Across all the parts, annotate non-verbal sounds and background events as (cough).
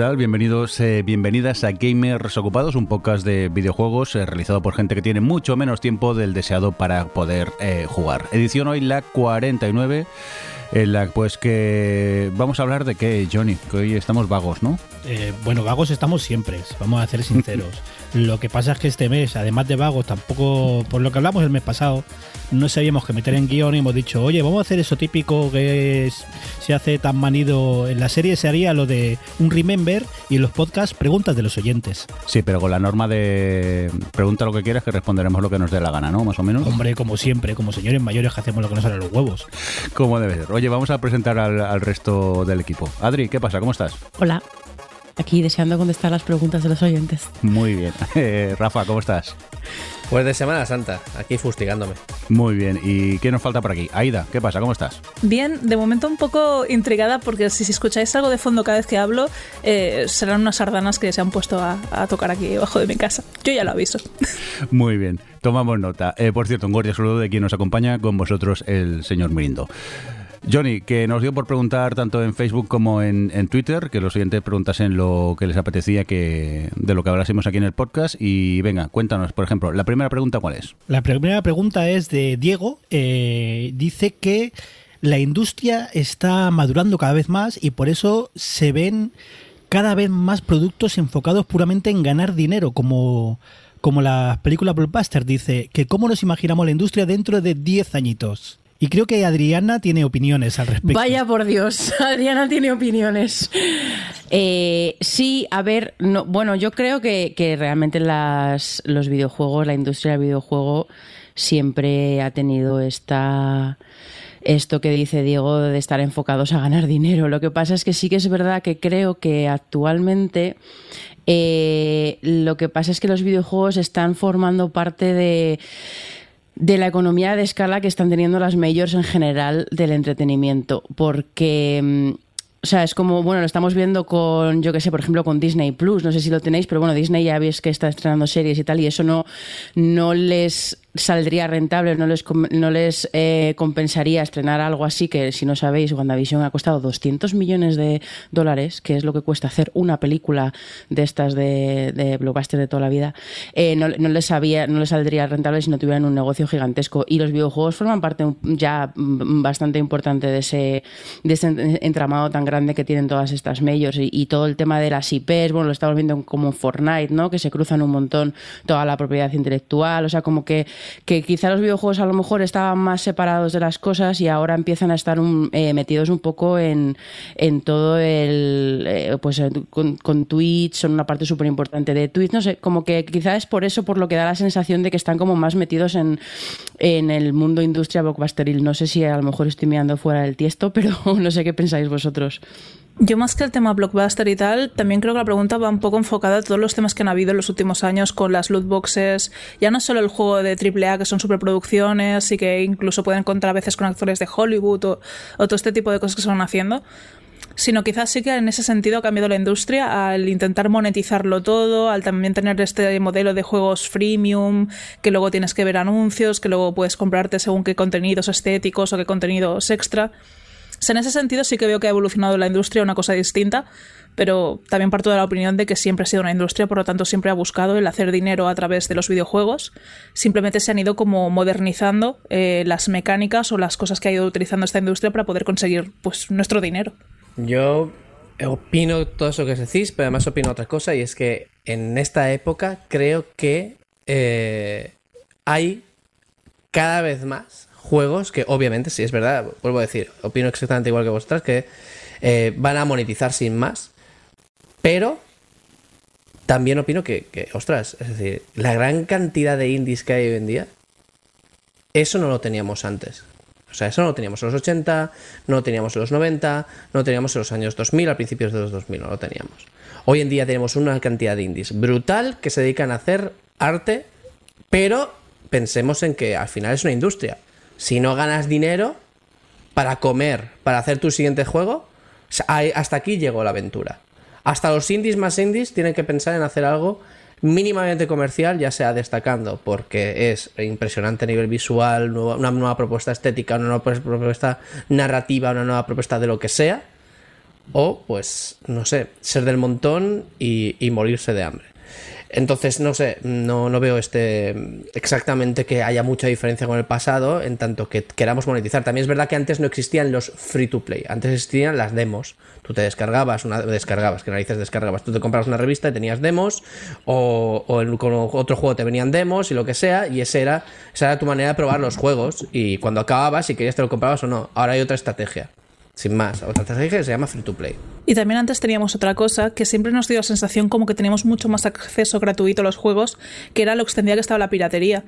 Bienvenidos, eh, bienvenidas a Gamers Ocupados, un podcast de videojuegos eh, realizado por gente que tiene mucho menos tiempo del deseado para poder eh, jugar. Edición hoy la 49 en la pues que vamos a hablar de qué, Johnny, que hoy estamos vagos, ¿no? Bueno, vagos estamos siempre, vamos a ser sinceros. (laughs) lo que pasa es que este mes, además de vagos, tampoco, por lo que hablamos el mes pasado, no sabíamos que meter en guion y hemos dicho, oye, vamos a hacer eso típico que se hace tan manido en la serie, se haría lo de un remember y en los podcasts preguntas de los oyentes. Sí, pero con la norma de pregunta lo que quieras que responderemos lo que nos dé la gana, ¿no? Más o menos. Hombre, como siempre, como señores mayores que hacemos lo que nos sale los huevos. Como debe ser. Oye, vamos a presentar al, resto del equipo. Adri, ¿qué pasa? ¿Cómo estás? Hola. Aquí deseando contestar las preguntas de los oyentes. Muy bien. (laughs) Eh, Rafa, ¿cómo estás? Pues de Semana Santa, aquí fustigándome. Muy bien. ¿Y qué nos falta por aquí? Aida, ¿qué pasa? ¿Cómo estás? Bien, de momento un poco intrigada porque si, escucháis algo de fondo cada vez que hablo, eh, serán unas sardanas que se han puesto a, tocar aquí debajo de mi casa. Yo ya lo aviso. (laughs) Muy bien, tomamos nota. Eh, por cierto, un cordial saludo de quien nos acompaña con vosotros, el señor Mirindo. Johnny, que nos dio por preguntar tanto en Facebook como en, Twitter, que los oyentes preguntasen lo que les apetecía que de lo que hablásemos aquí en el podcast. Y venga, cuéntanos, por ejemplo, la primera pregunta, ¿cuál es? La primera pregunta es de Diego. Eh, dice que la industria está madurando cada vez más y por eso se ven cada vez más productos enfocados puramente en ganar dinero, como, como la película Blockbuster dice, que cómo nos imaginamos la industria dentro de 10 añitos. Y creo que Adriana tiene opiniones al respecto. Vaya por Dios, (laughs) Adriana tiene opiniones. Eh, sí, a ver, no, bueno, yo creo que, realmente los videojuegos, la industria del videojuego siempre ha tenido esta esto que dice Diego de estar enfocados a ganar dinero. Lo que pasa es que sí que es verdad que creo que actualmente eh, lo que pasa es que los videojuegos están formando parte de de la economía de escala que están teniendo las majors en general del entretenimiento, porque mm, o sea, es como, bueno, lo estamos viendo con, yo qué sé, por ejemplo, con Disney Plus, no sé si lo tenéis, pero bueno, Disney ya veis que está estrenando series y tal, y eso no, no les saldría rentable, no les, no les eh, compensaría estrenar algo así que, si no sabéis, WandaVision ha costado 200 millones de dólares, que es lo que cuesta hacer una película de estas de, blockbuster de toda la vida, eh, no, no, les no les saldría rentable si no tuvieran un negocio gigantesco. Y los videojuegos forman parte ya bastante importante de ese, de ese entramado tan grande que tienen todas estas majors y, todo el tema de las IPs, bueno, lo estamos viendo como Fortnite, ¿no? Que se cruzan un montón toda la propiedad intelectual, o sea, como que que quizá los videojuegos a lo mejor estaban más separados de las cosas y ahora empiezan a estar eh, metidos un poco en, en todo el. Eh, pues con, con, Twitch, son una parte súper importante de Twitch, no sé, como que quizá es por eso por lo que da la sensación de que están como más metidos en, en el mundo industria blockbusteril. No sé si a lo mejor estoy mirando fuera del tiesto, (laughs) pero no sé qué pensáis vosotros. Yo más que el tema blockbuster y tal, también creo que la pregunta va un poco enfocada a todos los temas que han habido en los últimos años con las loot boxes, ya no solo el juego de AAA que son superproducciones y que incluso pueden contar a veces con actores de Hollywood o, todo este tipo de cosas que se van haciendo, sino quizás sí que en ese sentido ha cambiado la industria al intentar monetizarlo todo, al también tener este modelo de juegos freemium, que luego tienes que ver anuncios, que luego puedes comprarte según qué contenidos estéticos o qué contenidos extra en ese sentido sí que veo que ha evolucionado la industria una cosa distinta, pero también parto de la opinión de que siempre ha sido una industria, por lo tanto siempre ha buscado el hacer dinero a través de los videojuegos. Simplemente se han ido como modernizando eh, las mecánicas o las cosas que ha ido utilizando esta industria para poder conseguir pues nuestro dinero. Yo opino todo eso que decís, pero además opino otra cosa y es que en esta época creo que eh, hay cada vez más juegos que obviamente, sí es verdad, vuelvo a decir, opino exactamente igual que vosotras, que eh, van a monetizar sin más, pero también opino que, ostras, es decir, la gran cantidad de indies que hay hoy en día, eso no lo teníamos antes. O sea, eso no lo teníamos en los 80, no lo teníamos en los 90, no lo teníamos en los años 2000, a principios de los 2000, no lo teníamos. Hoy en día tenemos una cantidad de indies brutal que se dedican a hacer arte, pero pensemos en que al final es una industria si no ganas dinero para comer, para hacer tu siguiente juego, hasta aquí llegó la aventura. Hasta los indies más indies tienen que pensar en hacer algo mínimamente comercial, ya sea destacando porque es impresionante a nivel visual, una nueva propuesta estética, una nueva propuesta narrativa, una nueva propuesta de lo que sea, o pues, no sé, ser del montón y, y morirse de hambre. Entonces, no sé, no, no veo este exactamente que haya mucha diferencia con el pasado en tanto que queramos monetizar. También es verdad que antes no existían los free to play, antes existían las demos. Tú te descargabas, una, descargabas, que narices descargabas. Tú te comprabas una revista y tenías demos, o, o con otro juego te venían demos y lo que sea, y ese era, esa era tu manera de probar los juegos. Y cuando acababas, si querías te lo comprabas o no. Ahora hay otra estrategia sin más. Otra estrategia que se llama free to play. Y también antes teníamos otra cosa que siempre nos dio la sensación como que teníamos mucho más acceso gratuito a los juegos, que era lo extendida que estaba la piratería.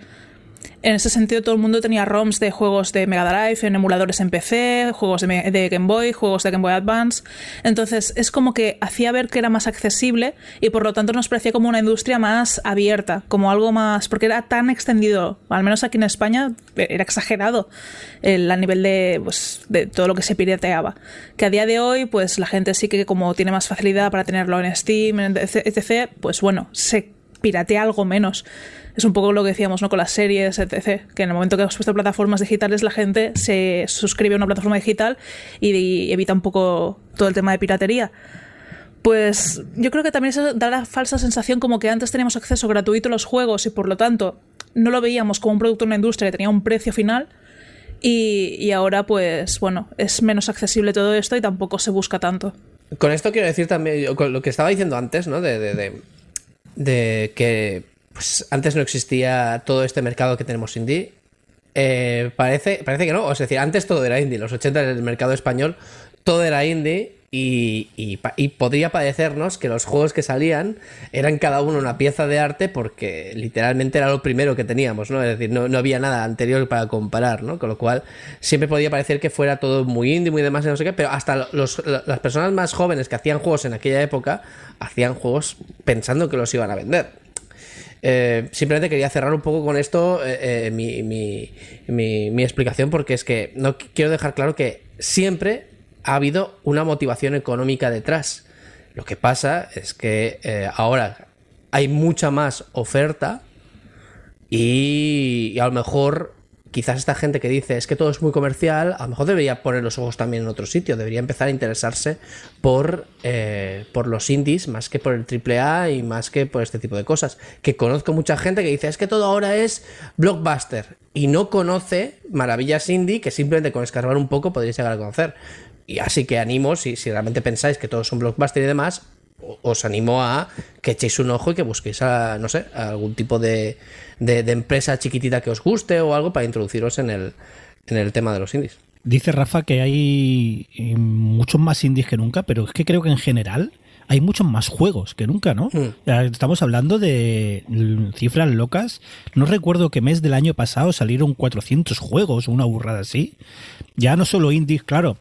En ese sentido, todo el mundo tenía ROMs de juegos de Mega Drive, en emuladores en PC, juegos de, Game Boy, juegos de Game Boy Advance. Entonces, es como que hacía ver que era más accesible y por lo tanto nos parecía como una industria más abierta, como algo más. porque era tan extendido, al menos aquí en España, era exagerado el, nivel de, pues, de todo lo que se pirateaba. Que a día de hoy, pues la gente sí que, como tiene más facilidad para tenerlo en Steam, etc., pues bueno, se piratea algo menos es un poco lo que decíamos, ¿no? Con las series, etc. Que en el momento que hemos puesto plataformas digitales, la gente se suscribe a una plataforma digital y, evita un poco todo el tema de piratería. Pues yo creo que también eso da la falsa sensación como que antes teníamos acceso gratuito a los juegos y por lo tanto no lo veíamos como un producto en una industria que tenía un precio final. Y, ahora, pues bueno, es menos accesible todo esto y tampoco se busca tanto. Con esto quiero decir también, con lo que estaba diciendo antes, ¿no? de, de, de que pues antes no existía todo este mercado que tenemos indie. Eh, parece, parece que no, es decir, antes todo era indie, los 80 en el mercado español todo era indie y, podría parecernos que los juegos que salían eran cada uno una pieza de arte porque literalmente era lo primero que teníamos, ¿no? Es decir, no, no había nada anterior para comparar, ¿no? Con lo cual siempre podía parecer que fuera todo muy indie, muy demás, no sé qué, pero hasta las personas más jóvenes que hacían juegos en aquella época hacían juegos pensando que los iban a vender. Eh, simplemente quería cerrar un poco con esto eh, eh, mi, mi, explicación porque es que no quiero dejar claro que siempre ha habido una motivación económica detrás. Lo que pasa es que ahora hay mucha más oferta y, y, a lo mejor quizás esta gente que dice es que todo es muy comercial, a lo mejor debería poner los ojos también en otro sitio, debería empezar a interesarse por, eh, por los indies más que por el AAA y más que por este tipo de cosas. Que conozco mucha gente que dice es que todo ahora es blockbuster y no conoce maravillas indie que simplemente con escarbar un poco podríais llegar a conocer. Y así que animo, si, si realmente pensáis que todos son blockbuster y demás, os animo a que echéis un ojo y que busquéis a, no sé, algún tipo de, de, empresa chiquitita que os guste o algo para introduciros en el, en el tema de los indies. Dice Rafa que hay eh, muchos más indies que nunca, pero es que creo que en general hay muchos más juegos que nunca, ¿no? Hmm. Estamos hablando de cifras locas. No recuerdo qué mes del año pasado salieron 400 juegos una burrada así. Ya no solo indies, claro.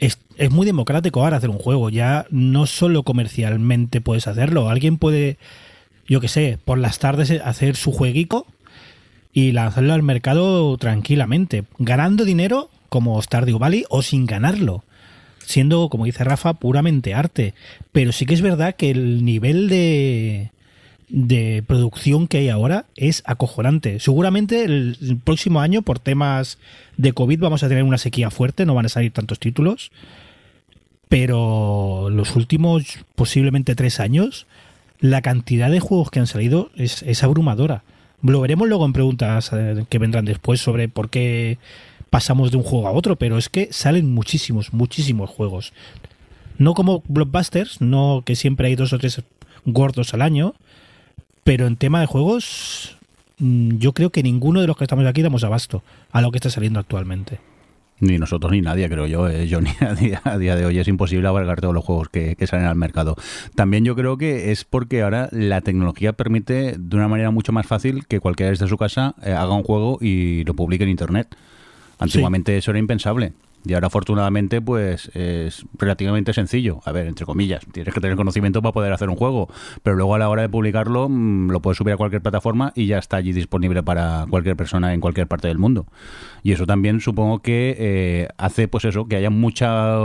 Es, es muy democrático ahora hacer un juego. Ya no solo comercialmente puedes hacerlo. Alguien puede yo qué sé, por las tardes hacer su jueguico y lanzarlo al mercado tranquilamente, ganando dinero como Stardew Valley o sin ganarlo, siendo, como dice Rafa, puramente arte. Pero sí que es verdad que el nivel de, de producción que hay ahora es acojonante. Seguramente el, próximo año, por temas de COVID, vamos a tener una sequía fuerte, no van a salir tantos títulos. Pero los últimos posiblemente tres años la cantidad de juegos que han salido es, abrumadora. Lo veremos luego en preguntas eh, que vendrán después sobre por qué pasamos de un juego a otro, pero es que salen muchísimos, muchísimos juegos. No como blockbusters, no que siempre hay dos o tres gordos al año, pero en tema de juegos mm, yo creo que ninguno de los que estamos aquí damos abasto a lo que está saliendo actualmente. Ni nosotros ni nadie, creo yo. Eh, Johnny, a día, a día, de hoy es imposible abarcar todos los juegos que, salen al mercado. También yo creo que es porque ahora la tecnología permite de una manera mucho más fácil que cualquiera desde su casa eh, haga un juego y lo publique en Internet. Antiguamente eso era impensable. Y ahora afortunadamente pues es relativamente sencillo. A ver, entre comillas, tienes que tener conocimiento para poder hacer un juego, pero luego a la hora de publicarlo mm, lo puedes subir a cualquier plataforma y ya está allí disponible para cualquier persona en cualquier parte del mundo. Y eso también supongo que eh, hace pues eso, que haya mucha,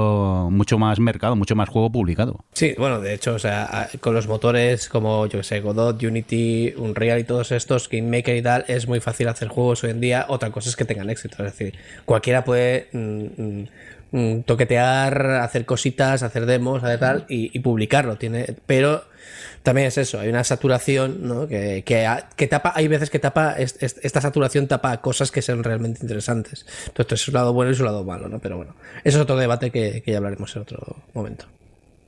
mucho más mercado, mucho más juego publicado. Sí, bueno, de hecho, o sea, con los motores como yo que sé, Godot, Unity, Unreal y todos estos, Maker y tal, es muy fácil hacer juegos hoy en día. Otra cosa es que tengan éxito, es decir, cualquiera puede mm, toquetear, hacer cositas, hacer demos, hacer tal, y, publicarlo. Tiene, pero también es eso, hay una saturación, ¿no? Que, que, tapa, hay veces que tapa, esta saturación tapa cosas que sean realmente interesantes. Entonces, es un lado bueno y su lado malo, ¿no? Pero bueno, eso es otro debate que, que ya hablaremos en otro momento.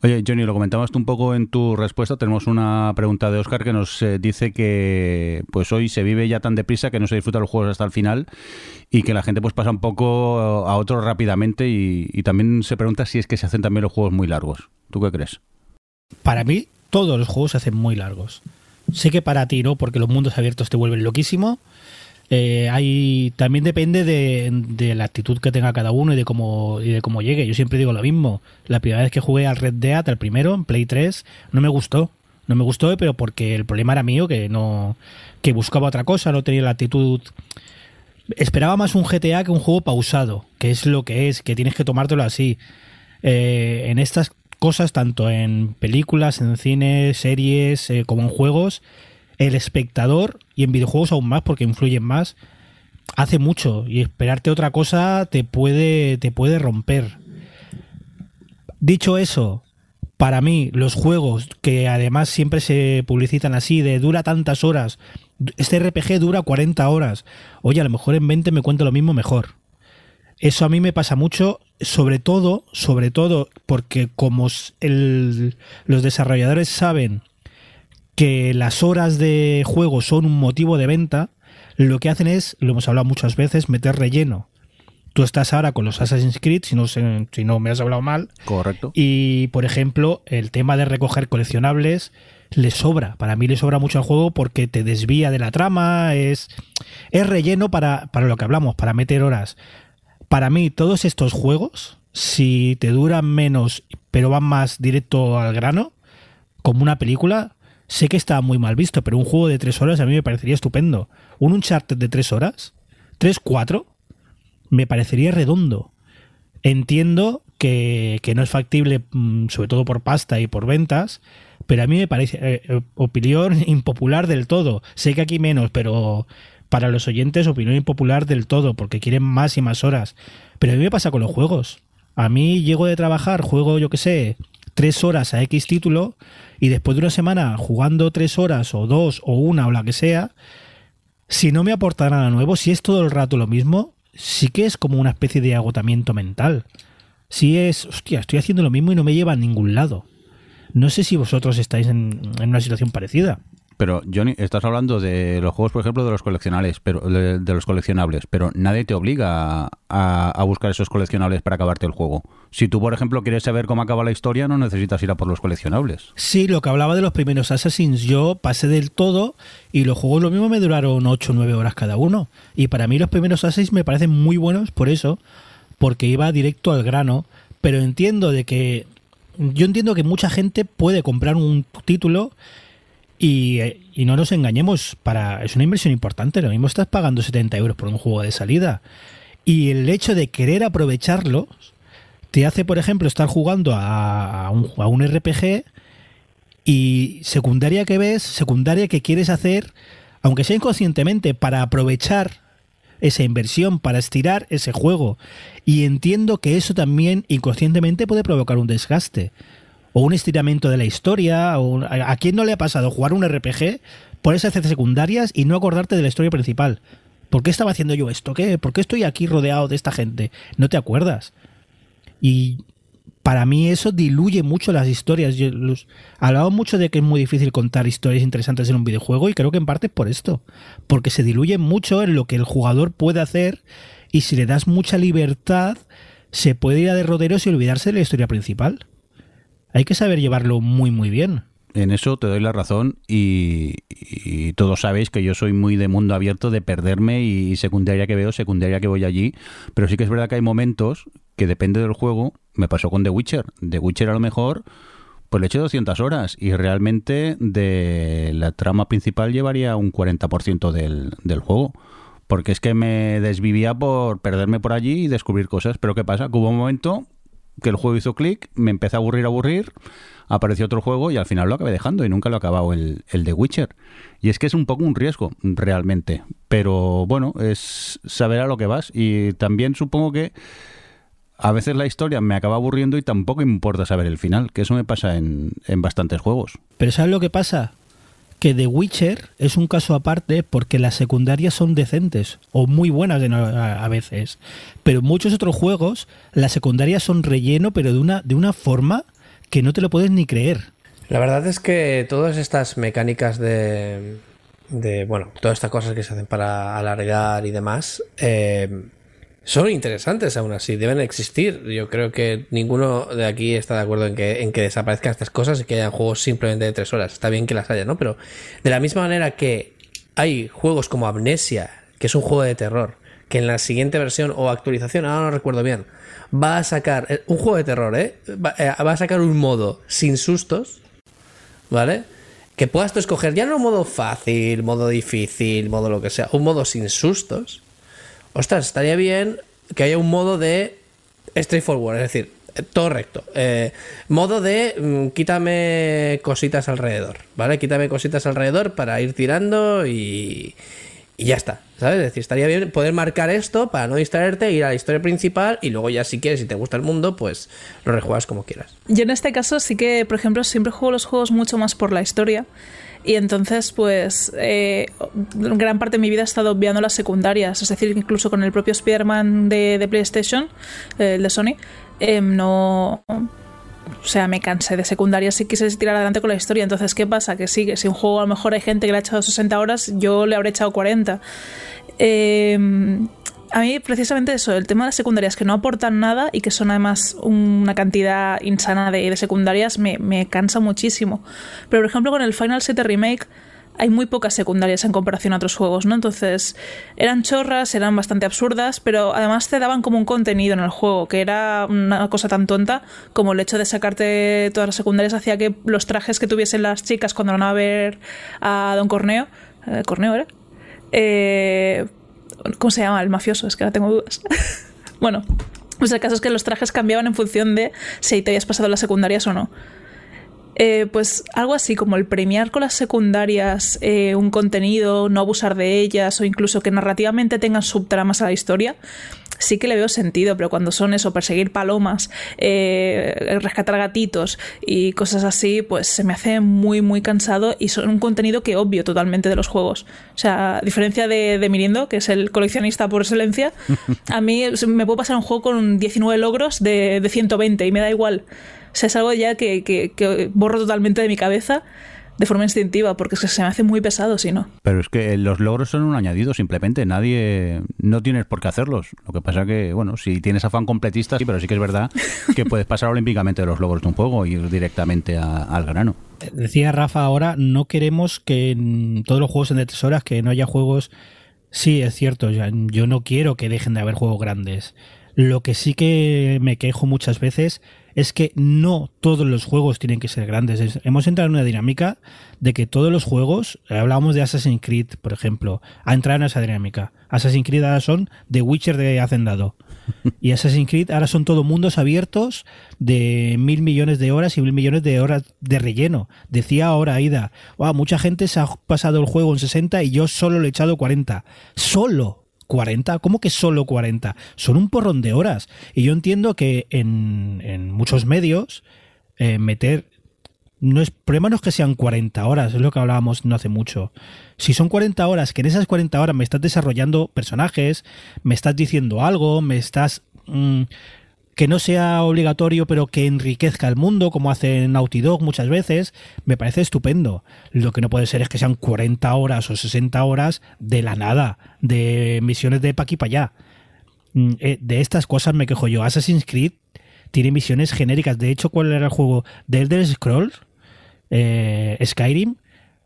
Oye, Johnny, lo comentabas tú un poco en tu respuesta. Tenemos una pregunta de Oscar que nos eh, dice que pues hoy se vive ya tan deprisa que no se disfruta los juegos hasta el final y que la gente pues pasa un poco a otros rápidamente y, y también se pregunta si es que se hacen también los juegos muy largos. ¿Tú qué crees? Para mí, todos los juegos se hacen muy largos. Sé que para ti no, porque los mundos abiertos te vuelven loquísimo, eh, hay, también depende de, la actitud que tenga cada uno y de cómo y de cómo llegue. Yo siempre digo lo mismo. La primera vez que jugué al Red Dead, al primero, en Play 3, no me gustó. No me gustó, pero porque el problema era mío, que no que buscaba otra cosa, no tenía la actitud esperaba más un GTA que un juego pausado, que es lo que es, que tienes que tomártelo así. Eh, en estas cosas, tanto en películas, en cine, series, eh, como en juegos, el espectador, y en videojuegos aún más porque influyen más, hace mucho y esperarte otra cosa te puede, te puede romper. Dicho eso, para mí los juegos que además siempre se publicitan así, de dura tantas horas, este RPG dura 40 horas, oye, a lo mejor en 20 me cuento lo mismo mejor. Eso a mí me pasa mucho, sobre todo, sobre todo porque como los desarrolladores saben que las horas de juego son un motivo de venta, lo que hacen es, lo hemos hablado muchas veces, meter relleno. Tú estás ahora con los Assassin's Creed, si no, si no me has hablado mal. Correcto. Y, por ejemplo, el tema de recoger coleccionables le sobra. Para mí le sobra mucho al juego porque te desvía de la trama, es, es relleno para, para lo que hablamos, para meter horas. Para mí, todos estos juegos, si te duran menos, pero van más directo al grano, como una película, Sé que está muy mal visto, pero un juego de tres horas a mí me parecería estupendo. Un Uncharted de tres horas, tres, cuatro, me parecería redondo. Entiendo que, no es factible, mm, sobre todo por pasta y por ventas, pero a mí me parece eh, eh, opinión (laughs) impopular del todo. Sé que aquí menos, pero para los oyentes opinión impopular del todo, porque quieren más y más horas. Pero a mí me pasa con los juegos. A mí llego de trabajar, juego, yo qué sé, tres horas a X título y después de una semana jugando tres horas o dos o una o la que sea, si no me aporta nada nuevo, si es todo el rato lo mismo, sí que es como una especie de agotamiento mental. Si es, hostia, estoy haciendo lo mismo y no me lleva a ningún lado. No sé si vosotros estáis en, en una situación parecida. Pero Johnny, estás hablando de los juegos, por ejemplo, de los coleccionables, pero de, los coleccionables, pero nadie te obliga a, buscar esos coleccionables para acabarte el juego. Si tú, por ejemplo, quieres saber cómo acaba la historia, no necesitas ir a por los coleccionables. Sí, lo que hablaba de los primeros Assassins, yo pasé del todo y los juegos lo mismo me duraron 8 o 9 horas cada uno. Y para mí los primeros Assassins me parecen muy buenos por eso, porque iba directo al grano, pero entiendo de que yo entiendo que mucha gente puede comprar un título y, no nos engañemos, para es una inversión importante. Lo mismo estás pagando 70 euros por un juego de salida. Y el hecho de querer aprovecharlo te hace, por ejemplo, estar jugando a un RPG y secundaria que ves, secundaria que quieres hacer, aunque sea inconscientemente, para aprovechar esa inversión, para estirar ese juego. Y entiendo que eso también inconscientemente puede provocar un desgaste o un estiramiento de la historia. ¿A quién no le ha pasado jugar un RPG, ponerse a hacer secundarias y no acordarte de la historia principal? ¿Por qué estaba haciendo yo esto? ¿Qué? ¿Por qué estoy aquí rodeado de esta gente? No te acuerdas. Y para mí eso diluye mucho las historias. Yo hablaba mucho de que es muy difícil contar historias interesantes en un videojuego y creo que en parte es por esto. Porque se diluye mucho en lo que el jugador puede hacer y si le das mucha libertad se puede ir a derroteros y olvidarse de la historia principal hay que saber llevarlo muy, muy bien. En eso te doy la razón y, todos sabéis que yo soy muy de mundo abierto, de perderme y secundaria que veo, secundaria que voy allí. Pero sí que es verdad que hay momentos que depende del juego. Me pasó con The Witcher. The Witcher a lo mejor pues le hecho 200 horas y realmente de la trama principal llevaría un 40% del, del juego. Porque es que me desvivía por perderme por allí y descubrir cosas. Pero ¿qué pasa? Que hubo un momento que el juego hizo clic, me empecé a aburrir, a aburrir, apareció otro juego y al final lo acabé dejando y nunca lo he acabado el, el de Witcher. Y es que es un poco un riesgo, realmente. Pero bueno, es saber a lo que vas. Y también supongo que a veces la historia me acaba aburriendo y tampoco importa saber el final, que eso me pasa en, en bastantes juegos. Pero ¿sabes lo que pasa? Que The Witcher es un caso aparte porque las secundarias son decentes o muy buenas a veces. Pero en muchos otros juegos las secundarias son relleno, pero de una, de una forma que no te lo puedes ni creer. La verdad es que todas estas mecánicas de, de bueno, todas estas cosas que se hacen para alargar y demás, eh, son interesantes aún así, deben existir. Yo creo que ninguno de aquí está de acuerdo en que, en que desaparezcan estas cosas y que hayan juegos simplemente de tres horas. Está bien que las haya, ¿no? Pero de la misma manera que hay juegos como Amnesia, que es un juego de terror, que en la siguiente versión o actualización, ahora no recuerdo bien, va a sacar eh, un juego de terror, ¿eh? Eh, va a sacar un modo sin sustos, ¿vale? Que puedas tú escoger ya no modo fácil, modo difícil, modo lo que sea, un modo sin sustos. Ostras, estaría bien que haya un modo de straightforward, es decir, todo recto. Eh, modo de mm, quítame cositas alrededor, ¿vale? Quítame cositas alrededor para ir tirando y, y ya está, ¿sabes? Es decir, estaría bien poder marcar esto para no distraerte, ir a la historia principal y luego ya si quieres, si te gusta el mundo, pues lo rejuegas como quieras. Yo en este caso sí que, por ejemplo, siempre juego los juegos mucho más por la historia. Y entonces, pues, eh, gran parte de mi vida he estado obviando las secundarias. Es decir, incluso con el propio Spider-Man de, PlayStation, eh, el de Sony, eh, no. O sea, me cansé de secundarias y quise tirar adelante con la historia. Entonces, ¿qué pasa? Que sí, que si un juego a lo mejor hay gente que le ha echado 60 horas, yo le habré echado 40. Eh, a mí, precisamente eso, el tema de las secundarias que no aportan nada y que son además una cantidad insana de, secundarias, me, me cansa muchísimo. Pero, por ejemplo, con el Final 7 Remake hay muy pocas secundarias en comparación a otros juegos, ¿no? Entonces, eran chorras, eran bastante absurdas, pero además te daban como un contenido en el juego, que era una cosa tan tonta como el hecho de sacarte todas las secundarias hacía que los trajes que tuviesen las chicas cuando van a ver a Don Corneo, eh, ¿Corneo era? Eh, ¿Cómo se llama el mafioso? Es que ahora tengo dudas. (laughs) bueno, pues el caso es que los trajes cambiaban en función de si te habías pasado las secundarias o no. Eh, pues algo así como el premiar con las secundarias eh, un contenido, no abusar de ellas o incluso que narrativamente tengan subtramas a la historia, sí que le veo sentido, pero cuando son eso, perseguir palomas, eh, rescatar gatitos y cosas así, pues se me hace muy, muy cansado y son un contenido que obvio totalmente de los juegos. O sea, a diferencia de, de Mirindo, que es el coleccionista por excelencia, (laughs) a mí me puedo pasar un juego con 19 logros de, de 120 y me da igual. O sea, es algo ya que, que, que borro totalmente de mi cabeza de forma instintiva, porque es que se me hace muy pesado si no. Pero es que los logros son un añadido, simplemente. Nadie. No tienes por qué hacerlos. Lo que pasa que, bueno, si tienes afán completista, sí, pero sí que es verdad que puedes pasar olímpicamente de los logros de un juego e ir directamente a- al grano. Decía Rafa ahora, no queremos que en todos los juegos en de tres horas que no haya juegos. Sí, es cierto, yo no quiero que dejen de haber juegos grandes. Lo que sí que me quejo muchas veces es que no todos los juegos tienen que ser grandes. Es- hemos entrado en una dinámica de que todos los juegos, hablábamos de Assassin's Creed, por ejemplo, ha entrado en esa dinámica. Assassin's Creed ahora son The Witcher de Hacendado. (laughs) Y Assassin's Creed ahora son todo mundos abiertos de mil millones de horas y mil millones de horas de relleno. Decía ahora Aida, wow, mucha gente se ha pasado el juego en 60 y yo solo le he echado 40. ¿Solo? ¿40? ¿Cómo que solo 40? Son un porrón de horas. Y yo entiendo que en, muchos medios eh, meter... No es, problema no es que sean 40 horas, es lo que hablábamos no hace mucho. Si son 40 horas, que en esas 40 horas me estás desarrollando personajes, me estás diciendo algo, me estás... mm, que no sea obligatorio, pero que enriquezca el mundo, como hace Naughty Dog muchas veces, me parece estupendo. Lo que no puede ser es que sean 40 horas o 60 horas de la nada, de misiones de pa' aquí para allá. Mm, eh, De estas cosas me quejo yo. Assassin's Creed tiene misiones genéricas. De hecho, ¿cuál era el juego? ¿De Elder Scrolls? Eh, Skyrim.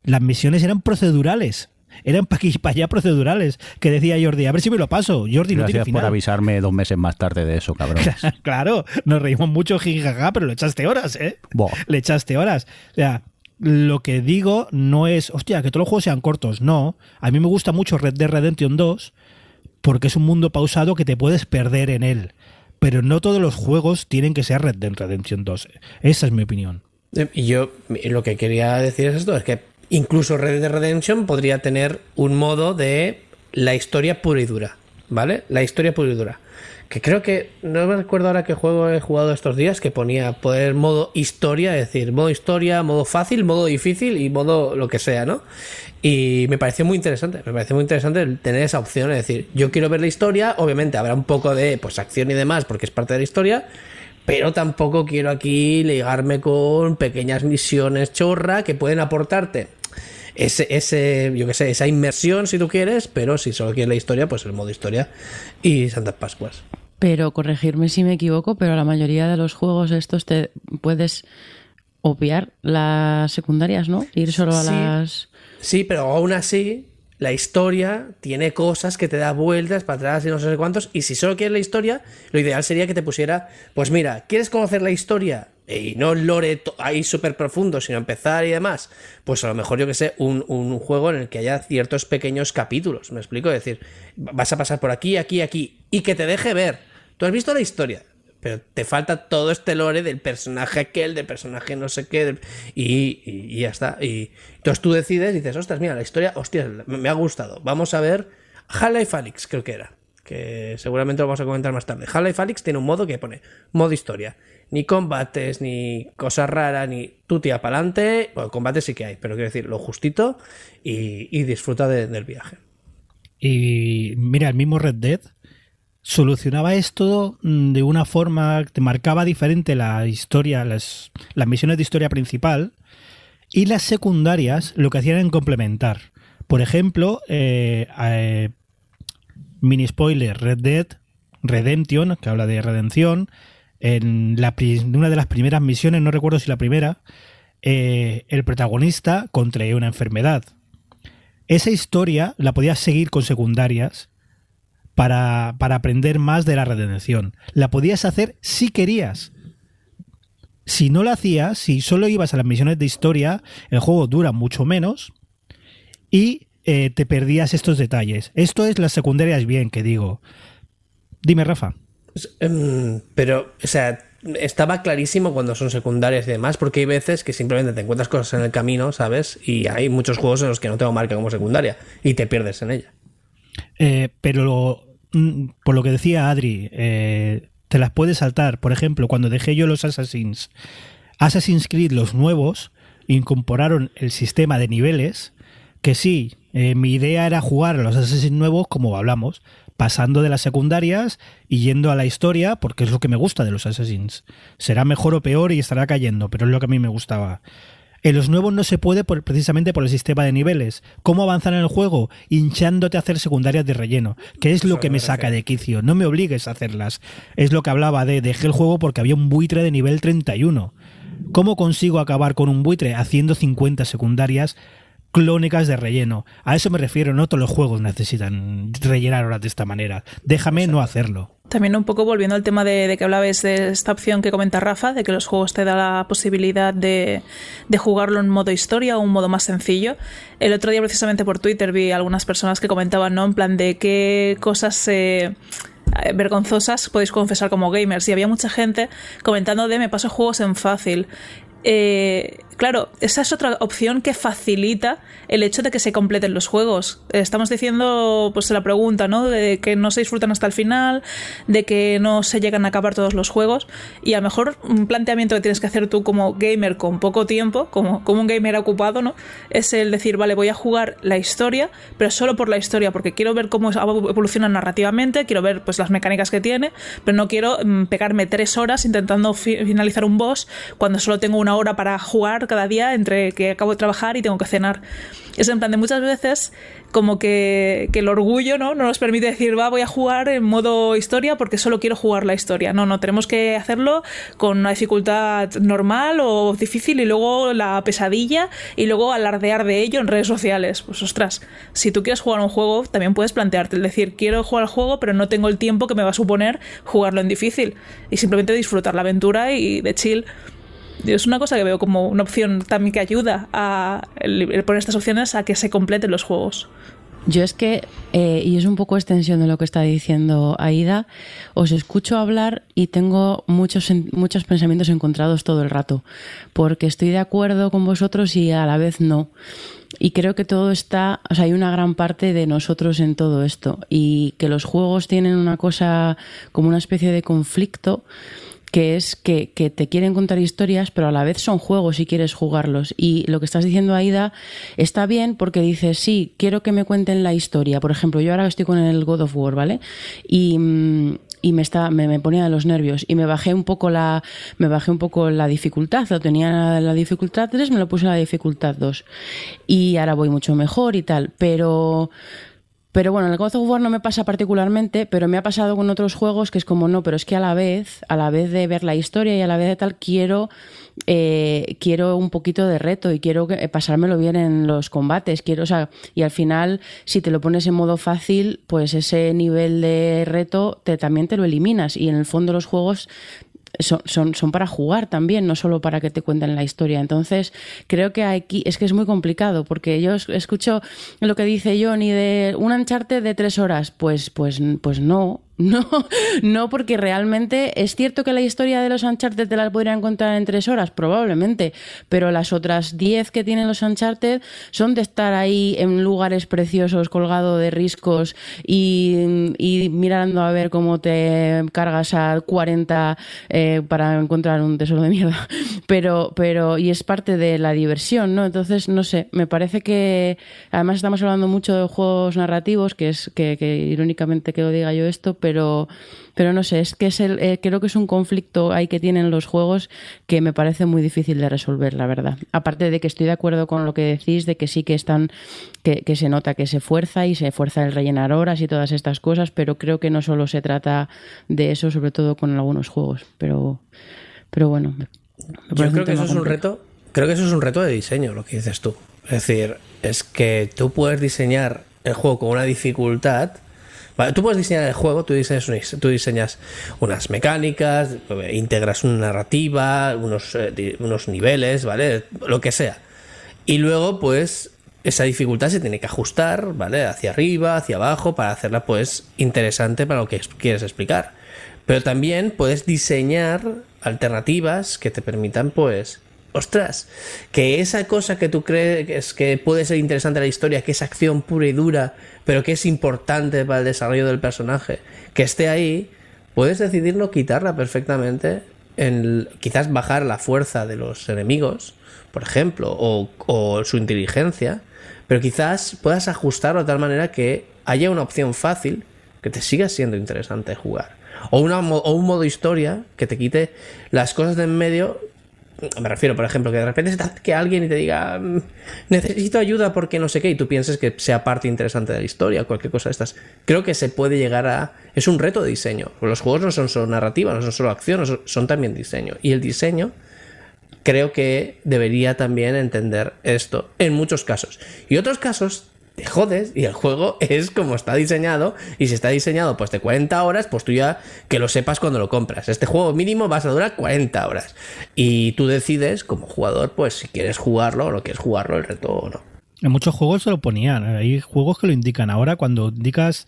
Las misiones eran procedurales. Eran para allá procedurales. Que decía Jordi, a ver si me lo paso. Jordi no tiene Gracias por avisarme dos meses más tarde de eso, cabrón. (laughs) claro, nos reímos mucho, jijaja, pero le echaste horas, ¿eh? Le echaste horas. O sea, lo que digo no es, hostia, que todos los juegos sean cortos. No. A mí me gusta mucho Red Dead Redemption 2 porque es un mundo pausado que te puedes perder en él. Pero no todos los juegos tienen que ser Red Dead Redemption 2. Esa es mi opinión. Eh, Y yo lo que quería decir es esto, es que incluso Red Dead Redemption podría tener un modo de la historia pura y dura. ¿vale? La historia pura y dura. Que creo que, no me recuerdo ahora qué juego he jugado estos días, que ponía poder modo historia, es decir, modo historia, modo fácil, modo difícil y modo lo que sea, ¿no? Y me pareció muy interesante, me pareció muy interesante tener esa opción, es decir, yo quiero ver la historia, obviamente habrá un poco de pues acción y demás, porque es parte de la historia, pero tampoco quiero aquí ligarme con pequeñas misiones chorra que pueden aportarte ese, ese yo que sé, esa inmersión si tú quieres, pero si solo quieres la historia, pues el modo historia y Santas Pascuas. Pero corregirme si me equivoco, pero la mayoría de los juegos estos te puedes obviar las secundarias, ¿no? Ir solo a las... Sí, pero aún así la historia tiene cosas que te da vueltas para atrás y no sé cuántos. Y si solo quieres la historia, lo ideal sería que te pusiera, pues mira, ¿quieres conocer la historia? Y no lore ahí súper profundo, sino empezar y demás. Pues a lo mejor yo que sé, un, un, juego en el que haya ciertos pequeños capítulos. ¿Me explico? Es decir, vas a pasar por aquí, aquí, aquí. Y que te deje ver. Tú has visto la historia pero te falta todo este lore del personaje aquel, del personaje no sé qué, y, ya está. Y entonces tú decides y dices, ostras, mira, la historia, hostia, me ha gustado. Vamos a ver Half-Life Alyx, creo que era, que seguramente lo vamos a comentar más tarde. Half-Life Alyx tiene un modo que pone modo historia. Ni combates, ni cosas raras, ni tú tía para adelante. Bueno, combates sí que hay, pero quiero decir, lo justito y, disfruta del viaje. Y mira, el mismo Red Dead solucionaba esto mm, de una forma que marcaba diferente la historia, las, las misiones de historia principal y las secundarias lo que hacían en complementar. Por ejemplo, eh, eh, mini spoiler, Red Dead Redemption, que habla de redención, en, una de las primeras misiones, no recuerdo si la primera, eh, el protagonista contrae una enfermedad. Esa historia la podías seguir con secundarias para, aprender más de la redención. La podías hacer si querías. Si no la hacías, si solo ibas a las misiones de historia, el juego dura mucho menos y eh, te perdías estos detalles. Esto es las secundarias bien, que digo. Dime, Rafa. Em, pero, o sea, estaba clarísimo cuando son secundarias y demás, porque hay veces que simplemente te encuentras cosas en el camino, ¿sabes? Y hay muchos juegos en los que no tengo marca como secundaria y te pierdes en ella. Eh, pero mm, por lo que decía Adri, eh, te las puedes saltar. Por ejemplo, cuando dejé yo los Assassins, Assassin's Creed, los nuevos, incorporaron el sistema de niveles, que sí, eh, mi idea era jugar a los Assassins nuevos, como hablamos, pasando de las secundarias y yendo a la historia, porque es lo que me gusta de los Assassins. Será mejor o peor y estará cayendo, pero es lo que a mí me gustaba. En los nuevos no se puede precisamente por el sistema de niveles. ¿Cómo avanzar en el juego? Hinchándote a hacer secundarias de relleno, que es lo que me saca de quicio. No me obligues a hacerlas. Es lo que hablaba de dejé el juego porque había un buitre de nivel 31. ¿Cómo consigo acabar con un buitre haciendo 50 secundarias clónicas de relleno? A eso me refiero, no todos los juegos necesitan rellenar horas de esta manera. Déjame no hacerlo. También un poco volviendo al tema de, que hablabas de esta opción que comenta Rafa, de que los juegos te da la posibilidad de, jugarlo en modo historia o un modo más sencillo. El otro día precisamente por Twitter vi algunas personas que comentaban, ¿no? En plan de qué cosas... Eh, vergonzosas podéis confesar como gamers y había mucha gente comentando de me paso juegos en fácil eh, claro, esa es otra opción que facilita el hecho de que se completen los juegos. Estamos diciendo, pues la pregunta, ¿no? De que no se disfrutan hasta el final, de que no se llegan a acabar todos los juegos. Y a lo mejor un planteamiento que tienes que hacer tú como gamer con poco tiempo, como, como un gamer ocupado, ¿no? Es el decir, vale, voy a jugar la historia, pero solo por la historia, porque quiero ver cómo evoluciona narrativamente, quiero ver pues las mecánicas que tiene, pero no quiero mm, pegarme tres horas intentando finalizar un boss cuando solo tengo una hora para jugar cada día entre que acabo de trabajar y tengo que cenar. Es en plan de muchas veces como que, el orgullo ¿no? no nos permite decir, va, voy a jugar en modo historia porque solo quiero jugar la historia. No, no, tenemos que hacerlo con una dificultad normal o difícil y luego la pesadilla y luego alardear de ello en redes sociales. Pues ostras, si tú quieres jugar un juego, también puedes plantearte el decir, quiero jugar al juego, pero no tengo el tiempo que me va a suponer jugarlo en difícil. Y simplemente disfrutar la aventura y de chill es una cosa que veo como una opción también que ayuda a poner estas opciones a que se completen los juegos. Yo es que, eh, y es un poco extensión de lo que está diciendo Aida, os escucho hablar y tengo muchos, muchos pensamientos encontrados todo el rato, porque estoy de acuerdo con vosotros y a la vez no. Y creo que todo está, o sea, hay una gran parte de nosotros en todo esto y que los juegos tienen una cosa como una especie de conflicto que es que, te quieren contar historias, pero a la vez son juegos y quieres jugarlos. Y lo que estás diciendo, Aida, está bien porque dices, sí, quiero que me cuenten la historia. Por ejemplo, yo ahora estoy con el God of War, ¿vale? Y, mm, y me, está, me, ponía de los nervios y me bajé un poco la me bajé un poco la dificultad lo tenía la dificultad 3 me lo puse en la dificultad 2 y ahora voy mucho mejor y tal pero pero bueno, en el God of War no me pasa particularmente, pero me ha pasado con otros juegos que es como, no, pero es que a la vez, a la vez de ver la historia y a la vez de tal, quiero, eh, quiero un poquito de reto y quiero que, pasármelo bien en los combates. Quiero, o sea, y al final, si te lo pones en modo fácil, pues ese nivel de reto te, también te lo eliminas. Y en el fondo los juegos son, son, son, para jugar también, no solo para que te cuenten la historia. Entonces, creo que aquí es que es muy complicado, porque yo escucho lo que dice Johnny de un ancharte de tres horas. Pues, pues, pues no, no, no, porque realmente es cierto que la historia de los Uncharted te la podrían contar en tres horas, probablemente, pero las otras diez que tienen los Uncharted son de estar ahí en lugares preciosos, colgado de riscos y, mirando a ver cómo te cargas a 40 eh, para encontrar un tesoro de mierda. (laughs) Pero, pero, y es parte de la diversión, ¿no? Entonces, no sé, me parece que, además estamos hablando mucho de juegos narrativos, que es que, que irónicamente que lo diga yo esto, pero pero, pero no sé, es que es el, eh, creo que es un conflicto ahí que tienen los juegos que me parece muy difícil de resolver, la verdad. Aparte de que estoy de acuerdo con lo que decís, de que sí que están, que, que se nota que se fuerza y se fuerza el rellenar horas y todas estas cosas, pero creo que no solo se trata de eso, sobre todo con algunos juegos. Pero, pero bueno. Yo creo que eso es un reto. Creo que eso es un reto de diseño, lo que dices tú. Es decir, es que tú puedes diseñar el juego con una dificultad tú puedes diseñar el juego, tú diseñas, tú diseñas unas mecánicas, integras una narrativa, unos, eh, unos niveles, ¿vale? Lo que sea. Y luego, pues, esa dificultad se tiene que ajustar, ¿vale? Hacia arriba, hacia abajo, para hacerla, pues, interesante para lo que quieres explicar. Pero también puedes diseñar alternativas que te permitan, pues, ostras, que esa cosa que tú crees que puede ser interesante en la historia, que es acción pura y dura, pero que es importante para el desarrollo del personaje, que esté ahí, puedes decidir no quitarla perfectamente, en, quizás bajar la fuerza de los enemigos, por ejemplo, o, su inteligencia, pero quizás puedas ajustarlo de tal manera que haya una opción fácil que te siga siendo interesante jugar. O, un modo historia que te quite las cosas de en medio me refiero, por ejemplo, que de repente se alguien y te diga, mm, necesito ayuda porque no sé qué, y tú pienses que sea parte interesante de la historia, cualquier cosa de estas. Creo que se puede llegar a. Es un reto de diseño. Los juegos no son solo narrativa, no son solo acción, son también diseño. Y el diseño creo que debería también entender esto en muchos casos. Y otros casos te jodes y el juego es como está diseñado y si está diseñado pues de 40 horas pues tú ya que lo sepas cuando lo compras. Este juego mínimo vas a durar 40 horas. Y tú decides como jugador pues si quieres jugarlo o no quieres jugarlo el reto o no. En muchos juegos se lo ponían. Hay juegos que lo indican. Ahora cuando indicas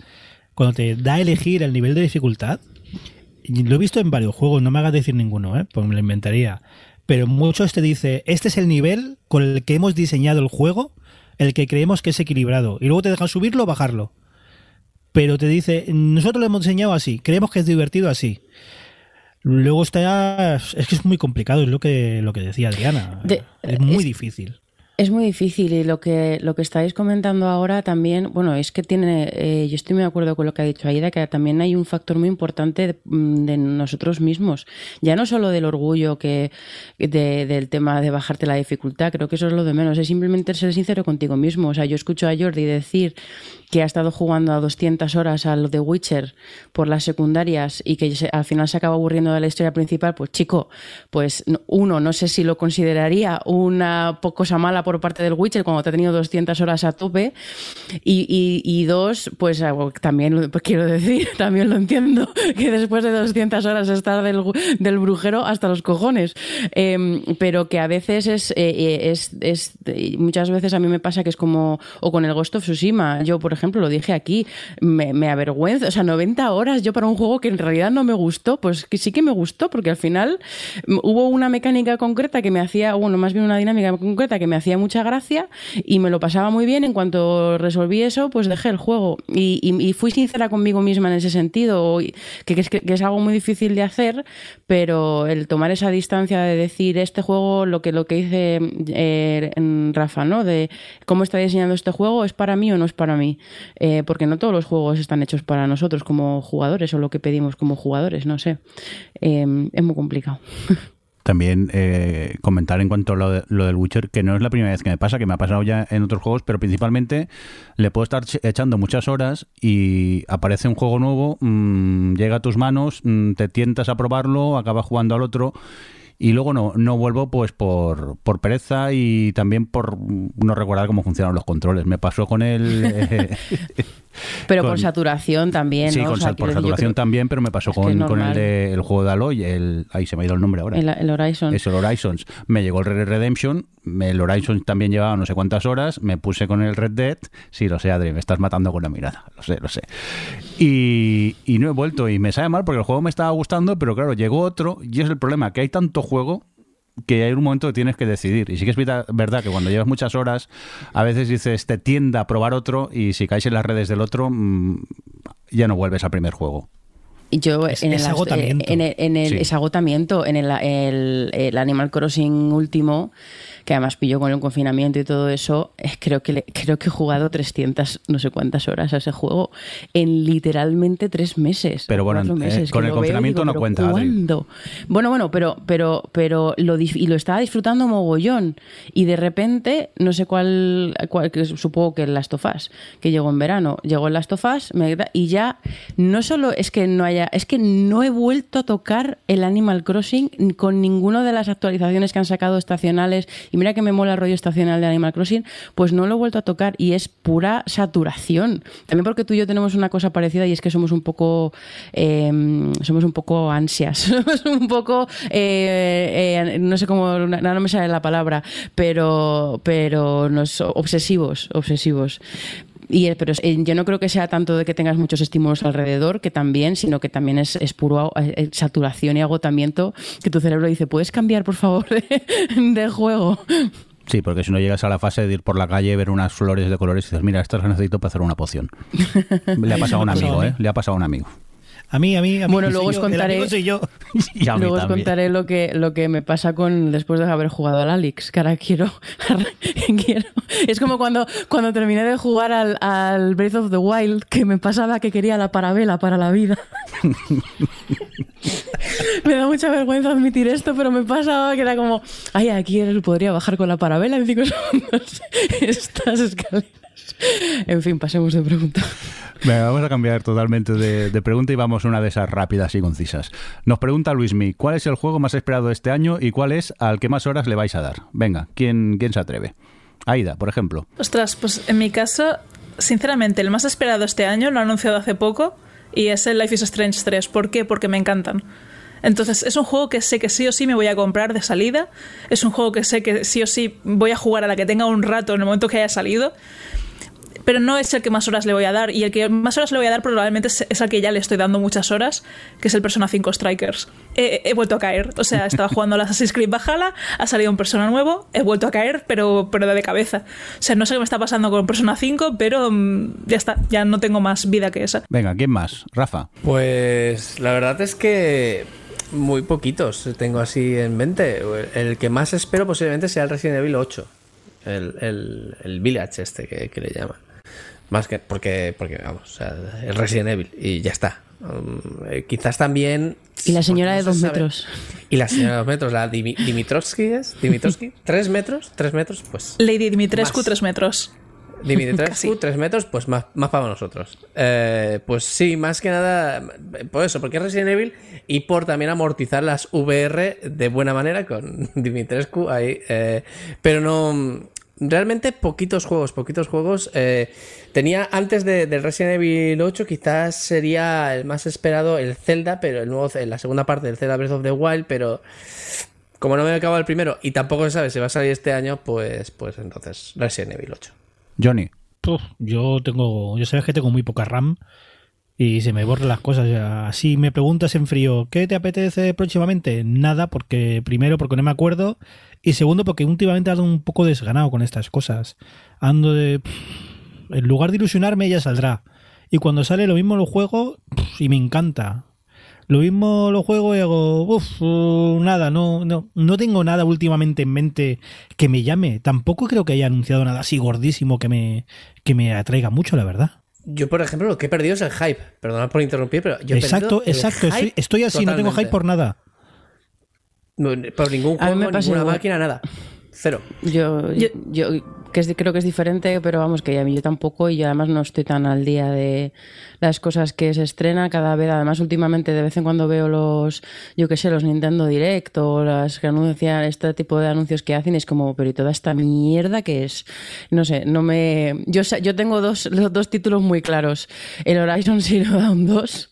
cuando te da a elegir el nivel de dificultad lo he visto en varios juegos no me hagas decir ninguno ¿eh? pues me lo inventaría. Pero muchos te dice este es el nivel con el que hemos diseñado el juego el que creemos que es equilibrado. Y luego te dejan subirlo o bajarlo. Pero te dice, nosotros lo hemos diseñado así, creemos que es divertido así. Luego está, es que es muy complicado, es lo que, lo que decía Adriana. es muy difícil. Es muy difícil y lo que, lo que estáis comentando ahora también, bueno, es que tiene, eh, yo estoy muy de acuerdo con lo que ha dicho Aida, que también hay un factor muy importante de, mm, nosotros mismos, ya no solo del orgullo que del tema de bajarte la dificultad, creo que eso es lo de menos, es simplemente ser sincero contigo mismo. O sea, yo escucho a Jordi decir que ha estado jugando a 200 horas al The Witcher por las secundarias y que al final se acaba aburriendo de la historia principal, pues chico, pues uno, no sé si lo consideraría una cosa mala por parte del Witcher cuando te ha tenido 200 horas a tope. Y, y, dos, pues eh, también pues, quiero decir, (laughs) también lo entiendo, que después de 200 horas estar del, del brujero hasta los cojones. Em, pero que a veces es, eh, eh, es, es, muchas veces a mí me pasa que es como, o con el Ghost of Tsushima, yo por ejemplo lo dije aquí, me, avergüenza, o sea, 90 horas yo para un juego que en realidad no me gustó, pues que sí que me gustó, porque al final mm, hubo una mecánica concreta que me hacía, bueno, más bien una dinámica concreta que me hacía mucha gracia y me lo pasaba muy bien. En cuanto resolví eso, pues dejé el juego. Y, fui sincera conmigo misma en ese sentido, que, es, que, es algo muy difícil de hacer, pero el tomar esa distancia de decir este juego, lo que, lo que dice eh, Rafa, ¿no? De cómo está diseñando este juego, ¿es para mí o no es para mí? Eh, porque no todos los juegos están hechos para nosotros como jugadores o lo que pedimos como jugadores, no sé. Eh, es muy complicado. (laughs) También eh, comentar en cuanto a lo, del Witcher, que no es la primera vez que me pasa, que me ha pasado ya en otros juegos, pero principalmente le puedo estar echando muchas horas y aparece un juego nuevo, mm, llega a tus manos, mm, te tientas a probarlo, acabas jugando al otro y luego no, no vuelvo pues por, por pereza y también por no recordar cómo funcionan los controles. Me pasó con el... (laughs) Eh, pero por saturación también, Sí, por saturación también, pero me pasó con, con, el, de, el juego de Aloy, el, ahí se me ha ido el nombre ahora. El, el Horizon. Es el Horizons. Me llegó el Red Redemption, el Horizon también llevaba no sé cuántas horas, me puse con el Red Dead, sí, lo sé, Adri, me estás matando con la mirada, lo sé, lo sé. Y, y no he vuelto y me sabe mal porque el juego me estaba gustando, pero claro, llegó otro y es el problema, que hay tanto juego que hay un momento que tienes que decidir. Y sí que es verdad que cuando llevas muchas horas, a veces dices, te tienda a probar otro y si caes en las redes del otro, mm, ya no vuelves al primer juego. Yo en, el, agotamiento. en el, en el, agotamiento, en el, el, Animal Crossing último, que además pilló con el confinamiento y todo eso, creo que, creo que he jugado 300 no sé cuántas horas a ese juego en literalmente tres meses. Pero bueno, eh, con el confinamiento no cuenta. ¿cuándo? Bueno, bueno, pero, pero, pero lo, y lo estaba disfrutando mogollón. Y de repente, no sé cuál, cuál supongo que el Last of Us, que llegó en verano, llegó el Last of Us y ya no solo es que no haya, es que no he vuelto a tocar el Animal Crossing con ninguna de las actualizaciones que han sacado estacionales y mira que me mola el rollo estacional de Animal Crossing, pues no lo he vuelto a tocar y es pura saturación. También porque tú y yo tenemos una cosa parecida y es que somos un poco, em, somos un poco ansias, (laughs) somos un poco, eh, eh, no sé cómo, no, me sale la palabra, pero, pero nos obsesivos, obsesivos. Y, pero yo no creo que sea tanto de que tengas muchos estímulos alrededor, que también, sino que también es, es puro eh, saturación y agotamiento, que tu cerebro dice, ¿puedes cambiar, por favor, (laughs) de, juego? Sí, porque si no llegas a la fase de ir por la calle, ver unas flores de colores y dices, mira, estas las necesito para hacer una poción. (laughs) Le ha pasado a un amigo, ¿eh? Le ha pasado a un amigo. A mí, a mí, a mí. Bueno, (laughs) luego os contaré. yo. luego os contaré lo que, lo que me pasa con después de haber jugado al Alex. Que ahora quiero. (laughs) quiero. Es como cuando, cuando terminé de jugar al, al Breath of the Wild, que me pasaba que quería la parabela para la vida. (laughs) (laughs) me da mucha vergüenza admitir esto, pero me pasaba que era como, ay, aquí podría bajar con la parabela en cinco (laughs) segundos estas escaleras. En fin, pasemos de pregunta vamos a cambiar totalmente de, pregunta y vamos a una de esas rápidas y concisas. Nos pregunta Luismi, ¿cuál es el juego más esperado de este año y cuál es al que más horas le vais a dar? Venga, ¿quién, quién se atreve? Aida, por ejemplo. Ostras, pues en mi caso, sinceramente, el más esperado este año lo ha anunciado hace poco y es el Life is Strange 3. ¿Por qué? Porque me encantan. Entonces, es un juego que sé que sí o sí me voy a comprar de salida. Es un juego que sé que sí o sí voy a jugar a la que tenga un rato en el momento que haya salido pero no es el que más horas le voy a dar. Y el que más horas le voy a dar probablemente es, al que ya le estoy dando muchas horas, que es el Persona 5 Strikers. He, vuelto a caer. O sea, estaba jugando al Assassin's Creed Valhalla, ha salido un Persona nuevo, he vuelto a caer, pero, pero de cabeza. O sea, no sé qué me está pasando con Persona 5, pero mm, ya está, ya no tengo más vida que esa. Venga, ¿quién más? Rafa. Pues la verdad es que muy poquitos tengo así en mente. El que más espero posiblemente sea el Resident Evil 8. El, el, Village este que, que le llaman. Más que porque, porque vamos, o sea, es Resident Evil y ya está. Um, eh, quizás también. Y la señora de dos metros. Y la señora de dos metros, la Dimitrovsky es. Dimitrovsky, (laughs) tres metros, tres metros, pues. Lady Dimitrescu, tres metros. Dimitrescu, (laughs) tres metros, pues más, más para nosotros. Eh, pues sí, más que nada, por eso, porque es Resident Evil y por también amortizar las VR de buena manera con (laughs) Dimitrescu ahí. Eh, pero no realmente poquitos juegos, poquitos juegos. Eh, tenía antes de, del Resident Evil 8, quizás sería el más esperado el Zelda, pero el nuevo, la segunda parte del Zelda Breath of the Wild, pero como no me acaba el primero y tampoco se sabe si va a salir este año, pues, pues entonces Resident Evil 8. Johnny. yo tengo, yo sabes que tengo muy poca RAM y se me borran las cosas. Ya. Si me preguntas en frío, ¿qué te apetece próximamente? Nada, porque primero porque no me acuerdo y segundo porque últimamente ando un poco desganado con estas cosas. Ando de... En lugar de ilusionarme ya saldrá. Y cuando sale lo mismo lo juego y me encanta. Lo mismo lo juego y hago, uff, nada, no, no, no tengo nada últimamente en mente que me llame. Tampoco creo que haya anunciado nada así gordísimo que me, que me atraiga mucho, la verdad. Yo, por ejemplo, lo que he perdido es el hype. Perdona por interrumpir, pero yo he Exacto, exacto. Estoy, estoy, así, no tengo hype por nada. Por ningún juego, ninguna máquina, nada. Cero. yo, yo que creo que es diferente, pero vamos, que a mí yo tampoco y yo además no estoy tan al día de las cosas que se estrena cada vez. Además, últimamente de vez en cuando veo los, yo qué sé, los Nintendo Direct o las que anuncian este tipo de anuncios que hacen, es como, pero ¿y toda esta mierda que es? No sé, no me... Yo, yo tengo dos, dos títulos muy claros. El Horizon Zero Dawn 2,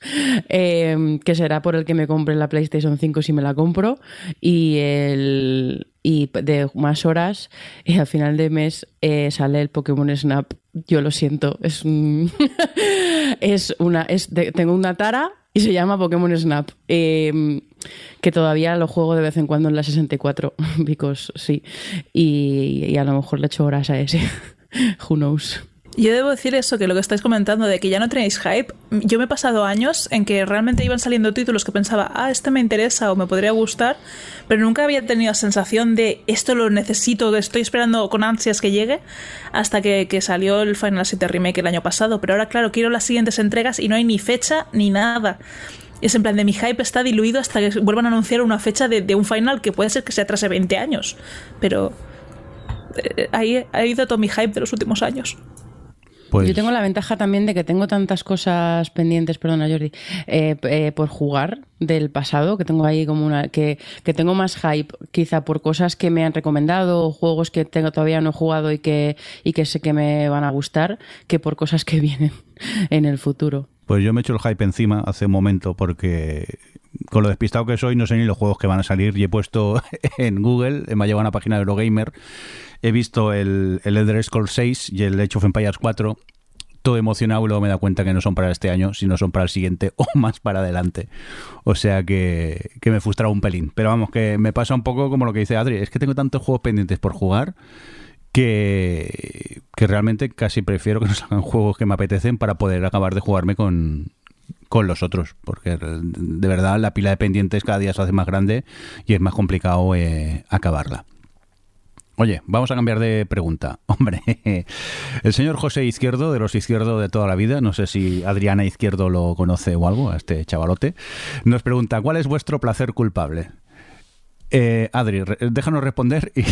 eh, que será por el que me compre la PlayStation 5 si me la compro, y el y de más horas y al final de mes eh, sale el Pokémon Snap. Yo lo siento, es (laughs) es una es tengo una tara y se llama Pokémon Snap. Em, que todavía lo juego de vez en cuando en la 64, (laughs) because sí. Y, y a lo mejor le echo horas a ese. (laughs) Who knows. Yo debo decir eso, que lo que estáis comentando de que ya no tenéis hype, yo me he pasado años en que realmente iban saliendo títulos que pensaba, ah, este me interesa o me podría gustar, pero nunca había tenido la sensación de esto lo necesito, que estoy esperando con ansias que llegue, hasta que, salió el Final 7 Remake el año pasado. Pero ahora, claro, quiero las siguientes entregas y no hay ni fecha ni nada. Es en plan de mi hype está diluido hasta que vuelvan a anunciar una fecha de, de un final que puede ser que se atrase 20 años. Pero eh, ahí ha ido todo mi hype de los últimos años. Pues Yo tengo la ventaja también de que tengo tantas cosas pendientes, perdona Jordi, eh, eh, por jugar del pasado, que tengo ahí como una, que, que, tengo más hype quizá por cosas que me han recomendado o juegos que tengo todavía no he jugado y que, y que sé que me van a gustar, que por cosas que (laughs) vienen en el futuro. Pues yo me he hecho el hype encima hace un momento porque con lo despistado que soy no sé ni los juegos que van a salir y he puesto (laughs) en Google, me ha llevado a una página de Eurogamer he visto el, el Elder Scrolls 6 y el Age of Empires 4 todo emocionado y luego me da cuenta que no son para este año, sino son para el siguiente (laughs) o más para adelante. O sea que, que me frustra un pelín. Pero vamos, que me pasa un poco como lo que dice Adri, es que tengo tantos juegos pendientes por jugar que, que realmente casi prefiero que (laughs) no salgan juegos que me apetecen para poder acabar de jugarme con, con los otros, porque de verdad la pila de pendientes cada día se hace más grande y es más complicado eh, acabarla. Oye, vamos a cambiar de pregunta. (laughs) Hombre, el señor José Izquierdo, de los Izquierdo de toda la vida, no sé si Adriana Izquierdo lo conoce o algo, a este chavalote, nos pregunta, ¿cuál es vuestro placer culpable? Eh, Adri, déjanos responder y,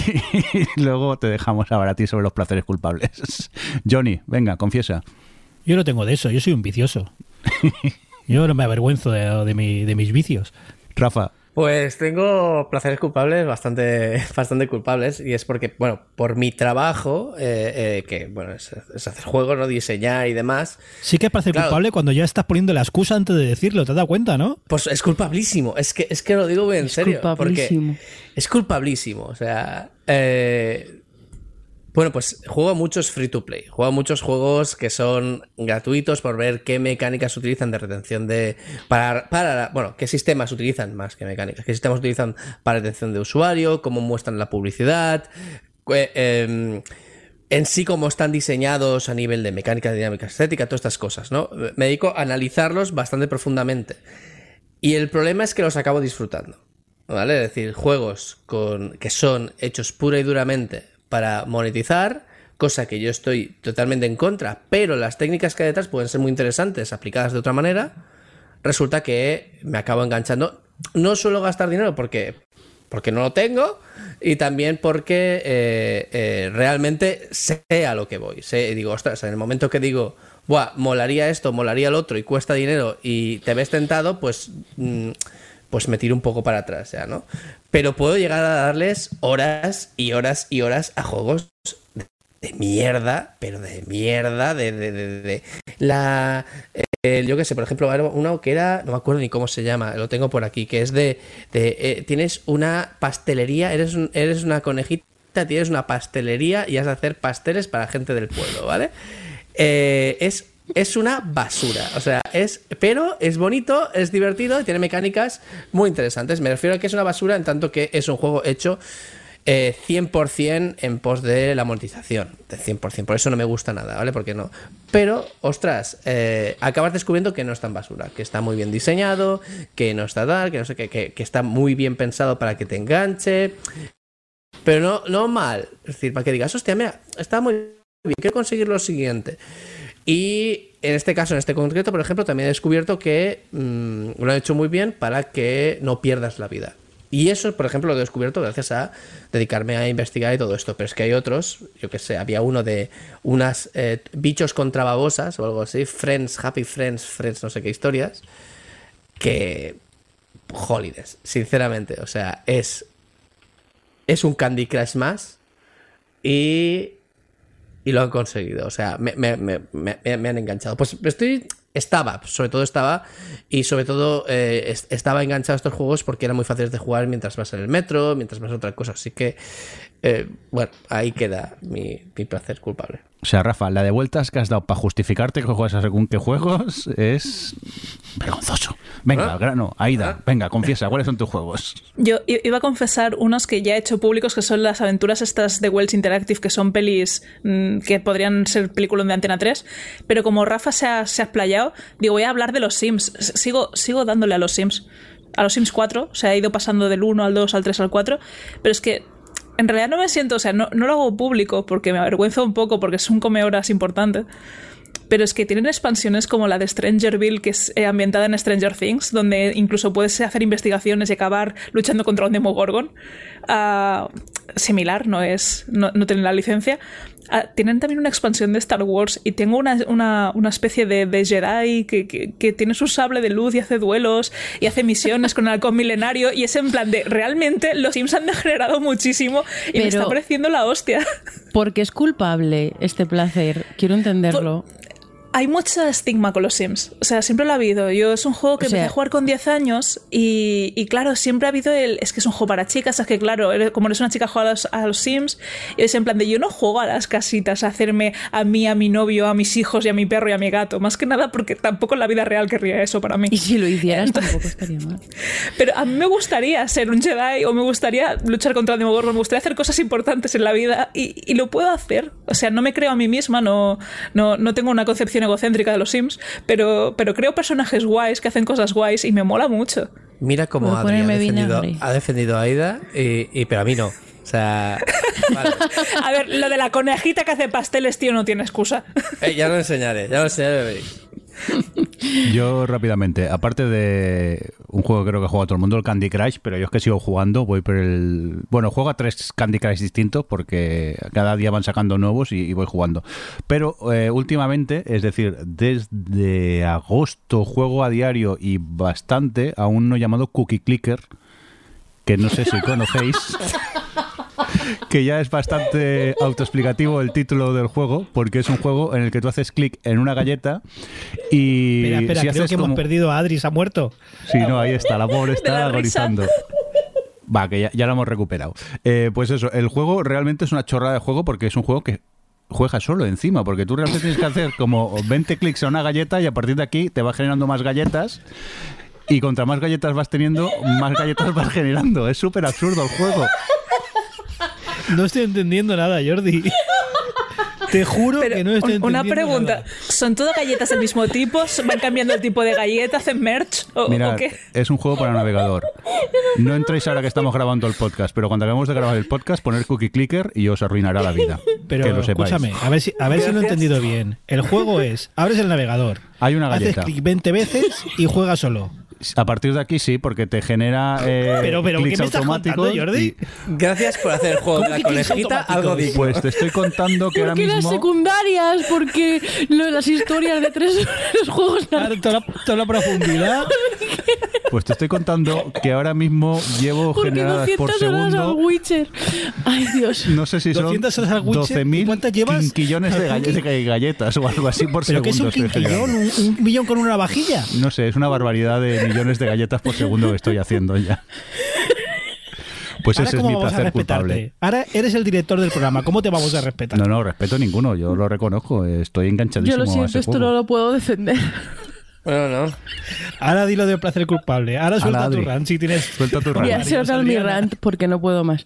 (laughs) luego te dejamos hablar a ti sobre los placeres culpables. (laughs) Johnny, venga, confiesa. Yo no tengo de eso, yo soy un vicioso. Yo no me avergüenzo de, de, de mis vicios. Rafa. Pues tengo placeres culpables bastante, (laughs) bastante culpables y es porque, bueno, por mi trabajo, eh, eh, que bueno, es, hacer juegos, ¿no? Diseñar y demás. Sí que es placer culpable cuando ya estás poniendo la excusa antes de decirlo, ¿te has dado cuenta, no? Pues es culpabilísimo, es que, es que lo digo muy en serio. Porque es culpabilísimo, o sea, eh, bueno, pues juego muchos free to play. Juego muchos juegos que son gratuitos por ver qué mecánicas utilizan de retención de. Para, para. Bueno, qué sistemas utilizan más que mecánicas. Qué sistemas utilizan para retención de usuario, cómo muestran la publicidad. Em, en sí, cómo están diseñados a nivel de mecánica, dinámica, estética, todas estas cosas, ¿no? Me dedico a analizarlos bastante profundamente. Y el problema es que los acabo disfrutando. ¿Vale? Es decir, juegos con, que son hechos pura y duramente para monetizar, cosa que yo estoy totalmente en contra, pero las técnicas que hay detrás pueden ser muy interesantes aplicadas de otra manera, resulta que me acabo enganchando. No suelo gastar dinero porque, porque no lo tengo y también porque eh, eh, realmente sé a lo que voy. Sé, digo, ostras, en el momento que digo, Buah, molaría esto, molaría el otro y cuesta dinero y te ves tentado, pues... Mm, pues me tiro un poco para atrás ya, ¿no? Pero puedo llegar a darles horas y horas y horas a juegos de, mierda, pero de mierda, de, de, de, de- la... yo qué sé, por ejemplo, uno que era, no me acuerdo ni cómo se llama, lo tengo por aquí, que es de, de, eh, tienes una pastelería, eres, un- eres una conejita, tienes una pastelería y has de hacer pasteles para gente del pueblo, ¿vale? Eh, es, es una basura, o sea, es, pero es bonito, es divertido y tiene mecánicas muy interesantes. Me refiero a que es una basura en tanto que es un juego hecho eh, 100% en pos de la monetización, de 100%. Por eso no me gusta nada, ¿vale? Porque no. Pero, ostras, eh, acabas descubriendo que no es tan basura, que está muy bien diseñado, que no está tal, que no sé qué, que, que está muy bien pensado para que te enganche. Pero no, no mal. Es decir, para que digas, hostia, mira, está muy bien, quiero conseguir lo siguiente. Y en este caso, en este concreto, por ejemplo, también he descubierto que mm, lo han hecho muy bien para que no pierdas la vida. Y eso, por ejemplo, lo he descubierto gracias a dedicarme a investigar y todo esto. Pero es que hay otros, yo que sé, había uno de unas eh, bichos contra babosas o algo así, Friends, Happy Friends, Friends, no sé qué historias, que. Holidays, sinceramente. O sea, es. Es un Candy Crush más. Y y lo han conseguido. O sea, me, me- me- me- han enganchado. Pues estoy. Estaba, sobre todo estaba. Y sobre todo eh, es- estaba enganchado a estos juegos porque eran muy fáciles de jugar mientras vas en el metro, mientras vas a otra cosa. Así que, eh, bueno, ahí queda mi, mi placer culpable. O sea, Rafa, la de vueltas que has dado para justificarte que juegas a según qué juegos es vergonzoso. Venga, ¿Ah? al grano, Aida, ¿Ah? venga, confiesa, ¿cuáles son tus juegos? (laughs) Yo iba a confesar unos que ya he hecho públicos, que son las aventuras estas de Wells Interactive, que son pelis mm, que podrían ser películas de Antena 3, pero como Rafa se ha, se ha explayado, digo, voy a hablar de los Sims. Sigo, sigo dándole a los Sims. A los Sims 4, o sea, he ido pasando del 1 al 2, al 3, al 4, pero es que en realidad no me siento, o sea, no, no lo hago público porque me avergüenza un poco, porque es un come horas importante. Pero es que tienen expansiones como la de Strangerville, que es eh, ambientada en Stranger Things, donde incluso puedes hacer investigaciones y acabar luchando contra un Demogorgon. Ah, similar, no es. No, no tienen la licencia. Ah, tienen también una expansión de Star Wars y tengo una, una- una especie de, de Jedi que, que- que tiene su sable de luz y hace duelos y hace misiones con el halcón milenario y es en plan de realmente los Sims han degenerado muchísimo y me está pareciendo la hostia. Porque es culpable este placer. Quiero entenderlo. Hay mucho estigma con los Sims. O sea, siempre lo ha habido. Yo es un juego que O sea- empecé a jugar con 10 años y, y claro, siempre ha habido el... Es que es un juego para chicas, es que claro, eres- como eres una chica juega a los, a los Sims y es en plan de yo no juego a las casitas a hacerme a mí, a mi novio, a mis hijos y a mi perro y a mi gato. Más que nada porque tampoco en la vida real querría eso para mí. Y si lo hicieras tampoco estaría mal. (laughs) Pero a mí me gustaría ser un Jedi o me gustaría luchar contra el Demogorgon, me gustaría hacer cosas importantes en la vida y, y lo puedo hacer. O sea, no me creo a mí misma, no, no, no tengo una concepción egocéntrica de los Sims, pero, pero creo personajes guays que hacen cosas guays y me mola mucho. Mira cómo Adri ha defendido, ha defendido a Aida, y, y- pero a mí no. O sea, (laughs) vale. A ver, lo de la conejita que hace pasteles, tío, no tiene excusa. Eh, ya lo enseñaré, ya lo enseñaré. Yo rápidamente, aparte de un juego que creo que juega todo el mundo, el Candy Crush, pero yo es que sigo jugando, voy por el... Bueno, juego a tres Candy Crush distintos porque cada día van sacando nuevos y, y voy jugando. Pero eh, últimamente, es decir, desde agosto juego a diario y bastante a uno llamado Cookie Clicker, que no sé si conocéis. (laughs) que ya es bastante autoexplicativo el título del juego, porque es un juego en el que tú haces clic en una galleta y Espera, espera, si creo haces que hemos perdido a Adri, se ha muerto. Sí, no, ahí está, la pobre (laughs) está la risa. agonizando. Va, que ya, ya lo hemos recuperado. Eh, pues eso, el juego realmente es una chorrada de juego porque es un juego que juega solo encima, porque tú realmente tienes que hacer como 20 clics a una galleta y a partir de aquí te va generando más galletas y contra más galletas vas teniendo, más galletas vas generando. Es súper absurdo el juego. No estoy entendiendo nada, Jordi. (laughs) Te juro Pero que no estoy un- una entendiendo pregunta, nada. ¿son todas galletas del mismo tipo? ¿Van cambiando el tipo de galleta? ¿Hacen merch? ¿O, o Mirad, qué? es un juego para navegador. No entréis ahora que estamos grabando el podcast, pero cuando acabemos de grabar el podcast, poner cookie clicker y os arruinará la vida. Pero que lo sepáis. escúchame, a ver si, a ver si lo he entendido bien. El juego es, abres el navegador, Hay una haces galleta. clic 20 veces y juegas solo. A partir de aquí sí, porque te genera eh, Pero- pero, ¿qué me estás automáticos. contando, Jordi? y- Gracias por hacer el juego de ¿Cómo la conejita algo digno. pues te estoy contando que ahora Porque las mismo. secundarias, porque lo las historias de tres (laughs) los juegos Claro, toda, la, toda la profundidad. (laughs) Pues te estoy contando que ahora mismo llevo Porque generadas por 200 horas al segundo. Witcher. Ay, Dios. No sé si son 200 horas al Witcher, ¿y cuántas 12.000 llevas? quinquillones de, al galle- cookie? de galletas o algo así por ¿Pero segundo. qué es un quinquillón? ¿Un, un millón con una vajilla? No sé, es una barbaridad de millones de galletas por segundo que estoy haciendo ya. Pues Ahora, ese es ¿cómo mi placer culpable. Ahora eres el director del programa. ¿Cómo te vamos a respetar? No, no, respeto ninguno, yo lo reconozco, estoy enganchadísimo Yo lo a siento, ese esto juego. no lo puedo defender. Bueno, no. Ahora dilo de placer culpable. Ahora suelta tu rant si tienes. Suelta tu Voy a rant. soltar mi rant porque no puedo más.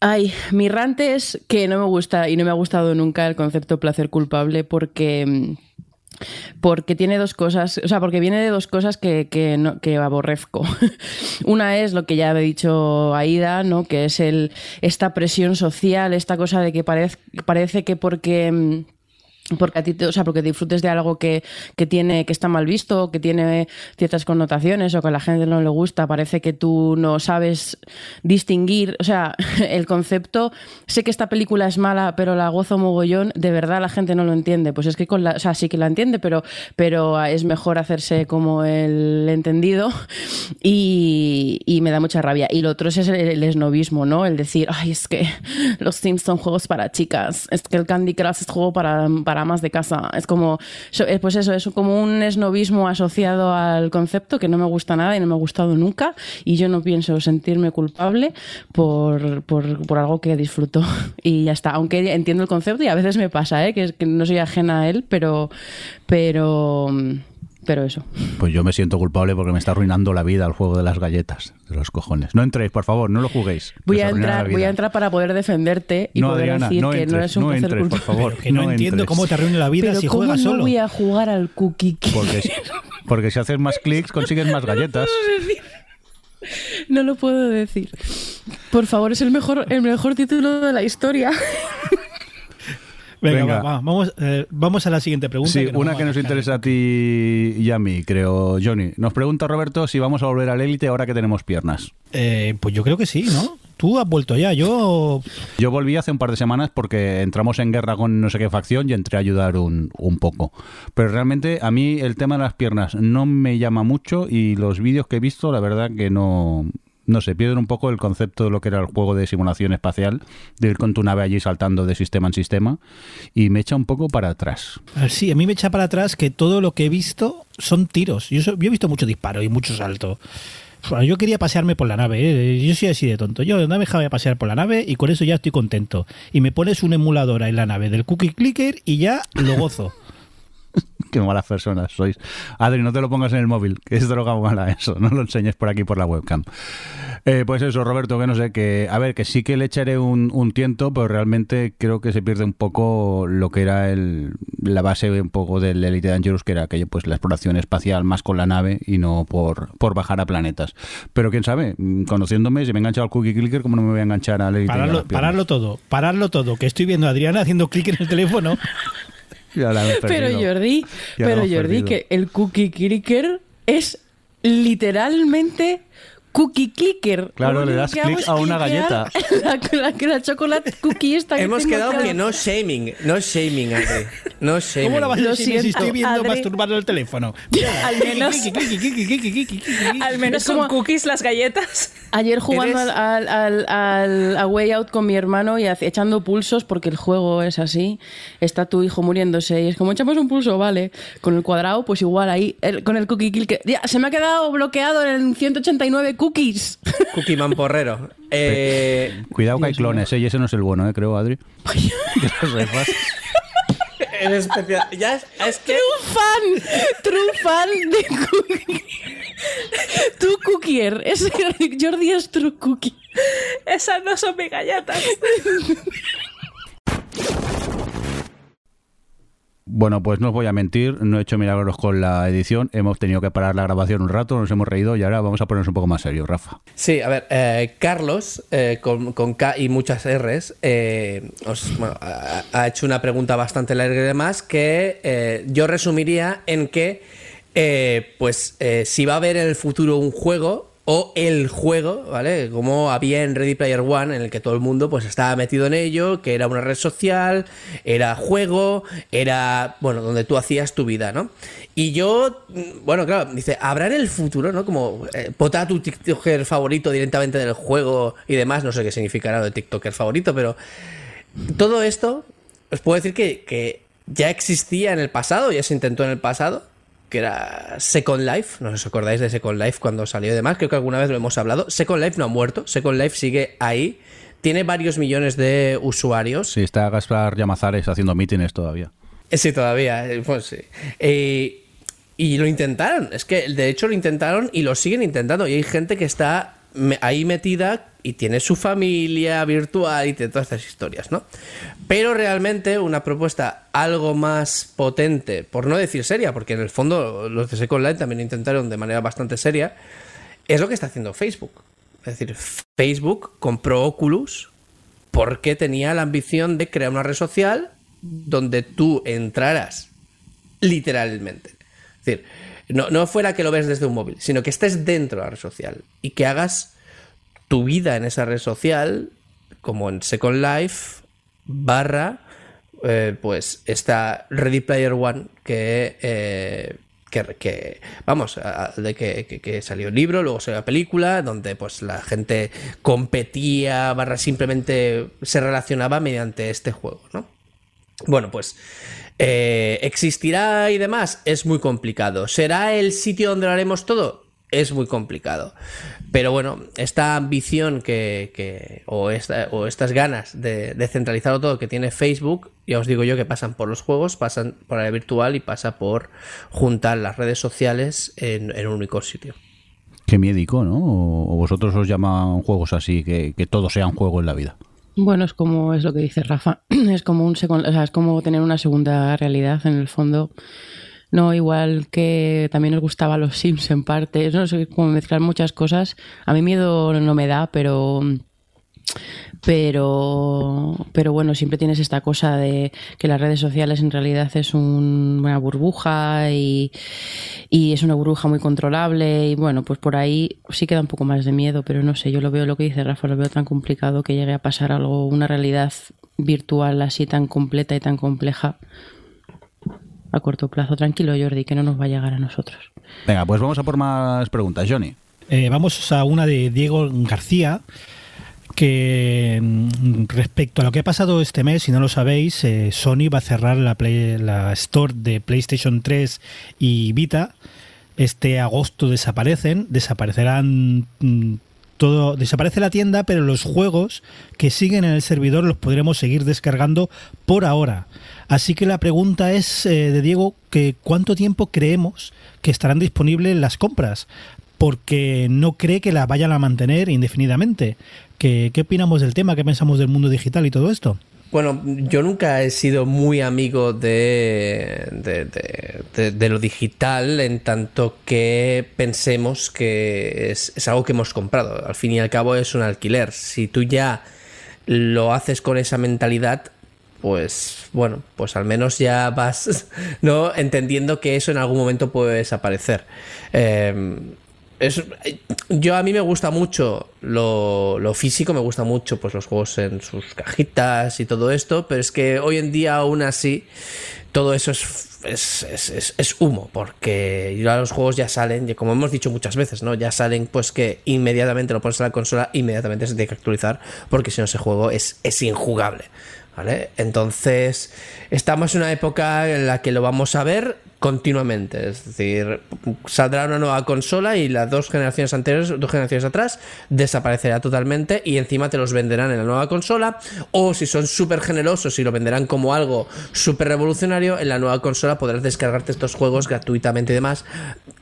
Ay, mi rant es que no me gusta y no me ha gustado nunca el concepto placer culpable porque mm, porque tiene dos cosas, o sea, porque viene de dos cosas que, que, no- que aborrezco. (laughs) Una es lo que ya he dicho Aida, ¿no? Que es el esta presión social, esta cosa de que parece que porque mm, porque a ti te- o sea porque disfrutes de algo que, que tiene que está mal visto que tiene ciertas connotaciones o que a la gente no le gusta parece que tú no sabes distinguir o sea (laughs) el concepto sé que esta película es mala pero la gozo mogollón de verdad la gente no lo entiende. Pues es que con la o sea sí que la entiende pero pero es mejor hacerse como el entendido (laughs) y, y me da mucha rabia. Y lo otro es el, el esnovismo no el decir ay es que (laughs) los Sims son juegos para chicas es que el Candy Crush es juego para, para más de casa es como eh, pues eso es como un esnovismo asociado al concepto que no me gusta nada y no me ha gustado nunca y yo no pienso sentirme culpable por, por, por algo que disfruto (laughs) y ya está aunque entiendo el concepto y a veces me pasa ¿eh? que, que no soy ajena a él pero pero pero eso Pues yo me siento culpable porque me está arruinando la vida el juego de las galletas, de los cojones. No entréis, por favor, no lo juguéis. Voy a entrar, voy a entrar para poder defenderte y No, poder Adriana, decir no que no entres, es un no placer entres, por culpable. favor. Pero que no, entiendo entres. cómo te arruina la vida Pero si ¿cómo juegas no solo. voy a jugar al cookie? Porque, si- porque si haces más clics consigues más (laughs) galletas. No lo puedo decir. Por favor, es el mejor, el mejor título de la historia. (laughs) Venga, Venga. va, va, vamos, eh, vamos a la siguiente pregunta. Sí, una que nos interesa a ti y a mí, creo, Johnny. Nos pregunta Roberto si vamos a volver al élite ahora que tenemos piernas. Eh, pues yo creo que sí, ¿no? Tú has vuelto ya, yo... Yo volví hace un par de semanas porque entramos en guerra con no sé qué facción y entré a ayudar un, un poco. Pero realmente a mí el tema de las piernas no me llama mucho y los vídeos que he visto, la verdad que no... No sé, pierden un poco el concepto de lo que era el juego de simulación espacial, de ir con tu nave allí saltando de sistema en sistema, y me echa un poco para atrás. A ver, Sí, a mí me echa para atrás que todo lo que he visto son tiros. Yo, yo he visto mucho disparo y mucho salto. Bueno, Yo quería pasearme por la nave, ¿eh? yo soy así de tonto. Yo no me dejaba de pasear por la nave y con eso ya estoy contento. Y me pones un emulador en la nave del cookie clicker y ya lo gozo. (laughs) (laughs) Qué malas personas sois. Adri, no te lo pongas en el móvil, que es droga mala eso. No lo enseñes por aquí por la webcam. Eh, pues eso, Roberto, que no sé, que a ver, que sí que le echaré un, un tiento, pero realmente creo que se pierde un poco lo que era el, la base un poco del Elite Dangerous, que era aquello, pues la exploración espacial más con la nave y no por, por bajar a planetas. Pero quién sabe, mm, conociéndome, si me he enganchado al Cookie Clicker, ¿cómo no me voy a enganchar al Elite? Pararlo, piernas? pararlo todo, pararlo todo. Que estoy viendo a Adriana haciendo clic en el teléfono. Pero. Jordi, Ya pero Jordi, perdido. que el cookie clicker es literalmente cookie clicker. Claro, le das clic a una galleta. (laughs) La, la, la chocolate cookie esta que Hemos quedado que no shaming, no shaming, Adri. No shaming. (laughs) ¿Cómo la vas a si estoy viendo Adri. masturbar el teléfono? Al menos, al menos como- cookies las galletas. (laughs) Ayer jugando al, al, al, al A Way Out con mi hermano y echando pulsos, porque el juego es así, está tu hijo muriéndose y es como echamos un pulso, vale. Con el cuadrado, pues igual ahí, el- con el cookie kill, que ya, se me ha quedado bloqueado en 189 cookies. Cookie Mamporrero. Eh, Cuidado que hay clones, ¿eh? y ese no es el bueno, ¿eh? creo, Adri. (laughs) Que lo sepas. en especial. Ya es, es que. True fan, true fan de cookie. Tu cookier, es, Jordi es true cookie. Esas no son mis galletas. (laughs) Bueno, pues no os voy a mentir, no he hecho milagros con la edición, hemos tenido que parar la grabación un rato, nos hemos reído y ahora vamos a ponernos un poco más serios, Rafa. Sí, a ver, eh, Carlos, eh, con, con K y muchas R's, eh, os- bueno, ha, ha hecho una pregunta bastante larga y demás que eh, yo resumiría en que, eh, pues, eh, si va a haber en el futuro un juego o el juego, ¿vale? Como había en Ready Player One, en el que todo el mundo pues estaba metido en ello, que era una red social, era juego, era, bueno, donde tú hacías tu vida, ¿no? Y yo, mm, bueno, claro, dice, ¿habrá en el futuro, ¿no? Como eh, potar tu TikToker favorito directamente del juego y demás, no sé qué significará lo de TikToker favorito, pero todo esto, os puedo decir que, que ya existía en el pasado, ya se intentó en el pasado, que era Second Life. No os acordáis de Second Life cuando salió y demás. Creo que alguna vez lo hemos hablado. Second Life no ha muerto. Second Life sigue ahí. Tiene varios millones de usuarios. Sí, está Gaspar Llamazares haciendo mítines todavía. Eh, Sí, todavía. eh, Pues sí. Eh, y lo intentaron. Es que de hecho lo intentaron y lo siguen intentando. Y hay gente que está ahí metida y tiene su familia virtual y tiene todas estas historias, ¿no? Pero realmente una propuesta algo más potente, por no decir seria, porque en el fondo los de Second Life también intentaron de manera bastante seria, es lo que está haciendo Facebook. Es decir, Facebook compró Oculus porque tenía la ambición de crear una red social donde tú entraras literalmente. Es decir, no, no fuera que lo ves desde un móvil, sino que estés dentro de la red social y que hagas tu vida en esa red social, como en Second Life, barra, eh, pues está Ready Player One, que, eh, que, vamos, a- de que salió el libro, luego salió la película, donde pues la gente competía, barra simplemente se relacionaba mediante este juego, ¿no? Bueno, pues eh, existirá y demás, es muy complicado. ¿Será el sitio donde lo haremos todo? Es muy complicado. Pero bueno, esta ambición que, que- o, esta- o estas ganas de, de centralizarlo todo que tiene Facebook, ya os digo yo que pasan por los juegos, pasan por la virtual y pasa por juntar las redes sociales en, en un único sitio. Qué médico, ¿no? O o vosotros os llaman juegos así, que, que todo sea un juego en la vida. Bueno, es como es lo que dice Rafa, (clears throat) es como un secon- o sea, es como tener una segunda realidad en el fondo. No, igual que también nos gustaba los Sims en parte, no sé, como mezclar muchas cosas. A mí miedo no me da, pero pero pero bueno, siempre tienes esta cosa de que las redes sociales en realidad es un- una burbuja y, y es una burbuja muy controlable y bueno, pues por ahí sí queda un poco más de miedo, pero no sé, yo lo veo lo que dice Rafa, lo veo tan complicado que llegue a pasar algo, una realidad virtual así tan completa y tan compleja a corto plazo. Tranquilo, Jordi, que no nos va a llegar a nosotros. Venga, pues vamos a por más preguntas. Johnny. Eh, vamos a una de Diego García, que mm, respecto a lo que ha pasado este mes, si no lo sabéis, eh, Sony va a cerrar la, Play- la store de PlayStation 3 y Vita. Este agosto desaparecen, desaparecerán mm, todo, desaparece la tienda, pero los juegos que siguen en el servidor los podremos seguir descargando por ahora. Así que la pregunta es eh, de Diego que cuánto tiempo creemos que estarán disponibles las compras, porque no cree que las vayan a mantener indefinidamente. ¿Qué, qué opinamos del tema? ¿Qué pensamos del mundo digital y todo esto? Bueno, yo nunca he sido muy amigo de, de, de- de- lo digital en tanto que pensemos que es, es algo que hemos comprado. Al fin y al cabo es un alquiler. Si tú ya lo haces con esa mentalidad, pues bueno, pues al menos ya vas (laughs) no entendiendo que eso en algún momento puede desaparecer. Eh, es- yo a mí me gusta mucho lo, lo físico, me gusta mucho pues los juegos en sus cajitas y todo esto, pero es que hoy en día aún así todo eso es, es, es- es- humo, porque ya los juegos ya salen, y como hemos dicho muchas veces, ¿no? Ya salen pues que inmediatamente lo pones en la consola, inmediatamente se tiene que actualizar, porque si no ese juego es, es injugable. ¿Vale? Entonces, estamos en una época en la que lo vamos a ver continuamente. Es decir, saldrá una nueva consola y las dos generaciones anteriores, dos generaciones atrás, desaparecerá totalmente y encima te los venderán en la nueva consola. O si son súper generosos y lo venderán como algo súper revolucionario, en la nueva consola podrás descargarte estos juegos gratuitamente y demás,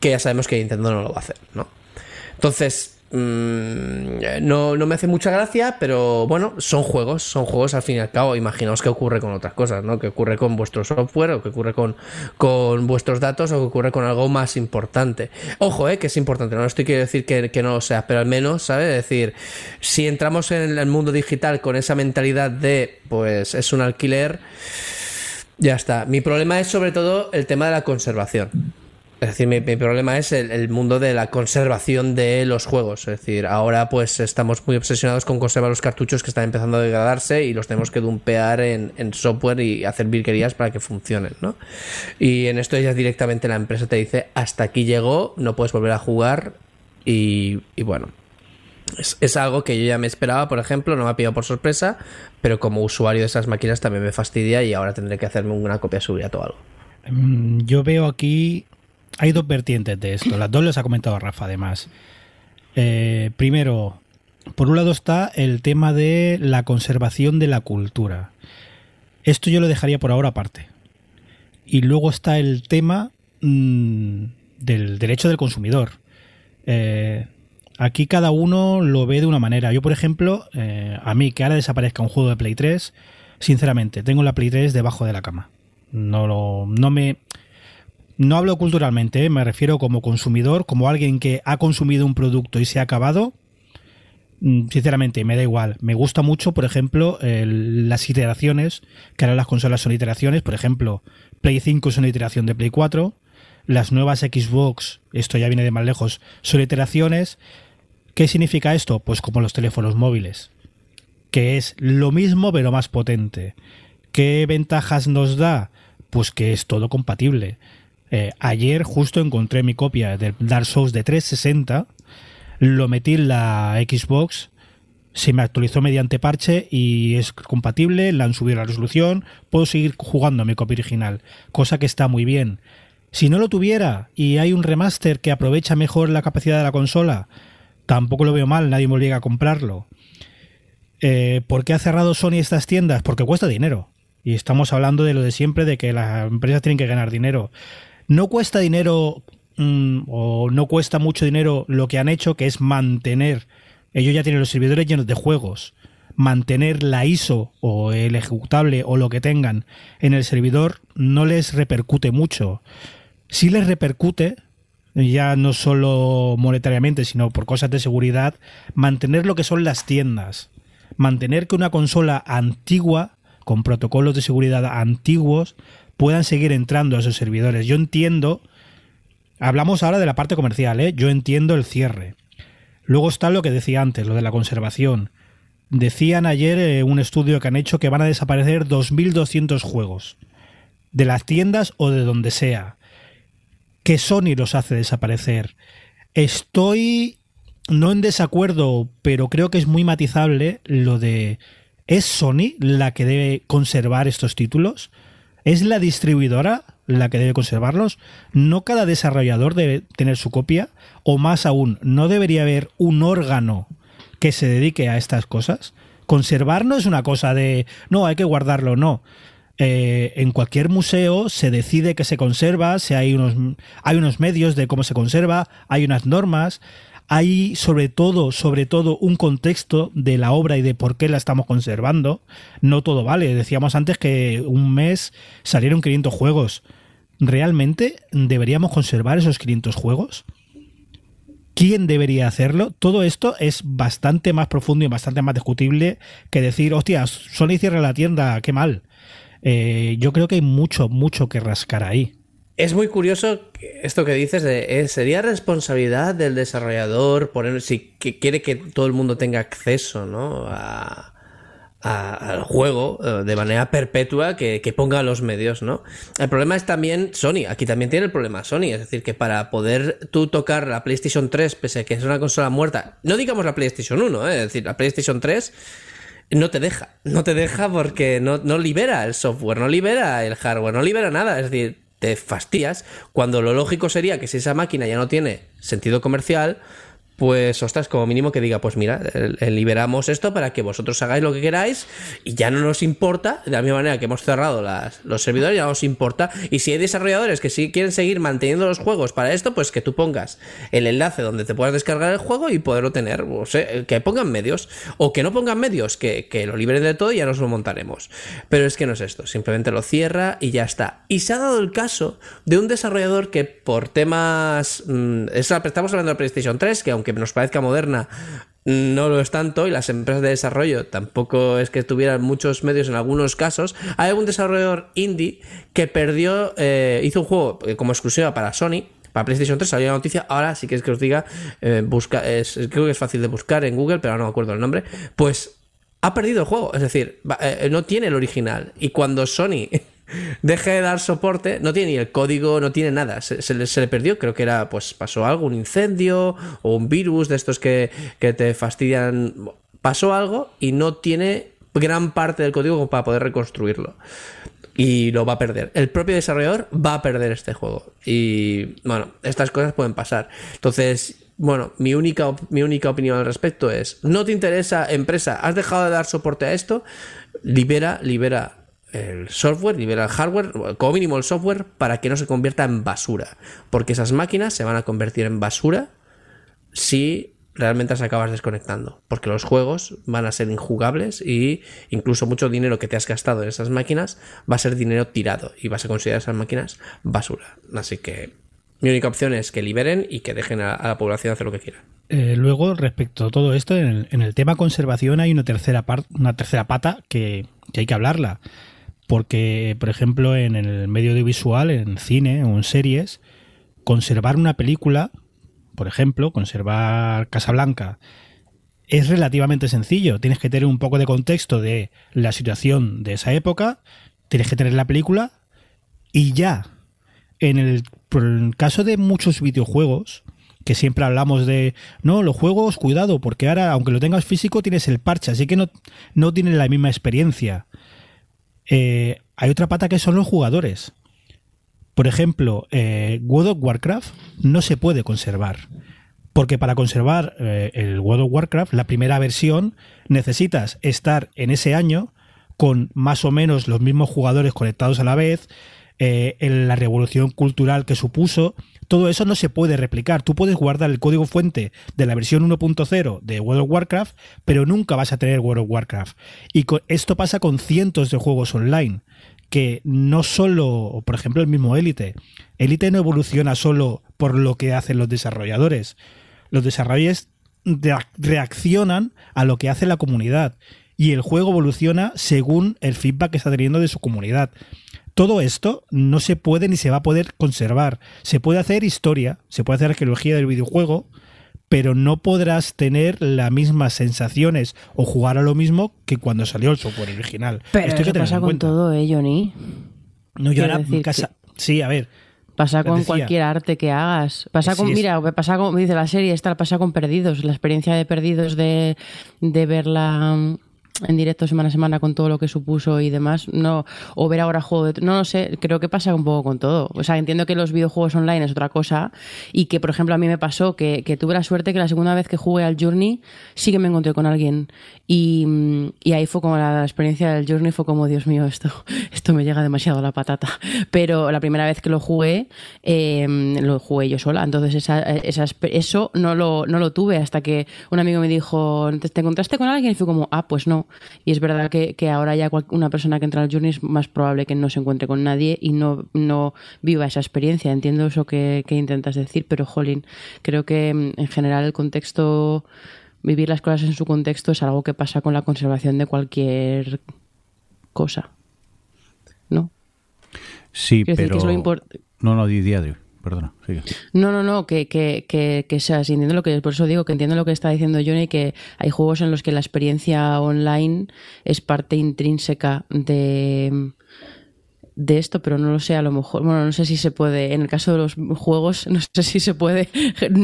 que ya sabemos que Nintendo no lo va a hacer, ¿no? Entonces, mm, no, no me hace mucha gracia, pero bueno, son juegos, son juegos al fin y al cabo. Imaginaos qué ocurre con otras cosas, ¿no? ¿Qué ocurre con vuestro software o qué ocurre con, con vuestros datos o qué ocurre con algo más importante? Ojo, ¿eh? Que es importante, no estoy quiero decir que, que no lo sea, pero al menos, ¿sabes? Es decir, si entramos en el mundo digital con esa mentalidad de, pues es un alquiler, ya está. Mi problema es sobre todo el tema de la conservación. Es decir, mi, problema es el, mundo de la conservación de los juegos. Es decir, ahora pues estamos muy obsesionados con conservar los cartuchos que están empezando a degradarse y los tenemos que dumpear en, software y hacer virquerías para que funcionen, ¿no? Y en esto ya directamente la empresa te dice, hasta aquí llegó, no puedes volver a jugar y, bueno. Es, es, algo que yo ya me esperaba, por ejemplo, no me ha pillado por sorpresa, pero como usuario de esas máquinas también me fastidia y ahora tendré que hacerme una copia seguridad o algo. Mm, yo veo aquí hay dos vertientes de esto. Las dos les ha comentado Rafa, además. Eh, primero, por un lado está el tema de la conservación de la cultura. Esto yo lo dejaría por ahora aparte. Y luego está el tema mm, del derecho del consumidor. Eh, aquí cada uno lo ve de una manera. Yo, por ejemplo, eh, a mí que ahora desaparezca un juego de Play 3, sinceramente, tengo la Play 3 debajo de la cama. No, lo, no me no hablo culturalmente, ¿eh? me refiero como consumidor, como alguien que ha consumido un producto y se ha acabado. Mm, sinceramente, me da igual. Me gusta mucho, por ejemplo, las iteraciones, que ahora las consolas son iteraciones. Por ejemplo, Play 5 es una iteración de Play 4. Las nuevas Xbox, esto ya viene de más lejos, son iteraciones. ¿Qué significa esto? Pues como los teléfonos móviles, que es lo mismo pero más potente. ¿Qué ventajas nos da? Pues que es todo compatible. Eh, ayer justo encontré mi copia del Dark Souls de 360, lo metí en la Xbox, se me actualizó mediante parche y es compatible, le han subido la resolución, puedo seguir jugando a mi copia original, cosa que está muy bien. Si no lo tuviera y hay un remaster que aprovecha mejor la capacidad de la consola, tampoco lo veo mal, nadie me obliga a comprarlo. Eh, ¿Por qué ha cerrado Sony estas tiendas? Porque cuesta dinero. Y estamos hablando de lo de siempre, de que las empresas tienen que ganar dinero. No cuesta dinero mm, o no cuesta mucho dinero lo que han hecho, que es mantener, ellos ya tienen los servidores llenos de juegos, mantener la ISO o el ejecutable o lo que tengan en el servidor no les repercute mucho. Si les repercute, ya no solo monetariamente, sino por cosas de seguridad, mantener lo que son las tiendas. Mantener que una consola antigua, con protocolos de seguridad antiguos, puedan seguir entrando a esos servidores. Yo entiendo, hablamos ahora de la parte comercial, ¿eh? yo entiendo el cierre. Luego está lo que decía antes, lo de la conservación. Decían ayer eh, un estudio que han hecho que van a desaparecer 2.200 juegos. De las tiendas o de donde sea. Que Sony los hace desaparecer. Estoy no en desacuerdo, pero creo que es muy matizable lo de... ¿Es Sony la que debe conservar estos títulos? ¿Es la distribuidora la que debe conservarlos? ¿No cada desarrollador debe tener su copia? O más aún, ¿no debería haber un órgano que se dedique a estas cosas? Conservar no es una cosa de, no, hay que guardarlo, no. Eh, en cualquier museo se decide que se conserva, si hay unos, hay unos medios de cómo se conserva, hay unas normas, hay sobre todo, sobre todo un contexto de la obra y de por qué la estamos conservando. No todo vale. Decíamos antes que un mes salieron 500 juegos. ¿Realmente deberíamos conservar esos 500 juegos? ¿Quién debería hacerlo? Todo esto es bastante más profundo y bastante más discutible que decir, hostia, Sony cierra la tienda, qué mal. Eh, yo creo que hay mucho, mucho que rascar ahí. Es muy curioso esto que dices de eh, sería responsabilidad del desarrollador poner si que quiere que todo el mundo tenga acceso ¿no? a, al juego eh, de manera perpetua que, que, ponga los medios, ¿no? El problema es también Sony, aquí también tiene el problema Sony, es decir, que para poder tú tocar la PlayStation 3, pese a que es una consola muerta, no digamos la PlayStation 1, ¿eh? es decir, la PlayStation 3 no te deja, no te deja porque no, no libera el software, no libera el hardware, no libera nada, es decir, te fastidias, cuando lo lógico sería que si esa máquina ya no tiene sentido comercial, pues ostras, como mínimo que diga, pues mira, liberamos esto para que vosotros hagáis lo que queráis y ya no nos importa, de la misma manera que hemos cerrado las, los servidores, ya no nos importa. Y si hay desarrolladores que sí quieren seguir manteniendo los juegos para esto, pues que tú pongas el enlace donde te puedas descargar el juego y poderlo tener, o sea, que pongan medios, o que no pongan medios, que, que lo liberen de todo y ya nos lo montaremos. Pero es que no es esto, simplemente lo cierra y ya está. Y se ha dado el caso de un desarrollador que por temas... Mmm, estamos hablando de PlayStation 3, que aunque que nos parezca moderna, no lo es tanto y las empresas de desarrollo tampoco es que tuvieran muchos medios en algunos casos. Hay algún desarrollador indie que perdió, eh, hizo un juego eh, como exclusiva para Sony, Para PlayStation 3 salió la noticia, ahora sí que es que os diga, eh, busca, es, creo que es fácil de buscar en Google, pero no me acuerdo el nombre, pues ha perdido el juego, es decir, no tiene el original. Y cuando Sony deje de dar soporte, no tiene ni el código, no tiene nada, se, le, perdió, creo que era, pues pasó algo, un incendio o un virus de estos que, que te fastidian, pasó algo y no tiene gran parte del código para poder reconstruirlo y lo va a perder. El propio desarrollador va a perder este juego. Y bueno, estas cosas pueden pasar. Entonces, bueno, mi única, mi única opinión al respecto es, no te interesa empresa, has dejado de dar soporte a esto, libera, libera el software, libera el hardware, como mínimo el software, para que no se convierta en basura. Porque esas máquinas se van a convertir en basura si realmente las acabas desconectando, porque los juegos van a ser injugables y incluso mucho dinero que te has gastado en esas máquinas va a ser dinero tirado y vas a considerar esas máquinas basura. Así que mi única opción es que liberen y que dejen a, la población hacer lo que quiera. Eh, luego, respecto a todo esto, en el, tema conservación hay una tercera, una tercera pata que, que hay que hablarla. Porque, por ejemplo, en el medio audiovisual, en cine o en series, conservar una película por ejemplo, conservar Casablanca es relativamente sencillo. Tienes que tener un poco de contexto de la situación de esa época, tienes que tener la película y ya. En el, caso de muchos videojuegos, que siempre hablamos de, no, los juegos, cuidado, porque ahora, aunque lo tengas físico, tienes el parche, así que no, no tienes la misma experiencia. Eh, hay otra pata que son los jugadores. Por ejemplo, eh, World of Warcraft no se puede conservar. Porque para conservar eh, el World of Warcraft, la primera versión, necesitas estar en ese año con más o menos los mismos jugadores conectados a la vez, eh, en la revolución cultural que supuso, todo eso no se puede replicar. Tú puedes guardar el código fuente de la versión 1.0 de World of Warcraft, pero nunca vas a tener World of Warcraft. Y esto pasa con cientos de juegos online que no solo, por ejemplo, el mismo Elite. Elite no evoluciona solo por lo que hacen los desarrolladores. Los desarrolladores reaccionan a lo que hace la comunidad y el juego evoluciona según el feedback que está teniendo de su comunidad. Todo esto no se puede ni se va a poder conservar. Se puede hacer historia, se puede hacer arqueología del videojuego, pero no podrás tener las mismas sensaciones o jugar a lo mismo que cuando salió el software original. Pero Esto eso pasa con todo, ¿eh, Johnny? No, yo ahora en casa... Sí, a ver. Pasa con cualquier arte que hagas. Pasa con, mira, pasa con, dice la serie esta, pasa con Perdidos. La experiencia de Perdidos de, de verla en directo semana a semana con todo lo que supuso y demás, no, o ver ahora juego de, no lo sé, creo que pasa un poco con todo. O sea, entiendo que los videojuegos online es otra cosa y que, por ejemplo, a mí me pasó que, tuve la suerte que la segunda vez que jugué al Journey sí que me encontré con alguien y, y ahí fue como la, experiencia del Journey fue como, Dios mío, esto, (laughs) esto me llega demasiado a la patata. (laughs) Pero la primera vez que lo jugué, eh, lo jugué yo sola, entonces esa, esa, eso no lo, no lo tuve hasta que un amigo me dijo, ¿te encontraste con alguien? Y fue como, ah, pues no. Y es verdad que, ahora ya una persona que entra al Journey es más probable que no se encuentre con nadie y no, no viva esa experiencia. Entiendo eso que, intentas decir, pero jolín, creo que mm, en general el contexto, vivir las cosas en su contexto es algo que pasa con la conservación de cualquier cosa. ¿No? Sí, pero... no, no, di, perdona, No, no, no, que, que, que, que sea, entiendo lo que, por eso digo que entiendo lo que está diciendo Johnny, que hay juegos en los que la experiencia online es parte intrínseca de, de esto, pero no lo sé, a lo mejor, bueno, no sé si se puede, en el caso de los juegos, (laughs) no sé si se puede,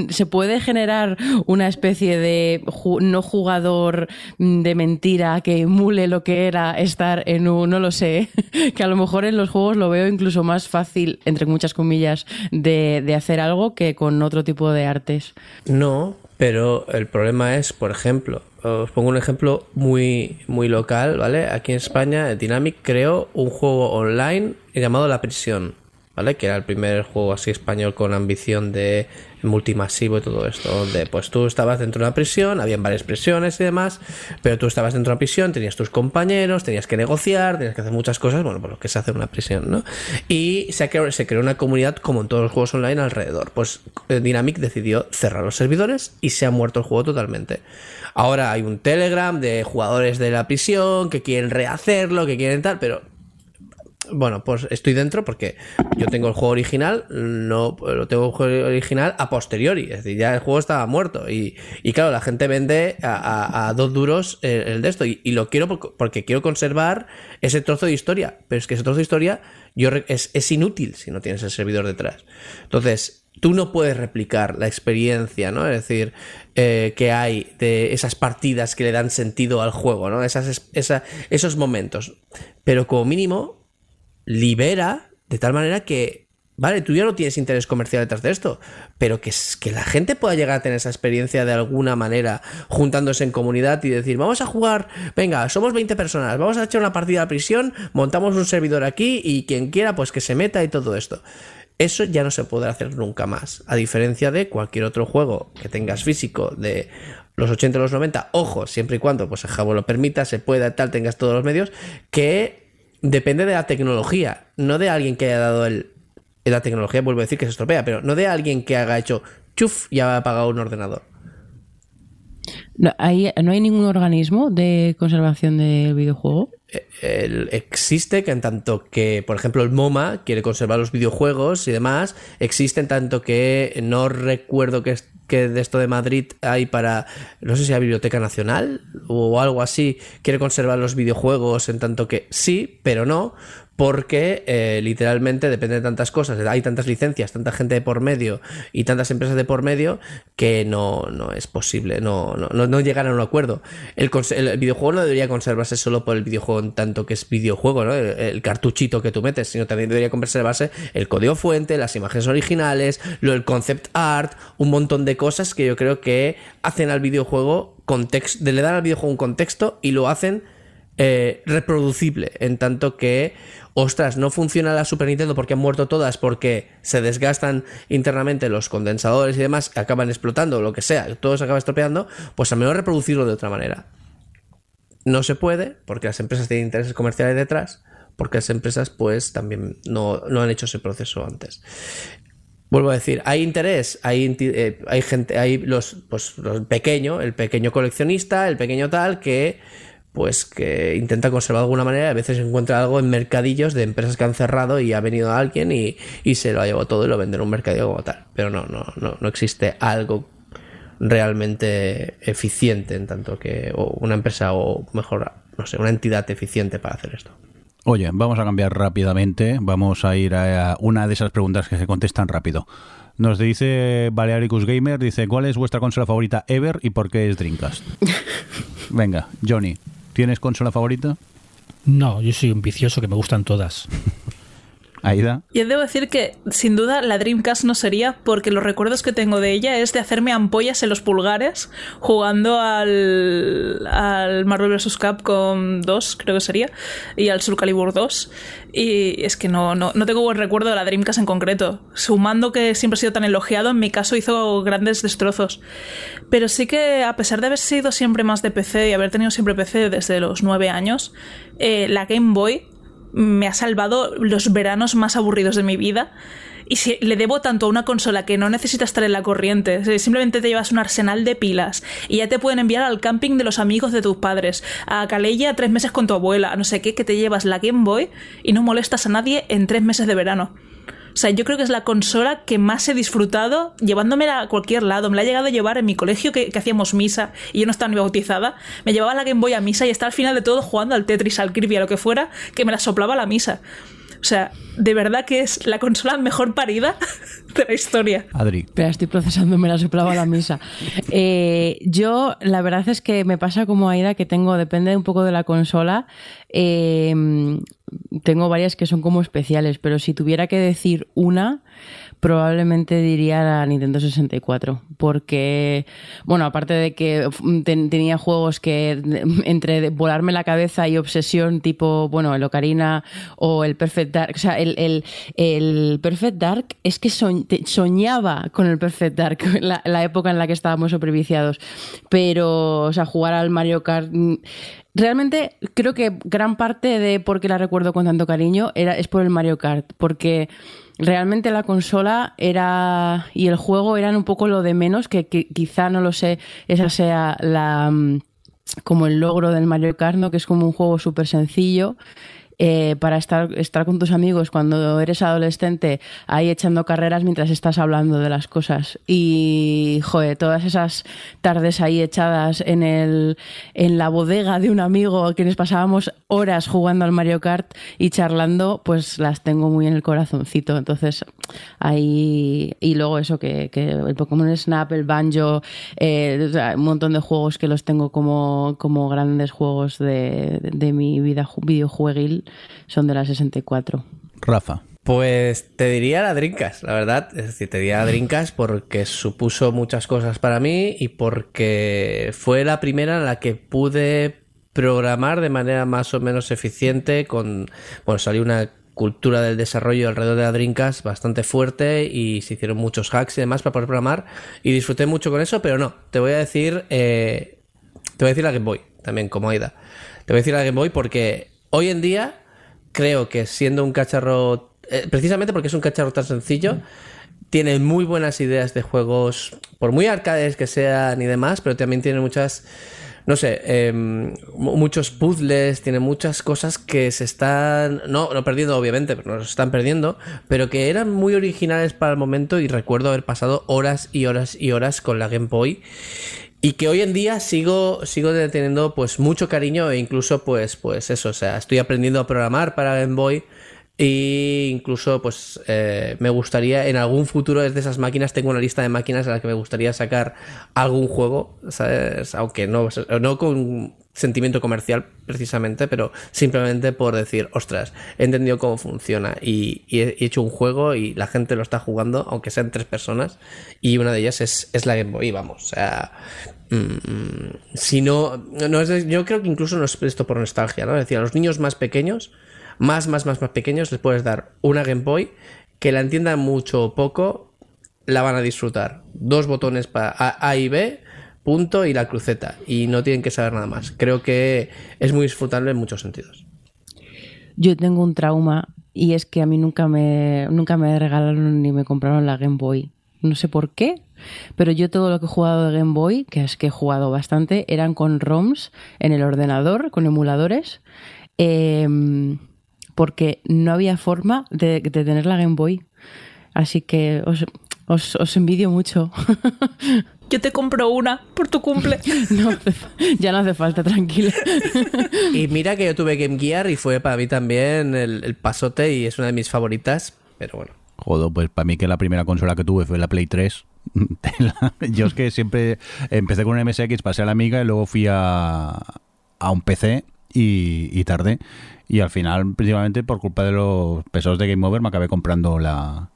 se puede generar una especie de no jugador de mentira que emule lo que era estar en un, no lo sé, (laughs) que a lo mejor en los juegos lo veo incluso más fácil, entre muchas comillas, de, de hacer algo que con otro tipo de artes. No, pero el problema es, por ejemplo, os pongo un ejemplo muy, muy local, ¿vale? Aquí en España, Dynamic creó un juego online llamado La Prisión, ¿vale? Que era el primer juego así español con ambición de multimasivo y todo esto, donde pues tú estabas dentro de una prisión, habían varias prisiones y demás, pero tú estabas dentro de una prisión, tenías tus compañeros, tenías que negociar, tenías que hacer muchas cosas, bueno, por lo que es hacer una prisión, ¿no? Y se creó, se creó una comunidad como en todos los juegos online alrededor. Pues eh, Dynamic decidió cerrar los servidores y se ha muerto el juego totalmente. Ahora hay un Telegram de jugadores de la prisión que quieren rehacerlo, que quieren tal, pero bueno, pues estoy dentro porque yo tengo el juego original, no lo tengo el juego original a posteriori, es decir, ya el juego estaba muerto y, y claro, la gente vende a, dos duros el, de esto y, lo quiero porque, quiero conservar ese trozo de historia, pero es que ese trozo de historia yo es, es inútil si no tienes el servidor detrás. Entonces, tú no puedes replicar la experiencia, ¿no? Es decir, eh, que hay de esas partidas que le dan sentido al juego, ¿no? Esas, esa- esos momentos. Pero como mínimo, libera de tal manera que, vale, tú ya no tienes interés comercial detrás de esto, pero que, que la gente pueda llegar a tener esa experiencia de alguna manera, juntándose en comunidad y decir, vamos a jugar, venga, somos 20 personas, vamos a echar una partida a prisión, montamos un servidor aquí y quien quiera, pues que se meta y todo esto. Eso ya no se podrá hacer nunca más. A diferencia de cualquier otro juego que tengas físico de los 80 o los 90, ojo, siempre y cuando pues el Jabo lo permita, se pueda tal, tengas todos los medios, que depende de la tecnología, no de alguien que haya dado el. La tecnología, vuelvo a decir que se estropea, pero no de alguien que haga hecho chuf y ha apagado un ordenador. No hay, no hay ningún organismo de conservación del videojuego. el- existe que en tanto que, por ejemplo, el MoMA quiere conservar los videojuegos y demás, existe en tanto que no recuerdo que, es- que de esto de Madrid hay para, no sé si la Biblioteca Nacional o algo así, quiere conservar los videojuegos en tanto que sí, pero no, porque eh, literalmente depende de tantas cosas, hay tantas licencias, tanta gente de por medio y tantas empresas de por medio que no, no es posible, no, no, no, llegan a un acuerdo. El, el videojuego no debería conservarse solo por el videojuego en tanto que es videojuego, ¿no? El, el cartuchito que tú metes, sino también debería conservarse el código fuente, las imágenes originales, lo del concept art, un montón de cosas que yo creo que hacen al videojuego contexto, le dan al videojuego un contexto y lo hacen eh, reproducible, en tanto que, ostras, no funciona la Super Nintendo porque han muerto todas, porque se desgastan internamente los condensadores y demás, acaban explotando, lo que sea, todo se acaba estropeando, pues al menos reproducirlo de otra manera. No se puede, porque las empresas tienen intereses comerciales detrás, porque las empresas, pues, también no, no han hecho ese proceso antes. Vuelvo a decir, hay interés, hay, eh, hay gente, hay los, pues, los pequeño, el pequeño coleccionista, el pequeño tal, que pues que intenta conservar de alguna manera, a veces encuentra algo en mercadillos de empresas que han cerrado y ha venido alguien y, y se lo ha llevado todo y lo vende en un mercadillo como tal. Pero no, no, no, no existe algo realmente eficiente en tanto que o una empresa o mejor, no sé, una entidad eficiente para hacer esto. Oye, vamos a cambiar rápidamente. Vamos a ir a una de esas preguntas que se contestan rápido. Nos dice Balearicus Gamer, dice, ¿cuál es vuestra consola favorita ever y por qué es Dreamcast? (laughs) Venga, Johnny, ¿tienes consola favorita? No, yo soy un vicioso que me gustan todas. (laughs) Aida. Yo debo decir que sin duda la Dreamcast no sería porque los recuerdos que tengo de ella es de hacerme ampollas en los pulgares jugando al, al Marvel vs. Capcom 2, creo que sería, y al Soul Calibur 2. Y es que no, no, no tengo buen recuerdo de la Dreamcast en concreto. Sumando que siempre ha sido tan elogiado, en mi caso hizo grandes destrozos. Pero sí que a pesar de haber sido siempre más de PC y haber tenido siempre PC desde los 9 años, eh, la Game Boy me ha salvado los veranos más aburridos de mi vida. Y si le debo tanto a una consola que no necesita estar en la corriente, simplemente te llevas un arsenal de pilas y ya te pueden enviar al camping de los amigos de tus padres, a Calella tres meses con tu abuela, no sé qué, que te llevas la Game Boy y no molestas a nadie en tres meses de verano. O sea, yo creo que es la consola que más he disfrutado llevándomela a cualquier lado. Me la he llegado a llevar en mi colegio que, que hacíamos misa y yo no estaba ni bautizada. Me llevaba la Game Boy a misa y estaba al final de todo jugando al Tetris, al Kirby, a lo que fuera, que me la soplaba la misa. O sea, de verdad que es la consola mejor parida (laughs) de la historia. Adri. Espera, estoy procesando, me la soplaba la misa. Eh, yo, la verdad es que me pasa como Aida, que tengo, depende un poco de la consola, eh, tengo varias que son como especiales, pero si tuviera que decir una, probablemente diría la Nintendo 64, porque, bueno, aparte de que ten- tenía juegos que (laughs) entre volarme la cabeza y obsesión, tipo, bueno, el Ocarina o el Perfect Dark, o sea, el, el, el Perfect Dark es que soñaba con el Perfect Dark, (laughs) la, la época en la que estábamos superviciados, pero, o sea, jugar al Mario Kart... Realmente creo que gran parte de por qué la recuerdo con tanto cariño era, es por el Mario Kart, porque realmente la consola era y el juego eran un poco lo de menos, que, que quizá no lo sé, esa sea la mm, como el logro del Mario Kart, ¿no? que es como un juego súper sencillo eh, para estar, estar con tus amigos cuando eres adolescente ahí echando carreras mientras estás hablando de las cosas. Y, joder, todas esas tardes ahí echadas en, el, en la bodega de un amigo quienes pasábamos horas jugando al Mario Kart y charlando, pues las tengo muy en el corazoncito. Entonces, ahí. Y luego eso, que, que el Pokémon Snap, el Banjo, eh, un montón de juegos que los tengo como, como grandes juegos de, de mi vida videojueguil son de la 64. Rafa. Pues te diría la Drinkas, la verdad. Es decir, te diría la Drinkas porque supuso muchas cosas para mí y porque fue la primera en la que pude programar de manera más o menos eficiente con... Bueno, salió una cultura del desarrollo alrededor de la Drinkas bastante fuerte y se hicieron muchos hacks y demás para poder programar y disfruté mucho con eso, pero no, te voy a decir... Eh, te voy a decir la Game Boy, también como Aida. Te voy a decir la Game Boy porque hoy en día creo que siendo un cacharro, eh, precisamente porque es un cacharro tan sencillo, tiene muy buenas ideas de juegos, por muy arcades que sean y demás, pero también tiene muchas, no sé, em, muchos puzzles, tiene muchas cosas que se están, no, no perdiendo obviamente, pero se están perdiendo, pero que eran muy originales para el momento y recuerdo haber pasado horas y horas y horas con la Game Boy y que hoy en día sigo, sigo teniendo pues mucho cariño e incluso pues, pues eso, o sea, estoy aprendiendo a programar para Game Boy e incluso pues eh, me gustaría en algún futuro desde esas máquinas tengo una lista de máquinas a las que me gustaría sacar algún juego, ¿sabes? Aunque no, no con sentimiento comercial precisamente, pero simplemente por decir, ostras, he entendido cómo funciona y, he, hecho un juego y la gente lo está jugando, aunque sean tres personas, y una de ellas es, es la Game Boy, vamos, o sea, Mm, si no, no es, yo creo que incluso no es esto por nostalgia, ¿no? Es decir, a los niños más pequeños, más, más, más, más pequeños, les puedes dar una Game Boy que la entiendan mucho o poco, la van a disfrutar. Dos botones para A, y B, punto y la cruceta. Y no tienen que saber nada más. Creo que es muy disfrutable en muchos sentidos. Yo tengo un trauma y es que a mí nunca me, nunca me regalaron ni me compraron la Game Boy. No sé por qué, pero yo todo lo que he jugado de Game Boy, que es que he jugado bastante, eran con ROMs en el ordenador, con emuladores, em, porque no había forma de, tener la Game Boy. Así que os, os, envidio mucho. (laughs) Yo te compro una por tu cumple. (laughs) No, ya no hace falta, tranquilo. Y mira que yo tuve Game Gear y fue para mí también el, el pasote y es una de mis favoritas, pero bueno. Joder, pues para mí que la primera consola que tuve fue la Play 3 (laughs) Yo es que siempre empecé con un MSX, pasé a la Amiga y luego fui a, a un PC y, y tardé. Y al final, principalmente por culpa de los pesos de Game Over, me acabé comprando la,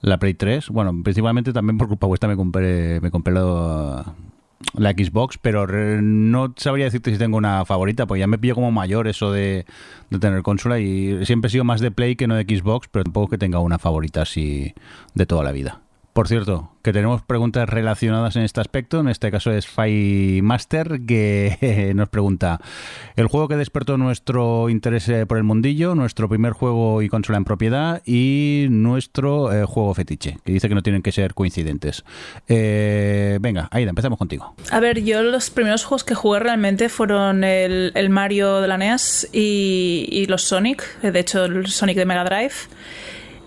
la Play 3. Bueno, principalmente también por culpa vuestra me compré, me compré la, Xbox, pero no sabría decirte si tengo una favorita, pues ya me pillo como mayor eso de, de, tener consola y siempre he sido más de Play que no de Xbox, pero tampoco que tenga una favorita así de toda la vida. Por cierto, que tenemos preguntas relacionadas en este aspecto. En este caso es Fai Master, que (laughs) nos pregunta: el juego que despertó nuestro interés eh, por el mundillo, nuestro primer juego y consola en propiedad y nuestro eh, juego fetiche, que dice que no tienen que ser coincidentes. Eh, venga, Aida, empezamos contigo. A ver, yo los primeros juegos que jugué realmente fueron el, Mario de la NES y, y los Sonic, de hecho, el Sonic de Mega Drive.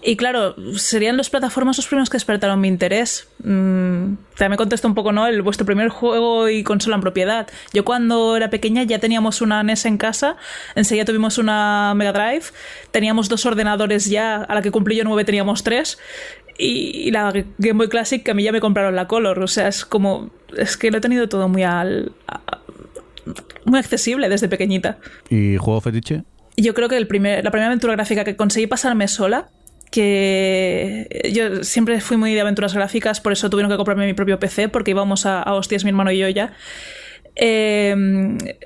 Y claro, serían las plataformas los primeros que despertaron mi interés. Mm, también me contesta un poco, ¿no? El, vuestro primer juego y consola en propiedad. Yo cuando era pequeña ya teníamos una NES en casa, enseguida tuvimos una Mega Drive, teníamos dos ordenadores ya, a la que cumplí yo nueve teníamos tres, y, la Game Boy Classic que a mí ya me compraron la Color. O sea, es como, es que lo he tenido todo muy al... muy accesible desde pequeñita. ¿Y juego fetiche? Yo creo que el primer, la primera aventura gráfica que conseguí pasarme sola que yo siempre fui muy de aventuras gráficas, por eso tuvieron que comprarme mi propio PC, porque íbamos a, hostias mi hermano y yo ya. Eh,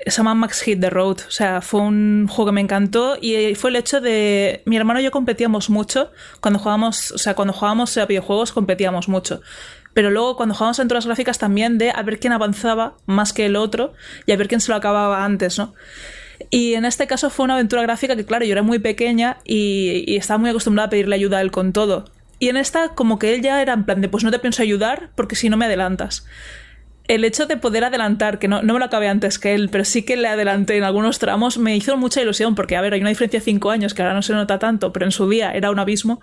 se llama Max Hit The Road. O sea, fue un juego que me encantó y fue el hecho de. Mi hermano y yo competíamos mucho. Cuando jugábamos, o sea, cuando jugábamos a videojuegos competíamos mucho. Pero luego cuando jugábamos aventuras gráficas también de a ver quién avanzaba más que el otro y a ver quién se lo acababa antes, ¿no? Y en este caso fue una aventura gráfica que, claro, yo era muy pequeña y, estaba muy acostumbrada a pedirle ayuda a él con todo. Y en esta, como que él ya era en plan de, pues no te pienso ayudar porque si no me adelantas. el hecho de poder adelantar, que no, no, me lo acabé antes que él, pero sí que le adelanté en algunos tramos, me hizo mucha ilusión, porque a ver, hay una diferencia de cinco años que ahora no se nota tanto, pero en su día era un abismo.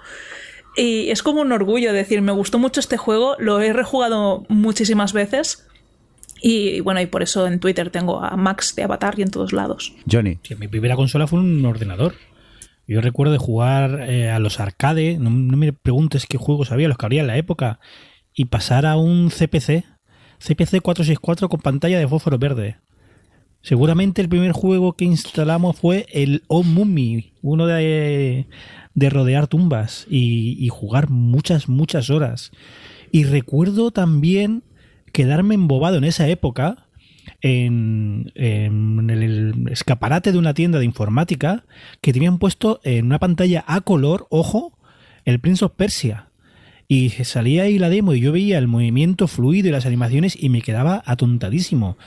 Y es como un orgullo decir, me gustó mucho este juego, lo he rejugado muchísimas veces. Y bueno, y por eso en Twitter tengo a Max de Avatar y en todos lados. Johnny. Sí, mi primera consola fue un ordenador. Yo recuerdo de jugar eh, a los arcade, no, no, me preguntes qué juegos había, los que habría en la época, y pasar a un CPC, CPC 464 con pantalla de fósforo verde. Seguramente el primer juego que instalamos fue el O Mummy, uno de, de rodear tumbas y, y, jugar muchas, muchas horas. Y recuerdo también quedarme embobado en esa época en, en, el escaparate de una tienda de informática que tenían puesto en una pantalla a color, ojo, el Prince of Persia. Y salía ahí la demo y yo veía el movimiento fluido y las animaciones y me quedaba atontadísimo.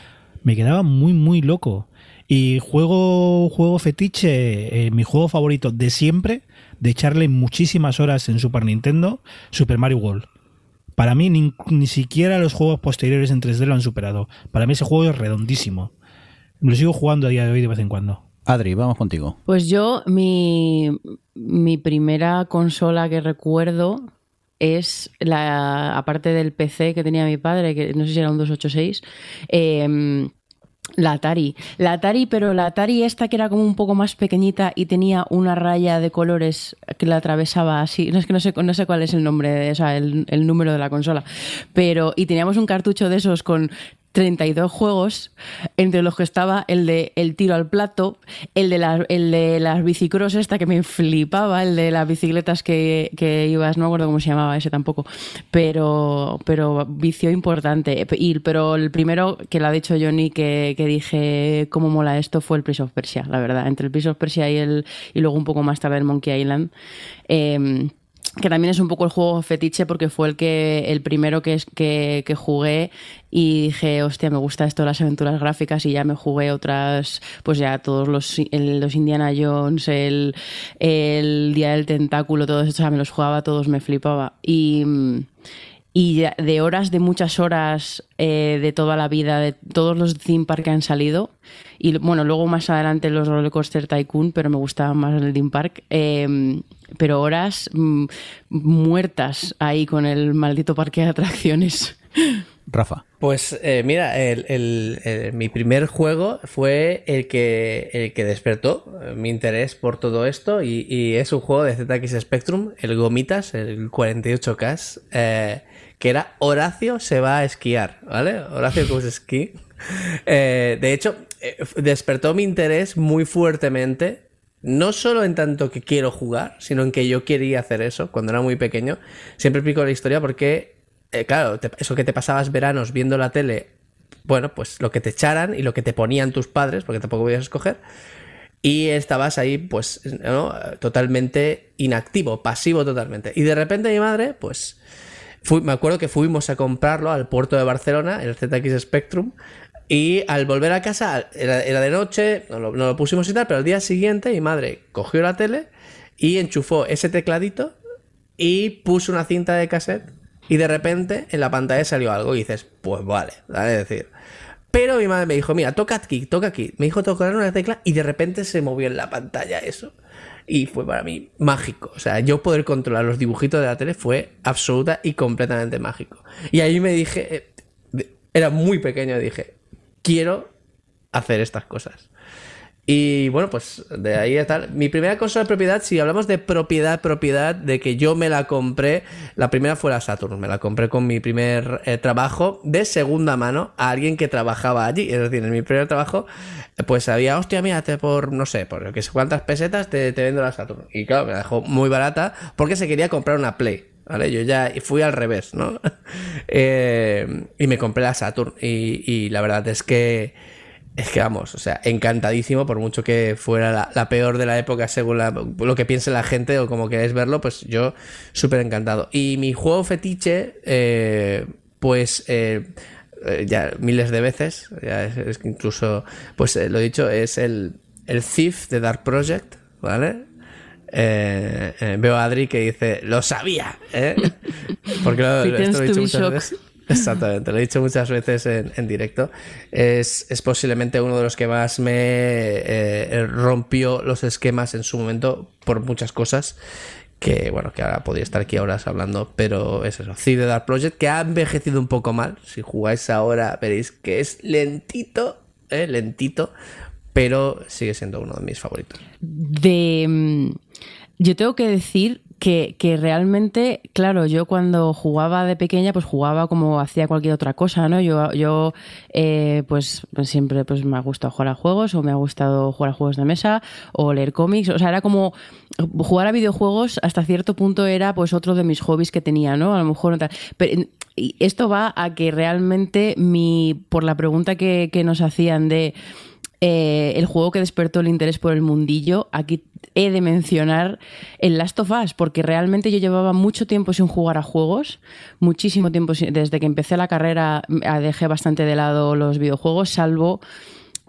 Me quedaba muy, muy loco. Y juego, juego fetiche, eh, mi juego favorito de siempre, de echarle muchísimas horas en Super Nintendo, Super Mario World. Para mí ni, ni, siquiera los juegos posteriores en 3D lo han superado. Para mí ese juego es redondísimo. Lo sigo jugando a día de hoy de vez en cuando. Adri, vamos contigo. Pues yo, mi, mi primera consola que recuerdo es la aparte del PC que tenía mi padre, que no sé si era un 286, eh, la Atari. La Atari, pero la Atari esta que era como un poco más pequeñita y tenía una raya de colores que la atravesaba así. No es que no sé, no sé cuál es el nombre, o sea, el, el número de la consola. Pero, y teníamos un cartucho de esos con 32 juegos, entre los que estaba el de El tiro al plato, el de, la, el de las bicicross esta que me flipaba, el de las bicicletas que, que, ibas, no me acuerdo cómo se llamaba ese tampoco, pero, pero vicio importante. Y, pero el primero que lo ha dicho Johnny que, que dije cómo mola esto fue el Prince of Persia, la verdad. Entre el Prince of Persia y, el, y luego un poco más tarde el Monkey Island. Eh, que también es un poco el juego fetiche porque fue el que el primero que, que, que, jugué y dije, hostia, me gusta esto las aventuras gráficas y ya me jugué otras, pues ya todos los, los Indiana Jones, el, el Día del Tentáculo, todo eso, o sea, me los jugaba todos, me flipaba. Y, y de horas, de muchas horas eh, de toda la vida, de todos los theme park que han salido, y bueno, luego más adelante los Roller Coaster Tycoon, pero me gustaba más el theme park. Eh, pero horas mmm, muertas ahí con el maldito parque de atracciones. Rafa. Pues eh, mira, el, el, el, mi primer juego fue el que, el que despertó mi interés por todo esto y, y, es un juego de ZX Spectrum, el Gomitas, el 48K, eh, que era Horacio se va a esquiar, ¿vale? Horacio goes esquí. Eh, de hecho, despertó mi interés muy fuertemente no solo en tanto que quiero jugar, sino en que yo quería hacer eso cuando era muy pequeño. Siempre explico la historia porque, eh, claro, eso que te pasabas veranos viendo la tele, bueno, pues lo que te echaran y lo que te ponían tus padres, porque tampoco podías escoger, y estabas ahí, pues, ¿no? totalmente inactivo, pasivo totalmente. Y de repente mi madre, pues, me acuerdo que fuimos a comprarlo al puerto de Barcelona, el ZX Spectrum, y al volver a casa, era, de noche, no lo, no lo, pusimos y tal, pero al día siguiente mi madre cogió la tele y enchufó ese tecladito y puso una cinta de cassette y de repente en la pantalla salió algo y dices, pues vale, vale decir. Pero mi madre me dijo, mira, toca aquí, toca aquí. Me dijo tocar una tecla y de repente se movió en la pantalla eso. Y fue para mí mágico. O sea, yo poder controlar los dibujitos de la tele fue absoluta y completamente mágico. Y ahí me dije, eh, era muy pequeño, dije, quiero hacer estas cosas. Y bueno, pues de ahí está. Mi primera consola de propiedad, si hablamos de propiedad, propiedad, de que yo me la compré, la primera fue la Saturn. Me la compré con mi primer eh, trabajo de segunda mano a alguien que trabajaba allí. Es decir, en mi primer trabajo, pues había, hostia, mírate por, no sé, por que sé cuántas pesetas te, te vendo la Saturn. Y claro, me la dejó muy barata porque se quería comprar una Play. ¿Vale? Yo ya fui al revés, ¿no? (laughs) eh, y me compré la Saturn. Y, la verdad es que. Es que vamos, o sea, encantadísimo, por mucho que fuera la, la peor de la época según la, lo que piense la gente o como queréis verlo, pues yo súper encantado. Y mi juego fetiche, eh, pues eh, ya miles de veces, ya es, es incluso, pues eh, lo he dicho, es el, el Thief de Dark Project, ¿vale? Eh, eh, veo a Adri que dice, lo sabía, ¿eh? (laughs) Porque lo, esto lo he dicho muchas veces. Exactamente, lo he dicho muchas veces en, directo. Es, posiblemente uno de los que más me eh, rompió los esquemas en su momento por muchas cosas. Que bueno, que ahora podría estar aquí horas hablando, pero es eso. Cid de Dark Project, que ha envejecido un poco mal. Si jugáis ahora, veréis que es lentito, eh, lentito, pero sigue siendo uno de mis favoritos. De. Mm, yo tengo que decir que, que, realmente, claro, yo cuando jugaba de pequeña, pues jugaba como hacía cualquier otra cosa, ¿no? Yo, yo eh, pues siempre pues me ha gustado jugar a juegos, o me ha gustado jugar a juegos de mesa, o leer cómics, o sea, era como jugar a videojuegos hasta cierto punto era pues otro de mis hobbies que tenía, ¿no? A lo mejor pero esto va a que realmente mi, por la pregunta que, que nos hacían de eh, el juego que despertó el interés por el mundillo, aquí he de mencionar el Last of Us, porque realmente yo llevaba mucho tiempo sin jugar a juegos, muchísimo tiempo, desde que empecé la carrera dejé bastante de lado los videojuegos, salvo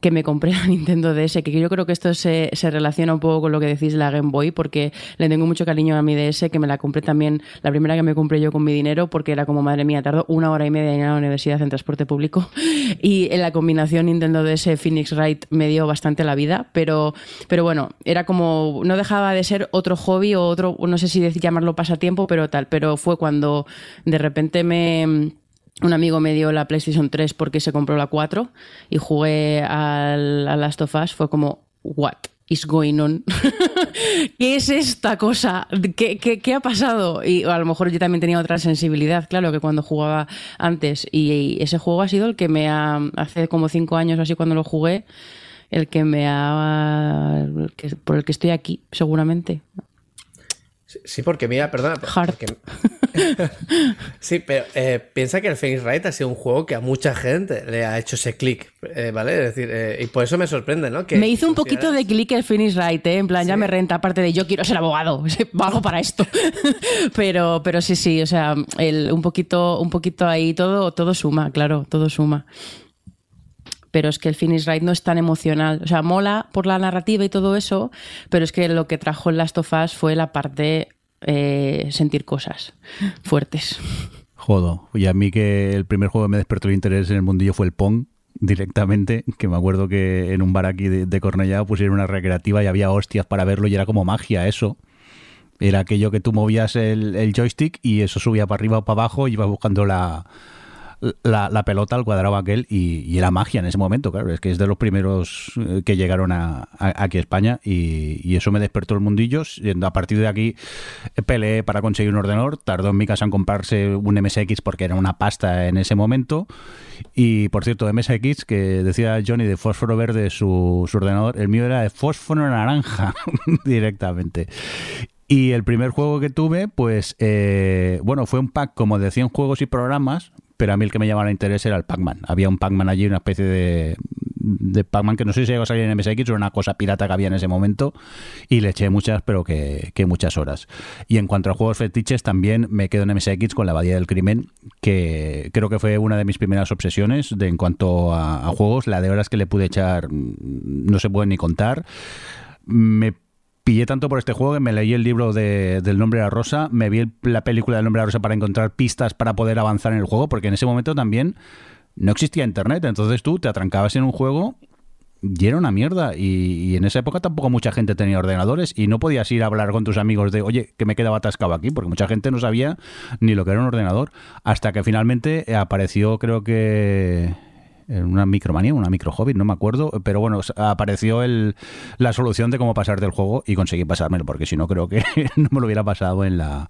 que me compré la Nintendo DS, que yo creo que esto se, relaciona un poco con lo que decís de la Game Boy, porque le tengo mucho cariño a mi DS, que me la compré también, la primera que me compré yo con mi dinero, porque era como, madre mía, tardó una hora y media en ir a la universidad en transporte público, (laughs) y en la combinación Nintendo DS Phoenix Wright me dio bastante la vida, pero, pero bueno, era como, no dejaba de ser otro hobby o otro, no sé si llamarlo pasatiempo, pero tal, pero fue cuando de repente me un amigo me dio la PlayStation 3 porque se compró la 4 y jugué al, a Last of Us. Fue como, what is going on? (laughs) ¿Qué es esta cosa? ¿Qué, ¿Qué, ha pasado? Y a lo mejor yo también tenía otra sensibilidad, claro, que cuando jugaba antes. Y, ese juego ha sido el que me ha, hace como cinco años o así cuando lo jugué, el que me ha, por el que estoy aquí, seguramente. Sí, porque mira, perdona. (laughs) sí, pero eh, piensa que el Phoenix Wright ha sido un juego que a mucha gente le ha hecho ese clic, eh, ¿vale? Es decir, eh, y por eso me sorprende, ¿no? me hizo un poquito de clic el Phoenix Wright, ¿eh? En plan, ya me renta, aparte de yo quiero ser abogado, (laughs) valgo para esto. (laughs) pero, pero sí, sí, o sea, un, poquito, un poquito ahí, todo, todo suma, claro, todo suma pero es que el Finish Ride no es tan emocional. O sea, mola por la narrativa y todo eso, pero es que lo que trajo el Last of Us fue la parte eh, sentir cosas fuertes. Jodo. Y a mí que el primer juego que me despertó el interés en el mundillo fue el Pong directamente, que me acuerdo que en un bar aquí de, de pusieron una recreativa y había hostias para verlo y era como magia eso. Era aquello que tú movías el, el joystick y eso subía para arriba o para abajo y ibas buscando la, la, pelota al cuadrado aquel y, era magia en ese momento, claro, es que es de los primeros eh, que llegaron a, aquí a España y, eso me despertó el mundillo. A partir de aquí peleé para conseguir un ordenador, tardó en mi casa en comprarse un MSX porque era una pasta en ese momento y por cierto, MSX que decía Johnny de fósforo verde su, su ordenador, el mío era de fósforo naranja (laughs) directamente. Y el primer juego que tuve, pues, eh, bueno, fue un pack como de 100 juegos y programas, pero a mí el que me llamaba el interés era el Pac-Man. Había un Pac-Man allí, una especie de, de Pac-Man que no sé si iba a salir en MSX, era una cosa pirata que había en ese momento y le eché muchas, pero que, muchas horas. Y en cuanto a juegos fetiches, también me quedo en MSX con la Abadía del Crimen, que creo que fue una de mis primeras obsesiones de, en cuanto a, a juegos. La de horas que le pude echar mm, no se puede ni contar. Me pillé tanto por este juego que me leí el libro de, del Nombre de la Rosa, me vi la película del Nombre de la Rosa para encontrar pistas para poder avanzar en el juego, porque en ese momento también no existía internet, entonces tú te atrancabas en un juego y era una mierda. Y, en esa época tampoco mucha gente tenía ordenadores y no podías ir a hablar con tus amigos de, oye, que me quedaba atascado aquí, porque mucha gente no sabía ni lo que era un ordenador. Hasta que finalmente apareció, creo que una micromanía, una micro hobby, no me acuerdo, pero bueno, apareció el, la solución de cómo pasar del juego y conseguí pasármelo, porque si no creo que (laughs) no me lo hubiera pasado en la,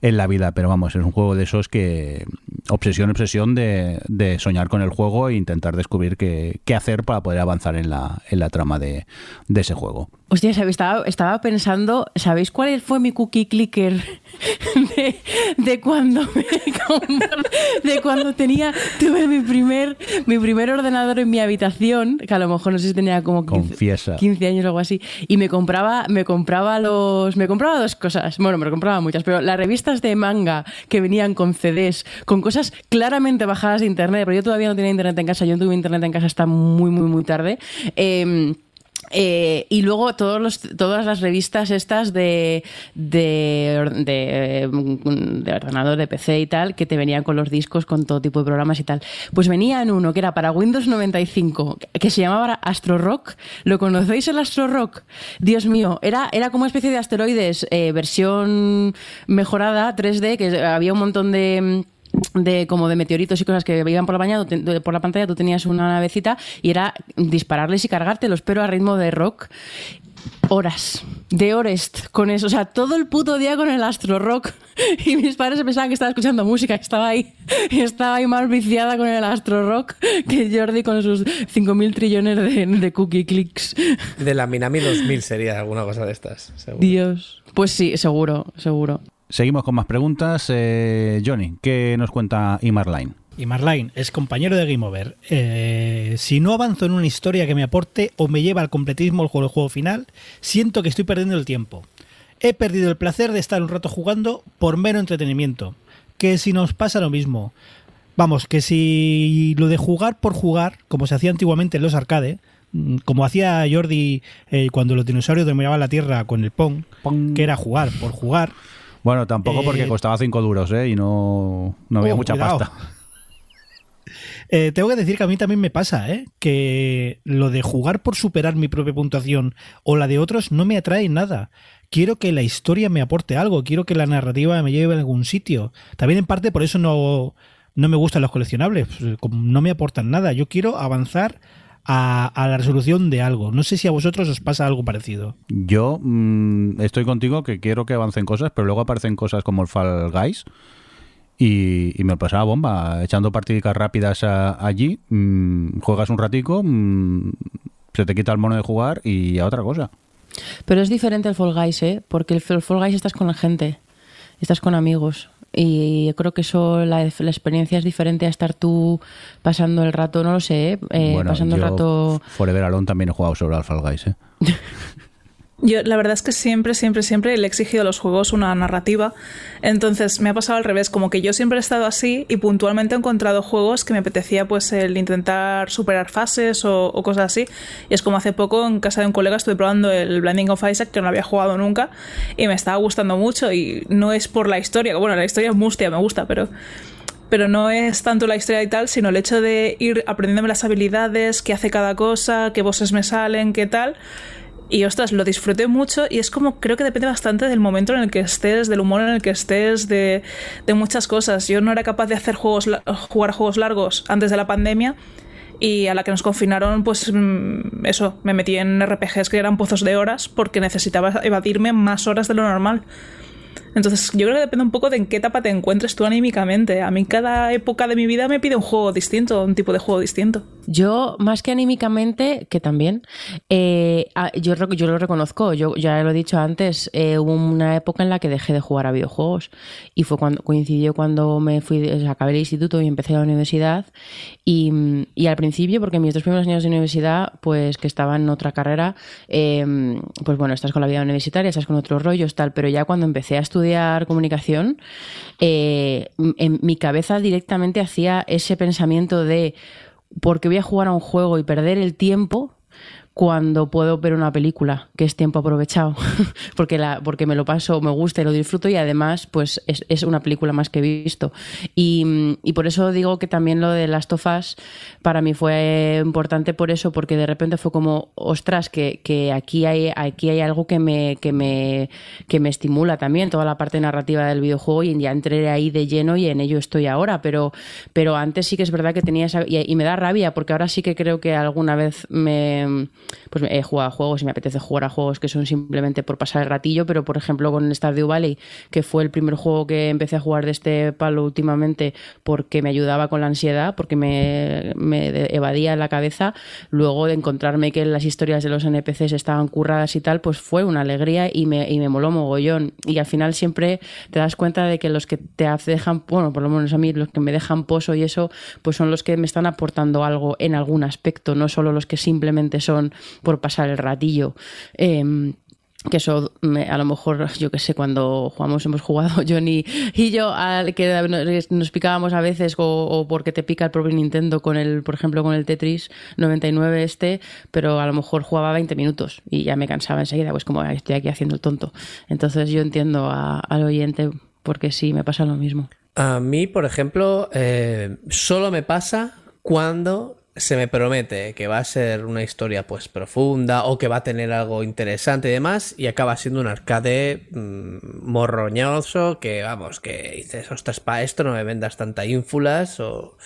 en la vida, pero vamos, es un juego de esos que obsesión, obsesión de, de soñar con el juego e intentar descubrir qué, qué hacer para poder avanzar en la, en la trama de, de ese juego. Hostia, estaba, estaba pensando, ¿sabéis cuál fue mi cookie clicker (laughs) de, de cuando (laughs) de cuando tenía, tuve mi primer, mi primer ordenador en mi habitación, que a lo mejor no sé si tenía como 15, 15 años o algo así, y me compraba, me compraba los, me compraba dos cosas, bueno, me compraba muchas, pero las revistas de manga que venían con CDs, con cosas claramente bajadas de internet, pero yo todavía no tenía internet en casa, yo no tuve internet en casa hasta muy, muy, muy tarde. Eh, Eh, y luego todos los, todas las revistas estas de, de, de, de, ordenador, de PC y tal, que te venían con los discos, con todo tipo de programas y tal. Pues venía en uno que era para Windows 95, que se llamaba Astro Rock. ¿Lo conocéis el Astro Rock? Dios mío, era, era como una especie de asteroides, eh, versión mejorada, 3D, que había un montón de de como de meteoritos y cosas que iban por la, por la pantalla, tú tenías una navecita y era dispararles y cargártelos, pero a ritmo de rock. Horas de Orest con eso, o sea, todo el puto día con el astro rock. (laughs) Y mis padres pensaban que estaba escuchando música, estaba ahí, (laughs) estaba ahí más viciada con el astro rock que Jordi con sus 5.000 trillones de, de cookie clicks. De la Minami 2000 sería alguna cosa de estas. Seguro. Dios. Pues sí, seguro, seguro. Seguimos con más preguntas. Eh, Johnny, ¿qué nos cuenta Imarline? Y Marline es compañero de Game Over. Eh, si no avanzo en una historia que me aporte o me lleva al completismo el juego, el juego final, siento que estoy perdiendo el tiempo. He perdido el placer de estar un rato jugando por mero entretenimiento. Que si nos pasa lo mismo. Vamos, que si lo de jugar por jugar, como se hacía antiguamente en los arcades, mm, como hacía Jordi eh, cuando los dinosaurios dominaban la Tierra con el Pong, Pong. que era jugar por jugar. Bueno, tampoco porque Eh, costaba 5 duros, ¿eh? Y no, no había Oh, mucha cuidado. pasta. (laughs) Eh, tengo que decir que a mí también me pasa, ¿eh? Que lo de jugar por superar mi propia puntuación o la de otros no me atrae nada. Quiero que la historia me aporte algo, quiero que la narrativa me lleve a algún sitio. También en parte por eso no, no me gustan los coleccionables, pues, no me aportan nada. Yo quiero avanzar a, a la resolución de algo. No sé si a vosotros os pasa algo parecido. Yo mm, estoy contigo que quiero que avancen cosas, pero luego aparecen cosas como el Fall Guys y, y me pasaba bomba. Echando partidicas rápidas a- allí, mm, juegas un ratico, mm, se te quita el mono de jugar y a otra cosa. Pero es diferente el Fall Guys, ¿eh? Porque el Fall Guys estás con la gente, estás con amigos. Y yo creo que eso, la, la experiencia es diferente a estar tú pasando el rato, no lo sé, ¿eh? Eh, bueno, pasando el rato... Forever Alone también he jugado sobre Fall Guys, ¿eh? (laughs) Yo, la verdad es que siempre, siempre, siempre le he exigido a los juegos una narrativa. Entonces me ha pasado al revés, como que yo siempre he estado así y puntualmente he encontrado juegos que me apetecía pues el intentar superar fases o, cosas así. Y es como hace poco en casa de un colega estuve probando el Blinding of Isaac, que no había jugado nunca, y me estaba gustando mucho. Y no es por la historia, bueno, la historia es mustia, me gusta, pero pero no es tanto la historia y tal, sino el hecho de ir aprendiéndome las habilidades, qué hace cada cosa, qué voces me salen, qué tal. Y ostras, lo disfruté mucho y es como, creo que depende bastante del momento en el que estés, del humor en el que estés, de, de muchas cosas. Yo no era capaz de hacer juegos, jugar juegos largos antes de la pandemia y a la que nos confinaron, pues mm, eso, me metí en RPGs que eran pozos de horas porque necesitaba evadirme más horas de lo normal. Entonces, yo creo que depende un poco de en qué etapa te encuentres tú anímicamente. A mí cada época de mi vida me pide un juego distinto, un tipo de juego distinto. Yo, más que anímicamente, que también, eh, yo, lo reconozco, yo ya lo he dicho antes, eh, hubo una época en la que dejé de jugar a videojuegos y fue cuando coincidió cuando me fui, o acabé el instituto y empecé la universidad y, y al principio, porque mis dos primeros años de universidad, pues que estaba en otra carrera, eh, pues bueno, estás con la vida universitaria, estás con otros rollos, tal, pero ya cuando empecé a estudiar comunicación, eh, en mi cabeza directamente hacía ese pensamiento de porque voy a jugar a un juego y perder el tiempo cuando puedo ver una película, que es tiempo aprovechado, (laughs) porque, porque me lo paso, me gusta y lo disfruto y además pues es, es una película más que he visto. Y, y por eso digo que también lo de Last of Us para mí fue importante por eso, porque de repente fue como, ostras, que, que aquí, hay, aquí hay algo que me, que, me, que me estimula también, toda la parte narrativa del videojuego y ya entré ahí de lleno y en ello estoy ahora, pero, pero antes sí que es verdad que tenía esa... Y me da rabia porque ahora sí que creo que alguna vez me... Pues he jugado a juegos y me apetece jugar a juegos que son simplemente por pasar el ratillo, pero por ejemplo con Stardew Valley, que fue el primer juego que empecé a jugar de este palo últimamente porque me ayudaba con la ansiedad, porque me, me evadía la cabeza, luego de encontrarme que las historias de los NPCs estaban curradas y tal, pues fue una alegría y me, y me moló mogollón. Y al final siempre te das cuenta de que los que te dejan, bueno, por lo menos a mí, los que me dejan pozo y eso, pues son los que me están aportando algo en algún aspecto, no solo los que simplemente son por pasar el ratillo. Em, que eso a lo mejor yo que sé cuando jugamos hemos jugado (laughs) Johnny y yo al que nos picábamos a veces o, porque te pica el propio Nintendo con el por ejemplo con el Tetris 99 este pero a lo mejor jugaba 20 minutos y ya me cansaba enseguida pues como estoy aquí haciendo el tonto entonces yo entiendo al oyente porque sí me pasa lo mismo a mí por ejemplo eh, solo me pasa cuando se me promete que va a ser una historia pues profunda o que va a tener algo interesante y demás y acaba siendo un arcade mmm, morroñoso que vamos, que dices, ostras, para esto no me vendas tanta ínfulas o...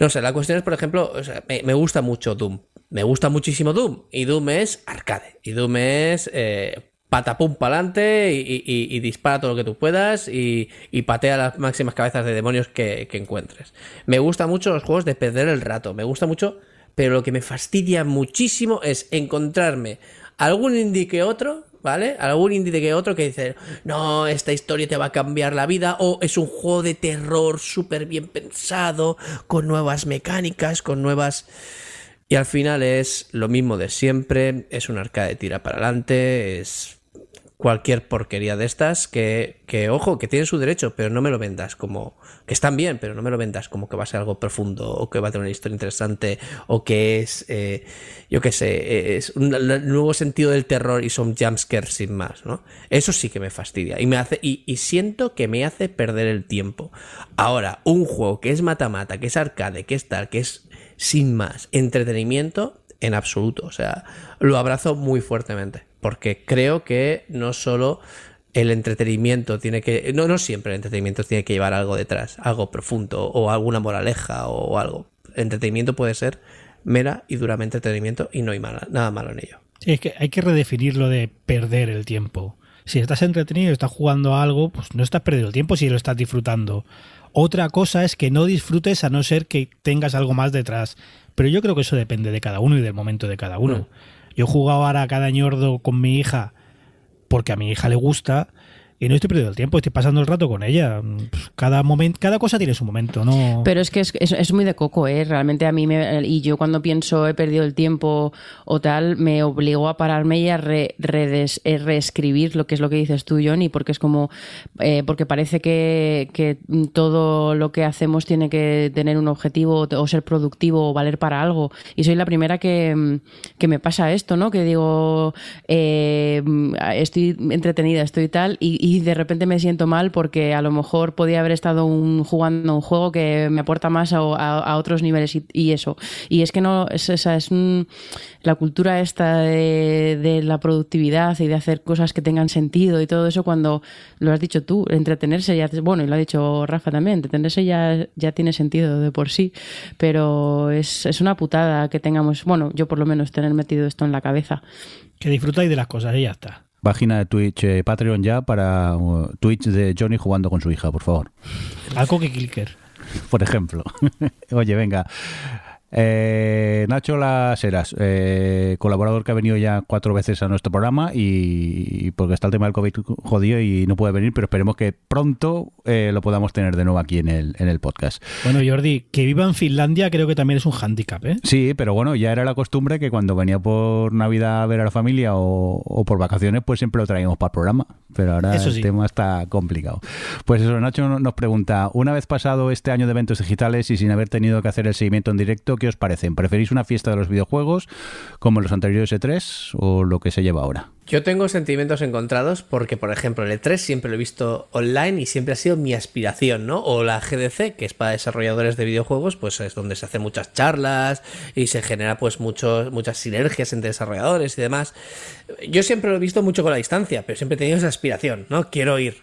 No sé, la cuestión es, por ejemplo, me, gusta mucho Doom. Me gusta muchísimo Doom. Y Doom es arcade. Y Doom es eh, patapum pa'lante y, y, dispara todo lo que tú puedas y, patea las máximas cabezas de demonios que, encuentres. Me gustan mucho los juegos de perder el rato, me gusta mucho, pero lo que me fastidia muchísimo es encontrarme algún indie que otro, ¿vale? Algún indie que otro que dice, no, esta historia te va a cambiar la vida, o es un juego de terror súper bien pensado, con nuevas mecánicas, con nuevas... Y al final es lo mismo de siempre, es un arcade tira para adelante, es cualquier porquería de estas que, que, ojo, que tienen su derecho, pero no me lo vendas como que están bien, pero no me lo vendas como que va a ser algo profundo o que va a tener una historia interesante o que es, eh, yo qué sé, es un, nuevo sentido del terror y son jumpscares sin más, ¿no? Eso sí que me fastidia y me hace y, y siento que me hace perder el tiempo. Ahora, un juego que es mata-mata, que es arcade, que es tal, que es sin más entretenimiento en absoluto, o sea, lo abrazo muy fuertemente porque creo que no solo el entretenimiento tiene que. No, no siempre el entretenimiento tiene que llevar algo detrás, algo profundo o alguna moraleja o algo. El entretenimiento puede ser mera y duramente entretenimiento y no hay nada malo en ello. Sí, es que hay que redefinir lo de perder el tiempo. Si estás entretenido y estás jugando a algo, pues no estás perdiendo el tiempo si lo estás disfrutando. Otra cosa es que no disfrutes a no ser que tengas algo más detrás. Pero yo creo que eso depende de cada uno y del momento de cada uno. Mm. Yo he jugado ahora cada ñordo con mi hija porque a mi hija le gusta y no estoy perdiendo el tiempo, estoy pasando el rato con ella. Pues cada momento, cada cosa tiene su momento, ¿no? Pero es que es, es, muy de coco, ¿eh? Realmente a mí me, y yo cuando pienso he perdido el tiempo o tal, me obligó a pararme y a re, eh, reescribir lo que es lo que dices tú, Johnny, porque es como, eh, porque parece que, que, todo lo que hacemos tiene que tener un objetivo o ser productivo o valer para algo. Y soy la primera que, que me pasa esto, ¿no? Que digo, eh, estoy entretenida, estoy tal, y de repente me siento mal porque a lo mejor podía haber estado un, jugando un juego que me aporta más a, otros niveles y, eso. Y es que no, es, esa es la cultura esta de, la productividad y de hacer cosas que tengan sentido y todo eso cuando lo has dicho tú, entretenerse ya, bueno, y lo ha dicho Rafa también, entretenerse ya, ya tiene sentido de por sí, pero es, es una putada que tengamos, bueno, yo por lo menos tener metido esto en la cabeza. Que disfrutáis de las cosas y ya está. Página de Twitch, eh, Patreon ya para uh, Twitch de Johnny jugando con su hija, por favor. Algo que clicker. Por ejemplo. (laughs) Oye, venga. Eh, Nacho Las Heras, eh, colaborador que ha venido ya cuatro veces a nuestro programa y, porque está el tema del COVID jodido y no puede venir, pero esperemos que pronto eh, lo podamos tener de nuevo aquí en el, en el podcast. Bueno, Jordi, que viva en Finlandia creo que también es un hándicap, ¿eh? Sí, pero bueno, ya era la costumbre que cuando venía por Navidad a ver a la familia o, por vacaciones, pues siempre lo traíamos para el programa. Pero ahora el tema está complicado. Pues eso, Nacho nos pregunta, una vez pasado este año de eventos digitales y sin haber tenido que hacer el seguimiento en directo, ¿qué os parecen? ¿Preferís una fiesta de los videojuegos como los anteriores E3 o lo que se lleva ahora? Yo tengo sentimientos encontrados porque, por ejemplo, el E3 siempre lo he visto online y siempre ha sido mi aspiración, ¿no? O la GDC, que es para desarrolladores de videojuegos, pues es donde se hacen muchas charlas y se genera pues muchos, muchas sinergias entre desarrolladores y demás. Yo siempre lo he visto mucho con la distancia, pero siempre he tenido esa aspiración, ¿no? Quiero ir.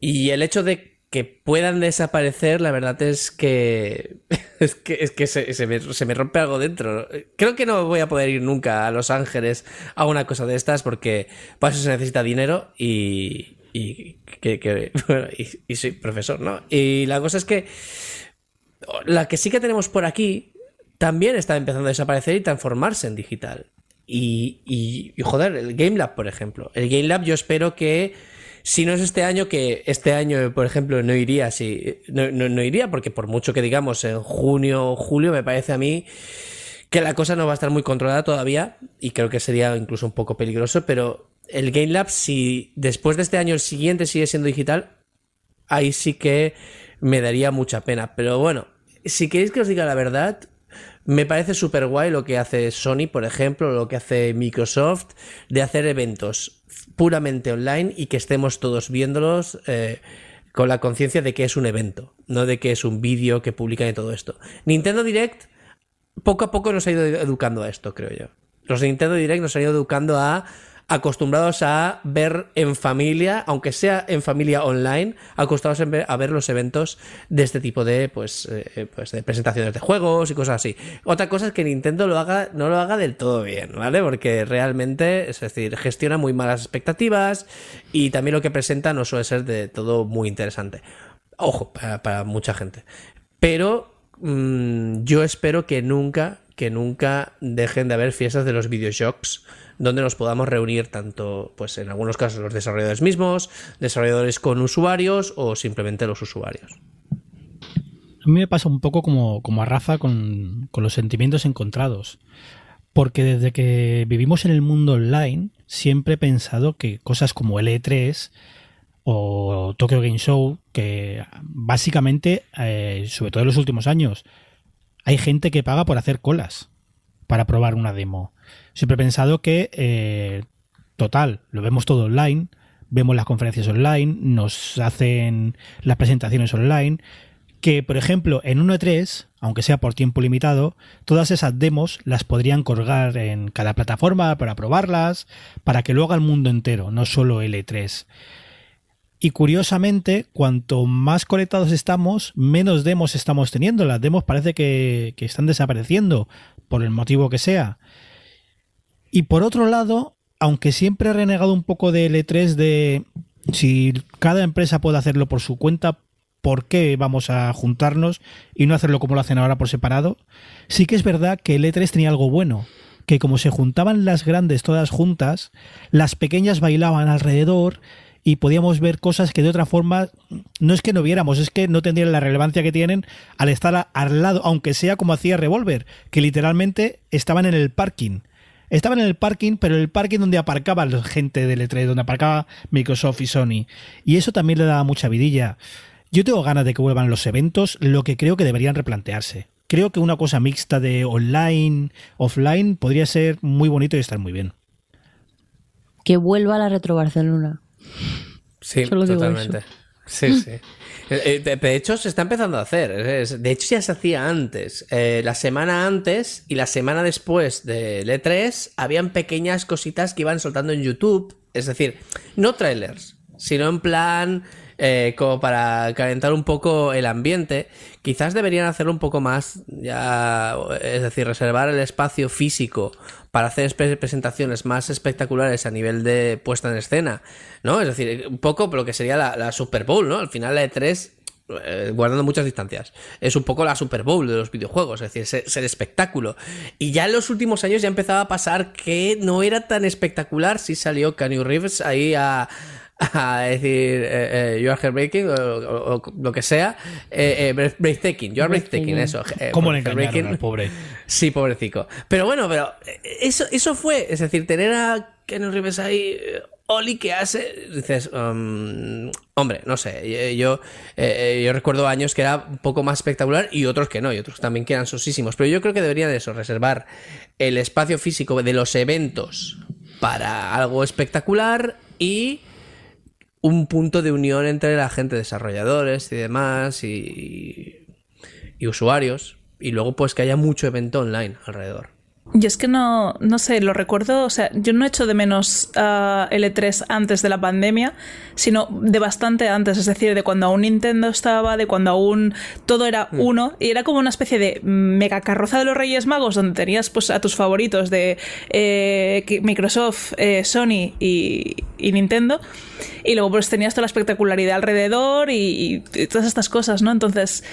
Y el hecho de que puedan desaparecer, la verdad es que (laughs) es que, es que se, me, rompe algo dentro. Creo que no voy a poder ir nunca a Los Ángeles a una cosa de estas porque para eso se necesita dinero y, y, que, (laughs) y, soy profesor, ¿no? Y la cosa es que la que sí que tenemos por aquí también está empezando a desaparecer y transformarse en digital. Y, y, y joder, el Game Lab, por ejemplo. El Game Lab yo espero que si no es este año, que este año, por ejemplo, no iría, sí, no, no, iría, porque por mucho que digamos en junio o julio, me parece a mí que la cosa no va a estar muy controlada todavía y creo que sería incluso un poco peligroso, pero el Game Lab, si después de este año el siguiente sigue siendo digital, ahí sí que me daría mucha pena. Pero bueno, si queréis que os diga la verdad, me parece súper guay lo que hace Sony, por ejemplo, lo que hace Microsoft, de hacer eventos puramente online y que estemos todos viéndolos eh, con la conciencia de que es un evento, no de que es un vídeo que publican y todo esto. Nintendo Direct poco a poco nos ha ido educando a esto, creo yo. Los Nintendo Direct nos han ido educando a acostumbrados a ver en familia, aunque sea en familia online, acostumbrados a ver los eventos de este tipo de, pues, eh, pues, de presentaciones de juegos y cosas así. Otra cosa es que Nintendo lo haga, no lo haga del todo bien, ¿vale? Porque realmente, es decir, gestiona muy malas expectativas y también lo que presenta no suele ser de todo muy interesante. Ojo, para, mucha gente. Pero mm, yo espero que nunca, que nunca dejen de haber fiestas de los videoshocks donde nos podamos reunir tanto, pues en algunos casos los desarrolladores mismos, desarrolladores con usuarios o simplemente los usuarios. A mí me pasa un poco como, como a Rafa con, con los sentimientos encontrados. Porque desde que vivimos en el mundo online, siempre he pensado que cosas como el E3 o Tokyo Game Show, que básicamente, eh, sobre todo en los últimos años, hay gente que paga por hacer colas para probar una demo. Siempre he pensado que, eh, total, lo vemos todo online, vemos las conferencias online, nos hacen las presentaciones online, que por ejemplo en 1.3, aunque sea por tiempo limitado, todas esas demos las podrían colgar en cada plataforma para probarlas, para que lo haga el mundo entero, no solo L3. Y curiosamente, cuanto más conectados estamos, menos demos estamos teniendo. Las demos parece que, que están desapareciendo, por el motivo que sea. Y por otro lado, aunque siempre he renegado un poco de L3 de si cada empresa puede hacerlo por su cuenta, ¿por qué vamos a juntarnos y no hacerlo como lo hacen ahora por separado? Sí que es verdad que el E3 tenía algo bueno, que como se juntaban las grandes todas juntas, las pequeñas bailaban alrededor y podíamos ver cosas que de otra forma no es que no viéramos, es que no tendrían la relevancia que tienen al estar al lado, aunque sea como hacía Revolver, que literalmente estaban en el parking. Estaban en el parking, pero el parking donde aparcaba la gente del E3, donde aparcaba Microsoft y Sony. Y eso también le daba mucha vidilla. Yo tengo ganas de que vuelvan los eventos, lo que creo que deberían replantearse. Creo que una cosa mixta de online, offline, podría ser muy bonito y estar muy bien. Que vuelva la Retro Barcelona. Sí, totalmente. Sí, sí. (laughs) Eh, eh, de hecho, se está empezando a hacer. De hecho, ya se hacía antes. Eh, la semana antes y la semana después del E3 habían pequeñas cositas que iban soltando en YouTube. Es decir, no trailers, sino en plan como para calentar un poco el ambiente. Quizás deberían hacerlo un poco más, ya, es decir, reservar el espacio físico para hacer presentaciones más espectaculares a nivel de puesta en escena, ¿no? Es decir, un poco lo que sería la, Super Bowl, ¿no? Al final la E3 eh, guardando muchas distancias. Es un poco la Super Bowl de los videojuegos, es decir, ser, ser, espectáculo. Y ya en los últimos años ya empezaba a pasar que no era tan espectacular si salió Kanye Reeves ahí a, (laughs) a decir eh, eh, you are heartbreaking o, o, lo que sea eh, eh breathtaking you are breathtaking eso eh, ¿cómo le engañaron al pobre? (laughs) sí pobrecito. Pero bueno pero eso, eso fue es decir tener a Ken Reeves ahí Oli ¿qué hace dices um, hombre no sé yo yo recuerdo años que era un poco más espectacular y otros que no y otros también que eran sosísimos. Pero yo creo que deberían de eso reservar el espacio físico de los eventos para algo espectacular y un punto de unión entre la gente, desarrolladores y demás, y, y usuarios. Y luego, pues que haya mucho evento online alrededor. Y es que no, no sé, lo recuerdo, o sea, yo no he hecho de menos uh, L3 antes de la pandemia, sino de bastante antes, es decir, de cuando aún Nintendo estaba, de cuando aún todo era mm. uno, y era como una especie de mega carroza de los Reyes Magos, donde tenías pues a tus favoritos de eh, Microsoft, eh, Sony y, y, Nintendo, y luego pues tenías toda la espectacularidad alrededor y, todas estas cosas, ¿no? Entonces,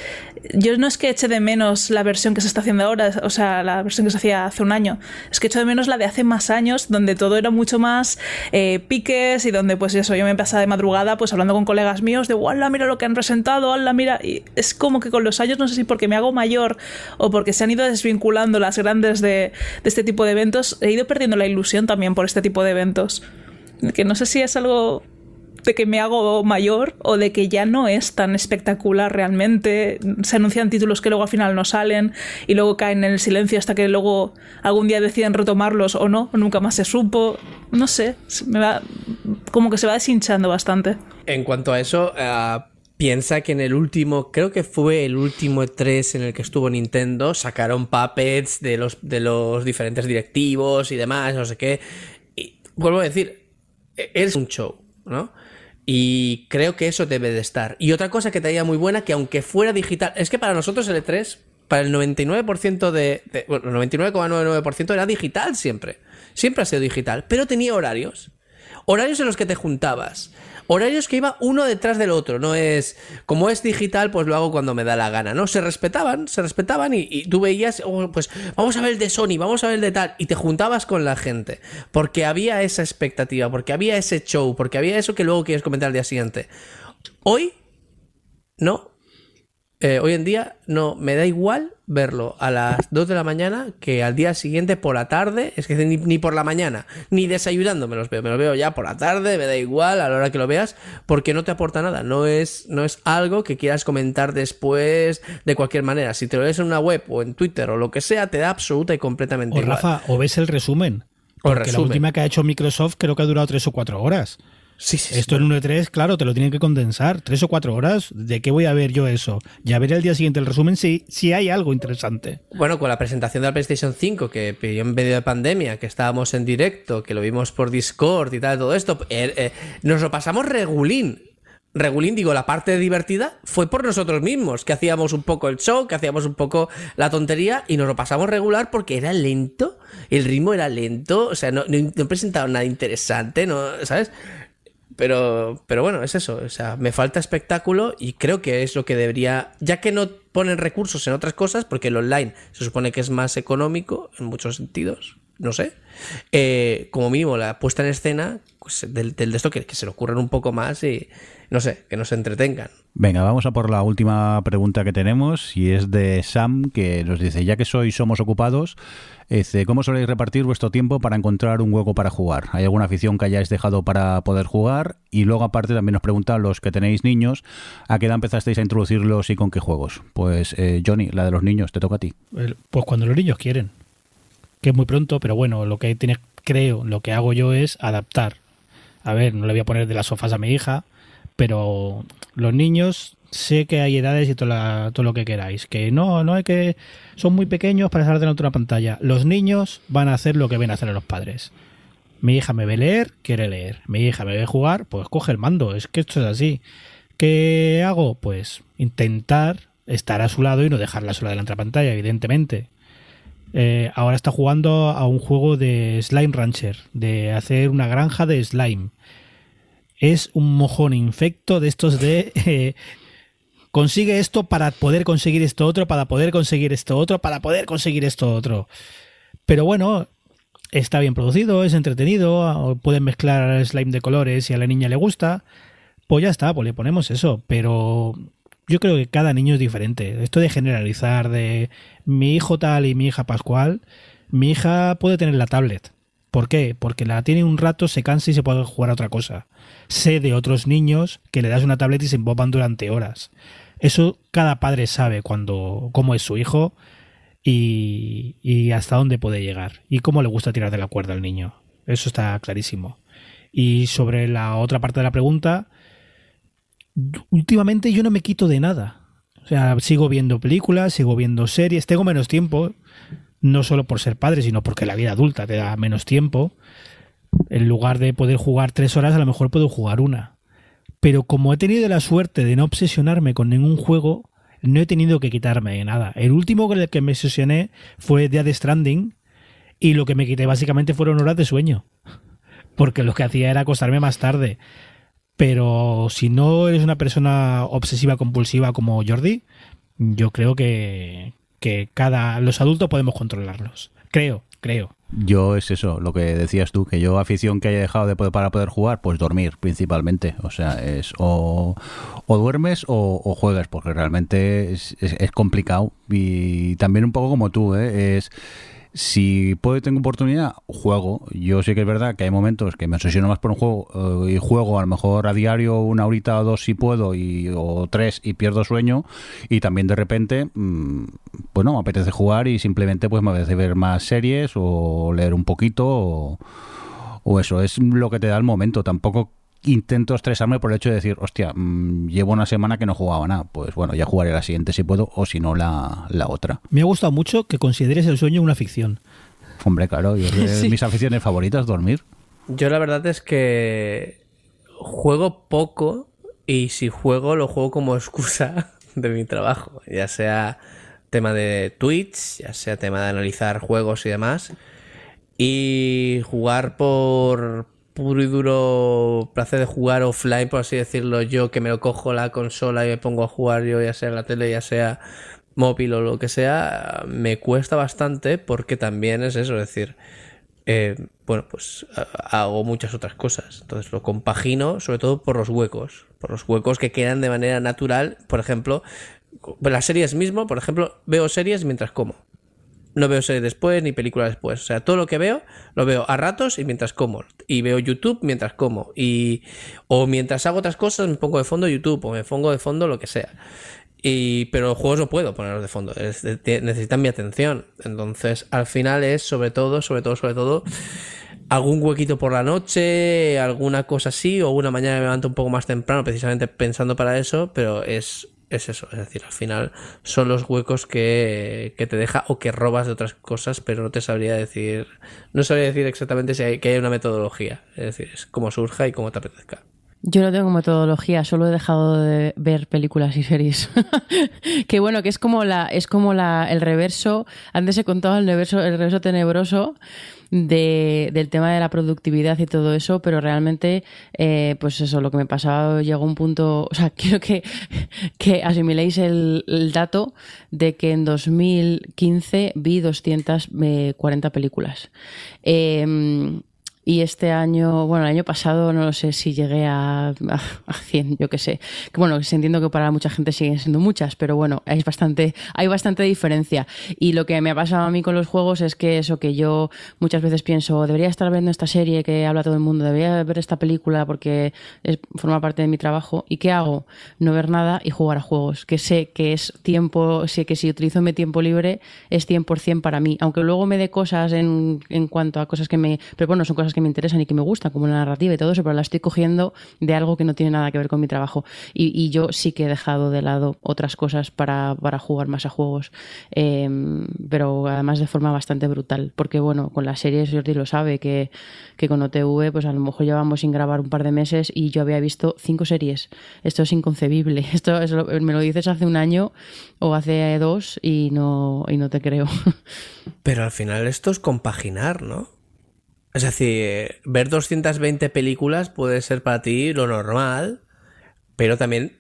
yo no es que eche de menos la versión que se está haciendo ahora, o sea, la versión que se hacía hace un año, es que echo de menos la de hace más años, donde todo era mucho más eh, piques y donde pues eso, yo me pasaba de madrugada pues hablando con colegas míos de, ¡Wala, mira lo que han presentado! ¡Hala, mira! Y es como que con los años, no sé si porque me hago mayor o porque se han ido desvinculando las grandes de, de este tipo de eventos, he ido perdiendo la ilusión también por este tipo de eventos. Que no sé si es algo de que me hago mayor o de que ya no es tan espectacular realmente. Se anuncian títulos que luego al final no salen y luego caen en el silencio hasta que luego algún día deciden retomarlos o no, o nunca más se supo. No sé, me va, como que se va deshinchando bastante. En cuanto a eso, uh, piensa que en el último, creo que fue el último E3 en el que estuvo Nintendo, sacaron puppets de los, de los diferentes directivos y demás, no sé qué. Vuelvo a decir, e-, es un show, ¿no? Y creo que eso debe de estar. Y otra cosa que traía muy buena, que aunque fuera digital, es que para nosotros el E3, para el 99% de, de bueno, 99,99% era digital siempre. Siempre ha sido digital, pero tenía horarios. Horarios en los que te juntabas horarios que iba uno detrás del otro. No es como es digital, pues lo hago cuando me da la gana. No, se respetaban, se respetaban y, tú veías, oh, pues vamos a ver el de Sony, vamos a ver el de tal, y te juntabas con la gente porque había esa expectativa, porque había ese show, porque había eso que luego quieres comentar al día siguiente. Hoy, no. Eh, hoy en día no me da igual verlo a las 2 de la mañana que al día siguiente por la tarde, es que ni, ni, por la mañana, ni desayunando me los veo, me los veo ya por la tarde, me da igual a la hora que lo veas, porque no te aporta nada, no es, no es algo que quieras comentar después de cualquier manera. Si te lo ves en una web o en Twitter o lo que sea, te da absoluta y completamente o igual. Rafa, o ves el resumen. Porque resumen. la última que ha hecho Microsoft creo que ha durado tres o cuatro horas. Sí, sí, sí. Esto en un E3, claro, te lo tienen que condensar. Tres o cuatro horas. ¿De qué voy a ver yo eso? Ya veré el día siguiente el resumen si, si hay algo interesante. Bueno, con la presentación de la PlayStation 5, que pidió en medio de pandemia, que estábamos en directo, que lo vimos por Discord y tal, todo esto, eh, eh, nos lo pasamos regulín. Regulín, digo, la parte divertida fue por nosotros mismos, que hacíamos un poco el show, que hacíamos un poco la tontería y nos lo pasamos regular porque era lento, el ritmo era lento, o sea, no, no, no nada interesante, ¿no? ¿sabes? Pero, pero bueno, es eso. O sea, me falta espectáculo y creo que es lo que debería. Ya que no ponen recursos en otras cosas, porque el online se supone que es más económico en muchos sentidos, no sé. Eh, como mínimo, la puesta en escena pues, del, del, de esto que, que se le ocurran un poco más y no sé, que nos entretengan. Venga, vamos a por la última pregunta que tenemos y es de Sam que nos dice, ya que sois somos ocupados, dice, ¿cómo soléis repartir vuestro tiempo para encontrar un hueco para jugar? ¿Hay alguna afición que hayáis dejado para poder jugar? Y luego aparte también nos pregunta los que tenéis niños, ¿a qué edad empezasteis a introducirlos y con qué juegos? Pues eh, Johnny, la de los niños, te toca a ti. Pues cuando los niños quieren, que es muy pronto, pero bueno, lo que tienes, creo, lo que hago yo es adaptar. A ver, no le voy a poner de las sofás a mi hija, pero los niños sé que hay edades y todo, lo que queráis. Que no, no hay que. Son muy pequeños para estar delante de una pantalla. Los niños van a hacer lo que ven a hacer a los padres. Mi hija me ve leer, quiere leer. Mi hija me ve jugar, pues coge el mando. Es que esto es así. ¿Qué hago? Pues intentar estar a su lado y no dejarla sola delante de la pantalla, evidentemente. Eh, ahora está jugando a un juego de Slime Rancher, de hacer una granja de slime es un mojón infecto de estos de eh, consigue esto para poder conseguir esto otro, para poder conseguir esto otro, para poder conseguir esto otro. Pero bueno, está bien producido, es entretenido, pueden mezclar slime de colores y a la niña le gusta. Pues ya está, pues le ponemos eso. Pero yo creo que cada niño es diferente. Esto de generalizar de mi hijo tal y mi hija Pascual, mi hija puede tener la tablet. ¿Por qué? Porque la tiene un rato, se cansa y se puede jugar a otra cosa. Sé de otros niños que le das una tablet y se emboban durante horas. Eso cada padre sabe cuando cómo es su hijo y, y, hasta dónde puede llegar y cómo le gusta tirar de la cuerda al niño. Eso está clarísimo. Y sobre la otra parte de la pregunta, últimamente yo no me quito de nada. O sea, sigo viendo películas, sigo viendo series, tengo menos tiempo, no solo por ser padre, sino porque la vida adulta te da menos tiempo. En lugar de poder jugar tres horas, a lo mejor puedo jugar una. Pero como he tenido la suerte de no obsesionarme con ningún juego, no he tenido que quitarme de nada. El último con el que me obsesioné fue Dead Stranding y lo que me quité básicamente fueron horas de sueño. Porque lo que hacía era acostarme más tarde. Pero si no eres una persona obsesiva compulsiva como Jordi, yo creo que, que cada los adultos podemos controlarlos. Creo, creo. Yo es eso, lo que decías tú, que yo afición que haya dejado de poder, para poder jugar, pues dormir principalmente. O sea, es o, o duermes o, o, juegas, porque realmente es, es, es, complicado. Y también un poco como tú, ¿eh? es Si puedo tengo oportunidad, juego. Yo sé que es verdad que hay momentos que me obsesiono más por un juego eh, y juego a lo mejor a diario una horita o dos si puedo y, o tres y pierdo sueño y también de repente, mm, bueno, me apetece jugar y simplemente pues me apetece ver más series o leer un poquito o, o eso. Es lo que te da el momento. Tampoco intento estresarme por el hecho de decir, hostia, mm, llevo una semana que no jugaba nada. Pues bueno, ya jugaré la siguiente si puedo, o si no, la, la otra. Me ha gustado mucho que consideres el sueño una ficción. Hombre, claro, yo, (laughs) Sí. mis aficiones favoritas, dormir. Yo la verdad es que juego poco y si juego lo juego como excusa (laughs) de mi trabajo, ya sea tema de Twitch, ya sea tema de analizar juegos y demás. Y jugar por puro y duro placer de jugar offline, por así decirlo, yo que me lo cojo la consola y me pongo a jugar yo, ya sea en la tele, ya sea móvil o lo que sea, me cuesta bastante porque también es eso, es decir, eh, bueno, pues hago muchas otras cosas. Entonces lo compagino sobre todo por los huecos, por los huecos que quedan de manera natural. Por ejemplo, las series mismo, por ejemplo, veo series mientras como. No veo series después ni películas después. O sea, todo lo que veo lo veo a ratos y mientras como. Y veo YouTube mientras como. Y o mientras hago otras cosas me pongo de fondo YouTube o me pongo de fondo lo que sea. Y, pero los juegos no puedo ponerlos de fondo, necesitan mi atención. Entonces, al final es sobre todo, sobre todo, sobre todo, algún huequito por la noche, alguna cosa así, o una mañana me levanto un poco más temprano, precisamente pensando para eso, pero es, es eso, es decir, al final son los huecos que, que te deja o que robas de otras cosas, pero no te sabría decir, no sabría decir exactamente si hay, que hay una metodología, es decir, es como surja y como te apetezca. Yo no tengo metodología, solo he dejado de ver películas y series. (laughs) que bueno, que es como la, es como la, el reverso. Antes he contado el reverso, el reverso tenebroso de, del tema de la productividad y todo eso, pero realmente, eh, pues eso, lo que me pasaba llegó un punto. O sea, (laughs) quiero que, que asimiléis el, el dato de que en 2015 vi 240 películas. Eh, y este año, bueno, el año pasado no sé si llegué a, a, a 100, yo qué sé. Que bueno, entiendo que para mucha gente siguen siendo muchas, pero bueno, hay bastante, hay bastante diferencia. Y lo que me ha pasado a mí con los juegos es que eso que yo muchas veces pienso, debería estar viendo esta serie que habla todo el mundo, debería ver esta película porque es, forma parte de mi trabajo. ¿Y qué hago? No ver nada y jugar a juegos, que sé que es tiempo, sé que si utilizo mi tiempo libre es 100% para mí. Aunque luego me dé cosas en, en cuanto a cosas que me... Pero bueno, son cosas que me interesan y que me gustan, como la narrativa y todo eso, pero la estoy cogiendo de algo que no tiene nada que ver con mi trabajo. Y, yo sí que he dejado de lado otras cosas para, para jugar más a juegos, eh, pero además de forma bastante brutal, porque bueno, con las series Jordi lo sabe, que, que con OTV pues a lo mejor llevamos sin grabar un par de meses y yo había visto cinco series. Esto es inconcebible. (laughs) Esto me lo dices hace un año o hace dos y no, y no te creo. (laughs) Pero al final esto es compaginar, ¿no? Es decir, ver 220 películas puede ser para ti lo normal, pero también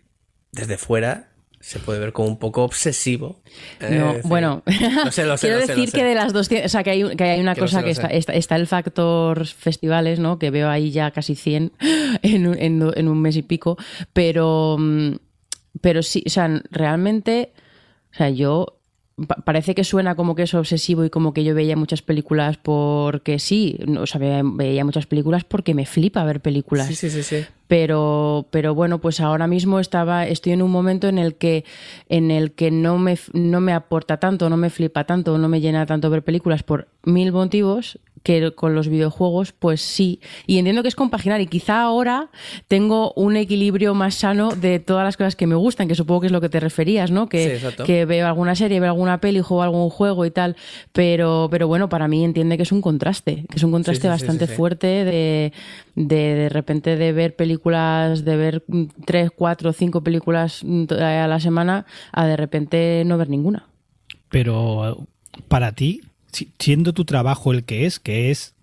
desde fuera se puede ver como un poco obsesivo. Eh, No, decir, bueno, (laughs) Lo sé, lo sé, quiero lo sé, lo decir que de las 200, o sea, que hay, que hay una Que cosa que está, está, está el factor festivales, ¿no? Que veo ahí ya casi 100 (laughs) en, un- en, en un mes y pico, pero, mm, pero sí, o sea, realmente, o sea, yo pa- parece que suena como que es obsesivo y como que yo veía muchas películas porque sí, no, o sea, veía, veía muchas películas porque me flipa ver películas Sí, sí, sí, sí. pero pero bueno pues ahora mismo estaba estoy en un momento en el que en el que no me no me aporta tanto no me flipa tanto no me llena tanto ver películas por mil motivos que con los videojuegos pues sí y entiendo que es compaginar y quizá ahora tengo un equilibrio más sano de todas las cosas que me gustan que supongo que es lo que te referías no que, que veo alguna serie veo alguna peli juego algún juego y tal pero pero bueno para mí entiende que es un contraste que es un contraste sí, sí, bastante sí, sí. fuerte de, de de repente de ver películas, de ver mm, tres, cuatro, cinco películas mm, a la semana, a de repente no ver ninguna. Pero para ti, siendo tu trabajo el que es, que es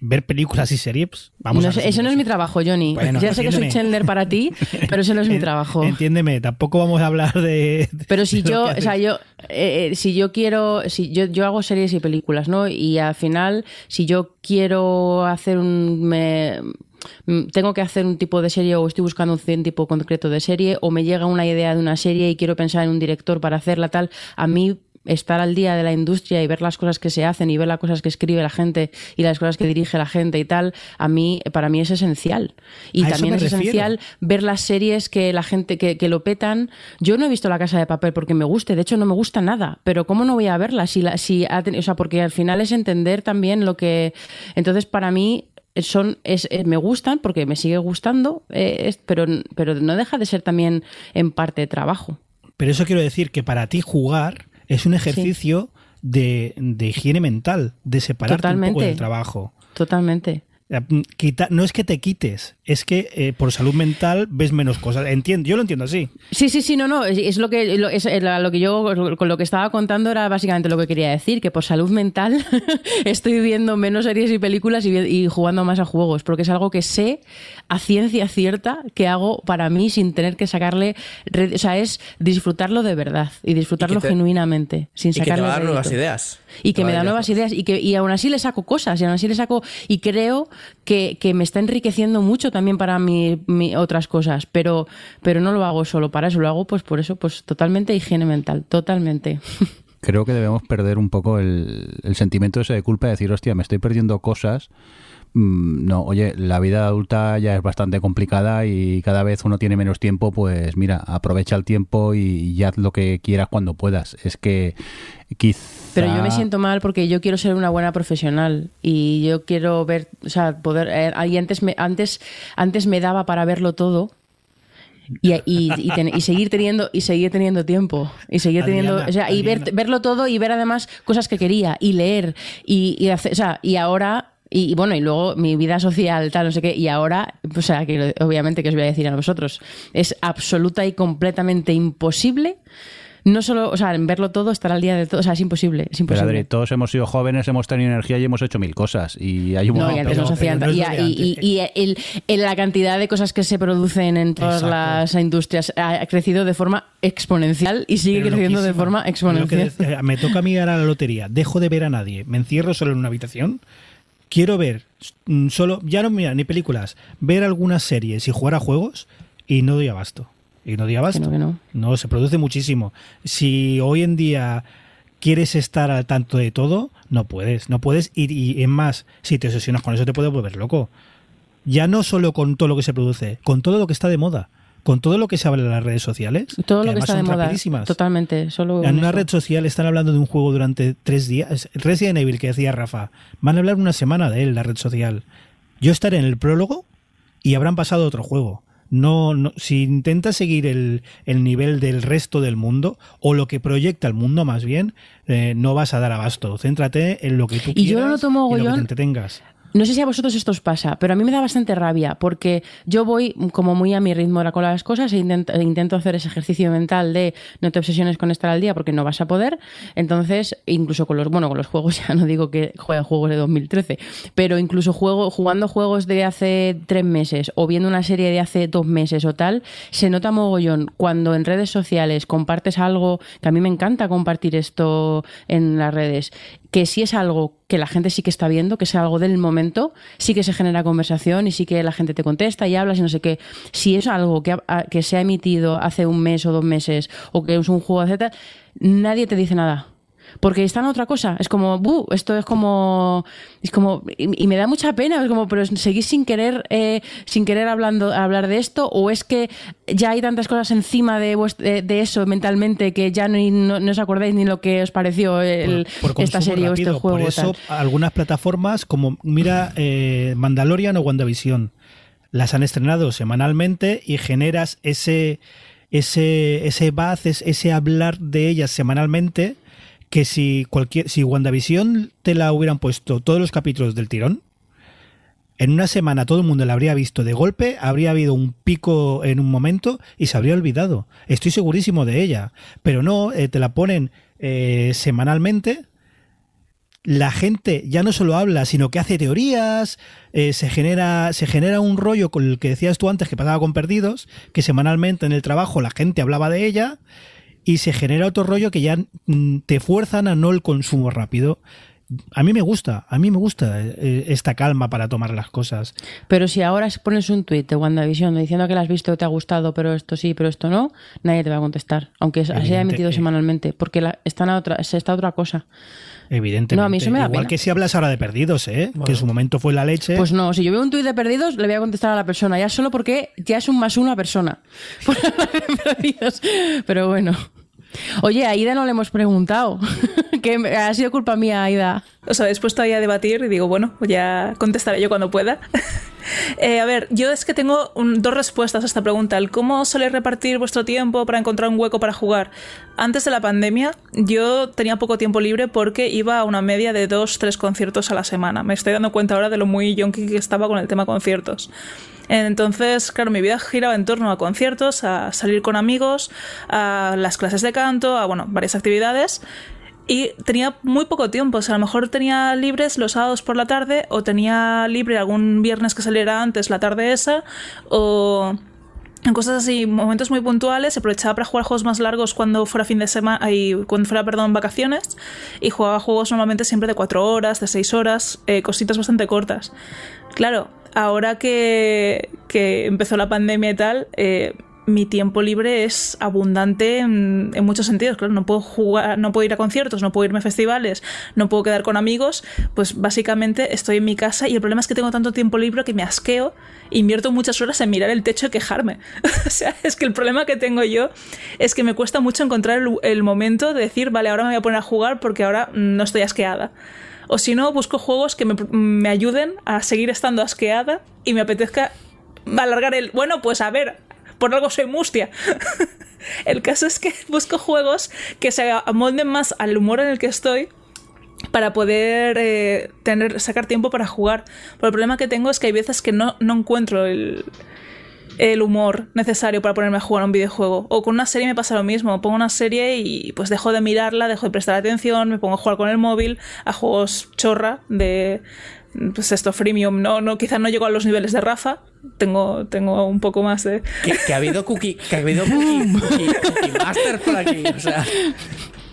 ver películas y series, pues, vamos No a ese no es mi trabajo, Johnny. Bueno, ya sé que soy. Chandler para ti, (laughs) pero ese no es mi trabajo. Entiéndeme, tampoco vamos a hablar de. Pero si de yo, o sea, yo, eh, eh, si yo quiero, si yo, yo hago series y películas, ¿no? Y al final, si yo quiero hacer un, me- mm, tengo que hacer un tipo de serie o estoy buscando un tipo concreto de serie o me llega una idea de una serie y quiero pensar en un director para hacerla tal, a mí estar al día de la industria y ver las cosas que se hacen y ver las cosas que escribe la gente y las cosas que dirige la gente y tal, a mí, para mí es esencial. Y A también es refiero. esencial ver las series que la gente que, que lo petan. Yo no he visto La Casa de Papel porque me guste, de hecho no me gusta nada, pero ¿cómo no voy a verla? Si la, si ha teni- o sea, porque al final es entender también lo que... Entonces, para mí son es, eh, me gustan porque me sigue gustando, eh, es- pero, pero no deja de ser también en parte trabajo. Pero eso quiero decir que para ti jugar es un ejercicio de, de higiene mental, de separarte un poco Totalmente. del trabajo. Totalmente. Quita- no es que te quites, es que eh, por salud mental ves menos cosas. Entiendo, yo lo entiendo así. Sí, sí, sí, no, no, es, es lo que lo, es, lo que yo con lo que estaba contando era básicamente lo que quería decir, que por salud mental (laughs) estoy viendo menos series y películas y, jugando más a juegos, porque es algo que sé a ciencia cierta que hago para mí sin tener que sacarle, o sea, es disfrutarlo de verdad y disfrutarlo Y que te- genuinamente, sin Y que te sacarle va a dar nuevas ideas. Y que me da nuevas ideas y que y aún así le saco cosas y aún así le saco y creo que, que me está enriqueciendo mucho también para mi, otras cosas pero pero no lo hago solo para eso lo hago pues por eso pues totalmente higiene mental totalmente (laughs) Creo que debemos perder un poco el, el sentimiento ese de culpa de decir, hostia, me estoy perdiendo cosas. Mm, No, oye, la vida adulta ya es bastante complicada y cada vez uno tiene menos tiempo, pues mira, aprovecha el tiempo y, y haz lo que quieras cuando puedas. Es que quizá... pero yo me siento mal porque yo quiero ser una buena profesional y yo quiero ver o sea poder eh, y antes me antes antes me daba para verlo todo y, y, y ten- y seguir teniendo y seguir teniendo tiempo y seguir teniendo Adriana, o sea y ver, verlo todo y ver además cosas que quería y leer y, y hacer, o sea y ahora y, y bueno y luego mi vida social tal no sé qué y ahora o sea que obviamente que os voy a decir a vosotros es absoluta y completamente imposible no solo o sea en verlo todo estar al día de todo o sea es imposible es Pero imposible Adri, todos hemos sido jóvenes, hemos tenido energía y hemos hecho mil cosas. Y hay un no, y momento- antes no hacían. no y, y- y- y el- el- la cantidad de cosas que se producen en todas Exacto. las industrias ha crecido de forma exponencial y sigue Pero creciendo de forma que exponencial. decía, me toca a mí ir a la lotería, dejo de ver a nadie, me encierro solo en una habitación. Quiero ver mm, solo, ya no mira ni películas, ver algunas series y jugar a juegos y no doy abasto. Y no doy abasto. Que no, que no. No, se produce muchísimo. Si hoy en día quieres estar al tanto de todo, no puedes. No puedes. Y, y es más, si te obsesionas con eso, te puedes volver loco. Ya no solo con todo lo que se produce, con todo lo que está de moda, con todo lo que se habla en las redes sociales. Todo lo que está de moda. Totalmente. Solo En una red social están hablando de un juego durante tres días. Resident Evil, que decía Rafa. Van a hablar una semana de él, la red social. Yo estaré en el prólogo y habrán pasado otro juego. No, no, si intentas seguir el, el nivel del resto del mundo, o lo que proyecta el mundo más bien, eh, no vas a dar abasto. Céntrate en lo que tú Y yo quieras lo noto y lo que mogollón. te entretengas. No sé si a vosotros esto os pasa, pero a mí me da bastante rabia porque yo voy como muy a mi ritmo con las cosas e intento, e intento hacer ese ejercicio mental de no te obsesiones con estar al día porque no vas a poder. Entonces, incluso con los, bueno, con los juegos, (laughs) ya no digo que juegue juegos de 2013, pero incluso juego, jugando juegos de hace tres meses o viendo una serie de hace dos meses o tal, se nota mogollón cuando en redes sociales compartes algo, que a mí me encanta compartir esto en las redes, que si es algo que la gente sí que está viendo, que es algo del momento, sí que se genera conversación y sí que la gente te contesta y hablas y no sé qué. Si es algo que, que se ha emitido hace un mes o dos meses o que es un juego, etcétera, nadie te dice nada. Porque está en otra cosa. Es como, "Bu, esto es como. Es como. Y, y me da mucha pena. Es como, pero seguís sin querer, eh, sin querer hablando, hablar de esto, o es que ya hay tantas cosas encima de, de, de eso mentalmente que ya no, no, no os acordáis ni lo que os pareció el- Por- por esta serie o rápido. este juego. Por eso, tal. algunas plataformas, como mira eh, Mandalorian o WandaVision, las han estrenado semanalmente y generas ese ese ese buzz, es- ese hablar de ellas semanalmente que si cualquier si WandaVision te la hubieran puesto todos los capítulos del tirón en una semana todo el mundo la habría visto de golpe, habría habido un pico en un momento y se habría olvidado. Estoy segurísimo de ella. Pero no, eh, te la ponen eh, semanalmente. La gente ya no solo habla, sino que hace teorías, eh, se, genera, se genera un rollo con el que decías tú antes que pasaba con Perdidos, que semanalmente en el trabajo la gente hablaba de ella, y se genera otro rollo que ya mm, te fuerzan a no el consumo rápido. A mí me gusta, a mí me gusta eh, esta calma para tomar las cosas. Pero si ahora pones un tuit de WandaVision diciendo que la has visto o te ha gustado, pero esto sí, pero esto no, nadie te va a contestar, aunque se haya emitido eh. semanalmente, porque la, están a otra, se está a otra cosa. Evidentemente. No, a mí eso me da Igual pena. que si hablas ahora de perdidos, ¿eh? Que en su momento fue la leche. Pues no, si yo veo un tuit de perdidos, le voy a contestar a la persona, ya solo porque ya es un más uno a persona. (laughs) Pero bueno. Oye, a Aida no le hemos preguntado. (laughs) que ha sido culpa mía, Aida. Os habéis puesto ahí a debatir y digo, bueno, ya contestaré yo cuando pueda. (laughs) Eh, a ver, yo es que tengo dos respuestas a esta pregunta. Cómo soléis repartir vuestro tiempo para encontrar un hueco para jugar. Antes de la pandemia, yo tenía poco tiempo libre porque iba a una media de dos, tres conciertos a la semana. Me estoy dando cuenta ahora de lo muy yonki que estaba con el tema conciertos. Entonces, claro, mi vida giraba en torno a conciertos, a salir con amigos, a las clases de canto, a bueno, varias actividades. Y tenía muy poco tiempo, o a lo mejor tenía libres los sábados por la tarde, o tenía libre algún viernes que saliera antes la tarde esa, o en cosas así, momentos muy puntuales, aprovechaba para jugar juegos más largos cuando fuera fin de semana, y cuando fuera, perdón, vacaciones, y jugaba juegos normalmente siempre de cuatro horas, de seis horas, eh, cositas bastante cortas. Claro, ahora que, que empezó la pandemia y tal, eh, mi tiempo libre es abundante en, muchos sentidos. Claro, no puedo jugar, no puedo ir a conciertos, no puedo irme a festivales, no puedo quedar con amigos. Pues básicamente estoy en mi casa y el problema es que tengo tanto tiempo libre que me asqueo. Invierto muchas horas en mirar el techo y quejarme. (laughs) o sea, es que el problema que tengo yo es que me cuesta mucho encontrar el, el momento de decir, vale, ahora me voy a poner a jugar porque ahora no estoy asqueada. O si no, busco juegos que me, me ayuden a seguir estando asqueada y me apetezca alargar el. Bueno, pues a ver, por algo soy mustia. (laughs) el caso es que (laughs) busco juegos que se amolden más al humor en el que estoy para poder eh, tener, sacar tiempo para jugar. Pero el problema que tengo es que hay veces que no, no encuentro el, el humor necesario para ponerme a jugar a un videojuego. O con una serie me pasa lo mismo. Pongo una serie y pues dejo de mirarla, dejo de prestar atención, me pongo a jugar con el móvil, a juegos chorra de pues esto freemium. No, no, quizás no llego a los niveles de Rafa. Tengo, tengo un poco más de. Que, que ha habido cookie, que ha habido (laughs) cookie, cookie, cookie master por aquí. O sea.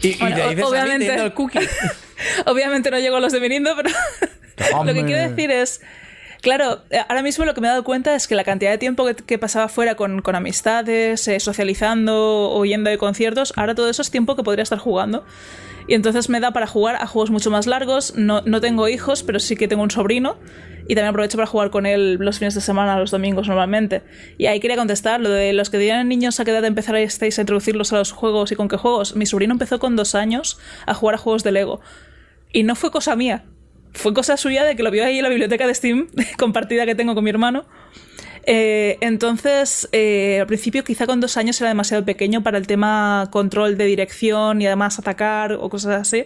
Y, de ahí ves a mí obviamente- el cookie. (laughs) Obviamente no llego a los de Mirindo, pero (laughs) lo que quiero decir es. Claro, eh, ahora mismo lo que me he dado cuenta es que la cantidad de tiempo que, pasaba fuera con, con amistades, eh, socializando o yendo de conciertos, ahora todo eso es tiempo que podría estar jugando. Y entonces me da para jugar a juegos mucho más largos. No, no tengo hijos, pero sí que tengo un sobrino. Y también aprovecho para jugar con él los fines de semana, los domingos normalmente. Y ahí quería contestar lo de los que tienen niños a qué edad empezar estáis a introducirlos a los juegos y con qué juegos. Mi sobrino empezó con dos años a jugar a juegos de Lego. Y no fue cosa mía. Fue cosa suya de que lo vio ahí en la biblioteca de Steam (laughs) compartida que tengo con mi hermano. Eh, entonces, eh, al principio quizá con dos años era demasiado pequeño para el tema control de dirección y además atacar o cosas así.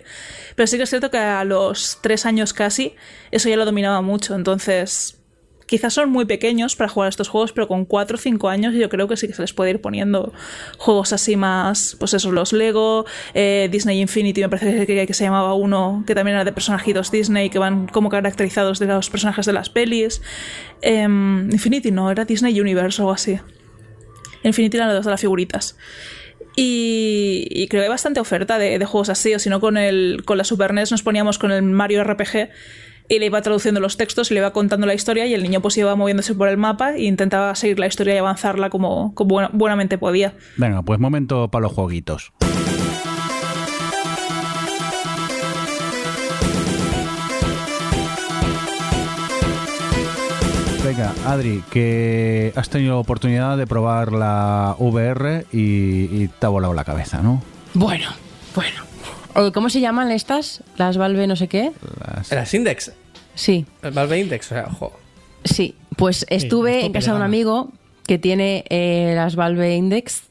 Pero sí que es cierto que a los tres años casi eso ya lo dominaba mucho. Entonces, quizás son muy pequeños para jugar estos juegos, pero con cuatro o cinco años yo creo que sí que se les puede ir poniendo juegos así más, pues eso, los Lego, eh, Disney Infinity me parece que, que se llamaba uno que también era de personajitos Disney que van como caracterizados de los personajes de las pelis. Em, Infinity no, era Disney Universe o algo así. Infinity eran los de las figuritas. Y, y creo que hay bastante oferta de, de juegos así, o si no con, el, con la Super NES nos poníamos con el Mario RPG y le iba traduciendo los textos y le iba contando la historia y el niño pues iba moviéndose por el mapa e intentaba seguir la historia y avanzarla como, como buena- buenamente podía. Venga, pues momento para los jueguitos. Venga, Adri, que has tenido oportunidad de probar la VR y, y te ha volado la cabeza, ¿no? Bueno, bueno. O, ¿Cómo se llaman estas? Las Valve no sé qué. Las- Las Index. Sí, El Valve Index. O sea, ojo. sí. Pues estuve en casa de un amigo que tiene eh, las Valve Index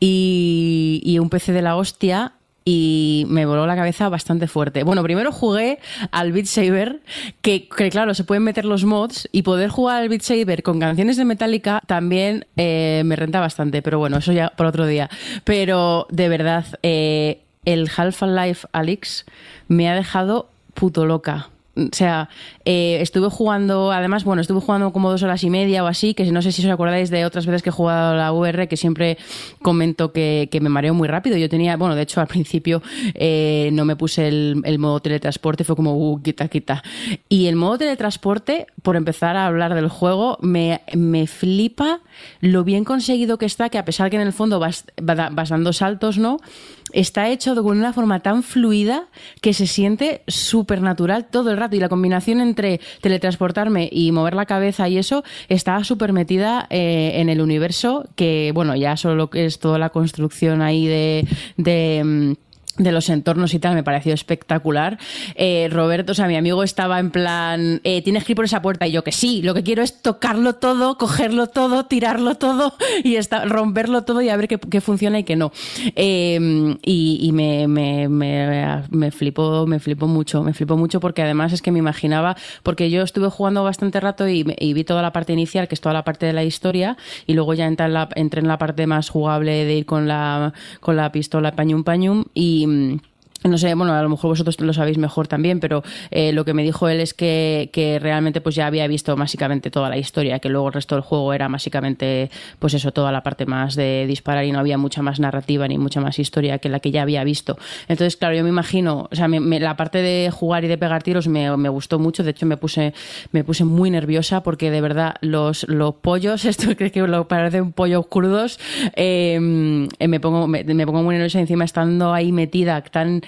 y, y un PC de la hostia y me voló la cabeza bastante fuerte. Bueno, primero jugué al Beat Saber, que, que claro, se pueden meter los mods y poder jugar al Beat Saber con canciones de Metallica también eh, me renta bastante, pero bueno, eso ya por otro día. Pero de verdad, eh, el Half-Life Alyx me ha dejado puto loca. O sea, eh, estuve jugando, además, bueno, estuve jugando como dos horas y media o así, que no sé si os acordáis de otras veces que he jugado la VR, que siempre comento que, me mareo muy rápido. Yo tenía, bueno, de hecho al principio eh, no me puse el, modo teletransporte, fue como, uh, quita, quita. Y el modo teletransporte, por empezar a hablar del juego, me, me flipa lo bien conseguido que está, que a pesar que en el fondo vas, vas dando saltos, ¿no? está hecho de una forma tan fluida que se siente súper natural todo el rato. Y la combinación entre teletransportarme y mover la cabeza y eso está súper metida eh, en el universo, que bueno, ya solo es toda la construcción ahí de, de mm, de los entornos y tal, me pareció espectacular. Eh, Roberto, o sea, mi amigo estaba en plan, eh, tienes que ir por esa puerta, y yo que sí, lo que quiero es tocarlo todo, cogerlo todo, tirarlo todo y romperlo todo y a ver qué, funciona y qué no. Eh, y, me, me, me, me flipó, me flipó mucho, me flipó mucho porque además es que me imaginaba, porque yo estuve jugando bastante rato y, vi toda la parte inicial, que es toda la parte de la historia, y luego ya entré en la, entré en la parte más jugable de ir con la, con la pistola pañum pañum y Mm, no sé, bueno, a lo mejor vosotros lo sabéis mejor también, pero eh, lo que me dijo él es que, que, realmente pues ya había visto básicamente toda la historia, que luego el resto del juego era básicamente pues eso, toda la parte más de disparar y no había mucha más narrativa ni mucha más historia que la que ya había visto. Entonces, claro, yo me imagino, o sea, la parte de jugar y de pegar tiros me, me, gustó mucho, de hecho me puse, me puse muy nerviosa porque de verdad los, los pollos, (laughs) esto creo que lo parece un pollo crudos, eh, me, pongo, me, me pongo muy nerviosa encima estando ahí metida tan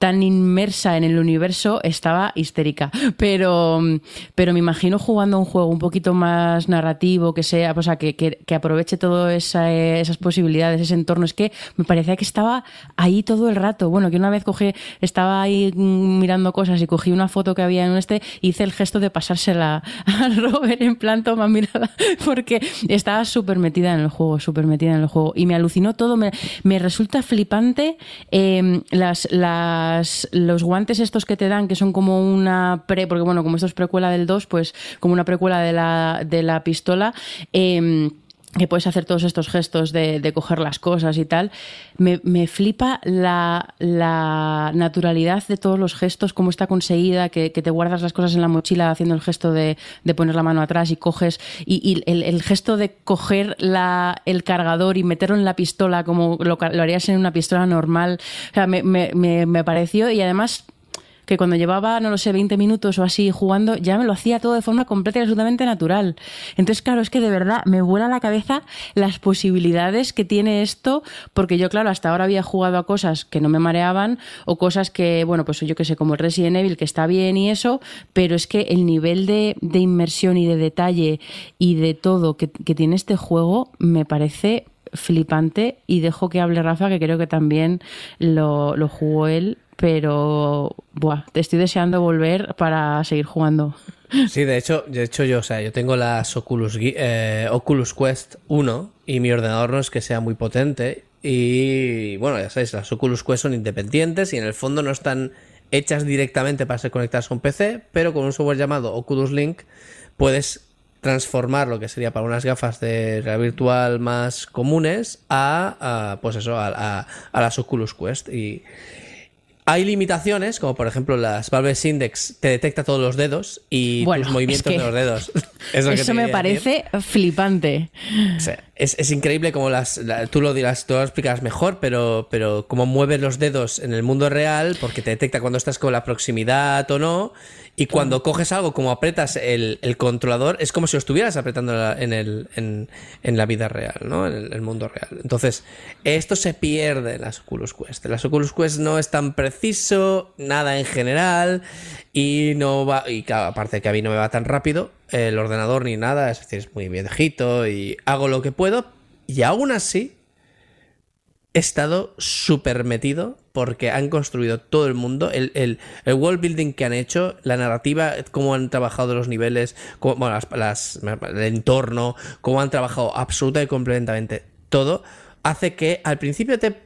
tan inmersa en el universo, estaba histérica. Pero, pero me imagino jugando un juego un poquito más narrativo, que sea, o sea, que, que, aproveche todas esa, esas posibilidades, ese entorno. Es que me parecía que estaba ahí todo el rato. Bueno, que una vez cogí, estaba ahí mirando cosas y cogí una foto que había en este, hice el gesto de pasársela (laughs) al Robert en plan, toma, mirada, (laughs) porque estaba súper metida en el juego, súper metida en el juego. Y me alucinó todo, me, resulta flipante eh, las, las los guantes estos que te dan, que son como una pre, porque bueno, como esto es precuela del 2, pues como una precuela de la, de la pistola. Eh, que puedes hacer todos estos gestos de, coger las cosas y tal, me, flipa la, naturalidad de todos los gestos, cómo está conseguida, que, te guardas las cosas en la mochila haciendo el gesto de, poner la mano atrás y coges, y, el, gesto de coger la, el cargador y meterlo en la pistola como lo, lo harías en una pistola normal, o sea, me, me, me pareció, y además que cuando llevaba, no lo sé, 20 minutos o así jugando, ya me lo hacía todo de forma completa y absolutamente natural. Entonces, claro, es que de verdad me vuela la cabeza las posibilidades que tiene esto, porque yo, claro, hasta ahora había jugado a cosas que no me mareaban o cosas que, bueno, pues yo que sé, como el Resident Evil, que está bien y eso, pero es que el nivel de, inmersión y de detalle y de todo que, tiene este juego me parece flipante y dejo que hable Rafa, que creo que también lo, lo jugó él pero buah, te estoy deseando volver para seguir jugando. Sí, de hecho, de hecho yo, o sea, yo tengo las Oculus, eh, Oculus Quest 1 y mi ordenador no es que sea muy potente y bueno, ya sabéis, las Oculus Quest son independientes y en el fondo no están hechas directamente para ser conectadas con PC, pero con un software llamado Oculus Link puedes transformar lo que sería para unas gafas de realidad virtual más comunes a, pues eso, a, a, las Oculus Quest y, hay limitaciones, como por ejemplo las Valve Index te detecta todos los dedos y tus movimientos de los dedos. (laughs) eso me parece flipante. es, increíble como las, tú lo dirás, tú lo explicas mejor, pero, pero cómo mueves los dedos en el mundo real, porque te detecta cuando estás con la proximidad o no, y cuando coges algo, como apretas el, controlador, es como si lo estuvieras apretando en, el, en, la vida real, ¿no? En el, mundo real. Entonces, esto se pierde en las Oculus Quest. las Oculus Quest no es tan preciso, nada en general, y no va, y aparte que a mí no me va tan rápido, el ordenador ni nada, es decir, es muy viejito y hago lo que puedo, y aún así he estado súper metido porque han construido todo el mundo, el, el, el, world building que han hecho, la narrativa, cómo han trabajado los niveles, bueno, las, el entorno, cómo han trabajado absolutamente y complementamente todo, hace que al principio te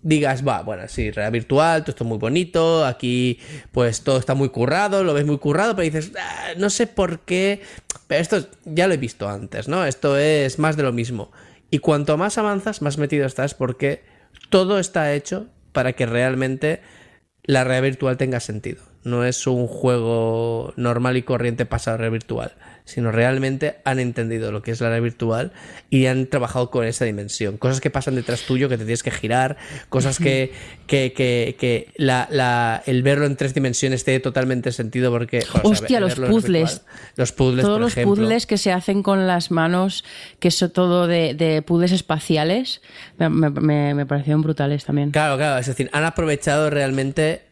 digas, va, bueno, sí, realidad virtual, todo esto es muy bonito, aquí pues todo está muy currado, lo ves muy currado, pero dices, ah, no sé por qué, pero esto ya lo he visto antes, ¿no? Esto es más de lo mismo. Y cuanto más avanzas, más metido estás porque todo está hecho para que realmente la realidad virtual tenga sentido. no es un juego normal y corriente pasado a red virtual, sino realmente han entendido lo que es la red virtual y han trabajado con esa dimensión. Cosas que pasan detrás tuyo que te tienes que girar, cosas que, que, que, la, el verlo en tres dimensiones tiene totalmente sentido porque... Hostia, los puzzles. los puzzles, Todos los puzzles que se hacen con las manos, que eso todo de, de puzzles espaciales, me, me, me parecieron brutales también. Claro, claro, es decir, han aprovechado realmente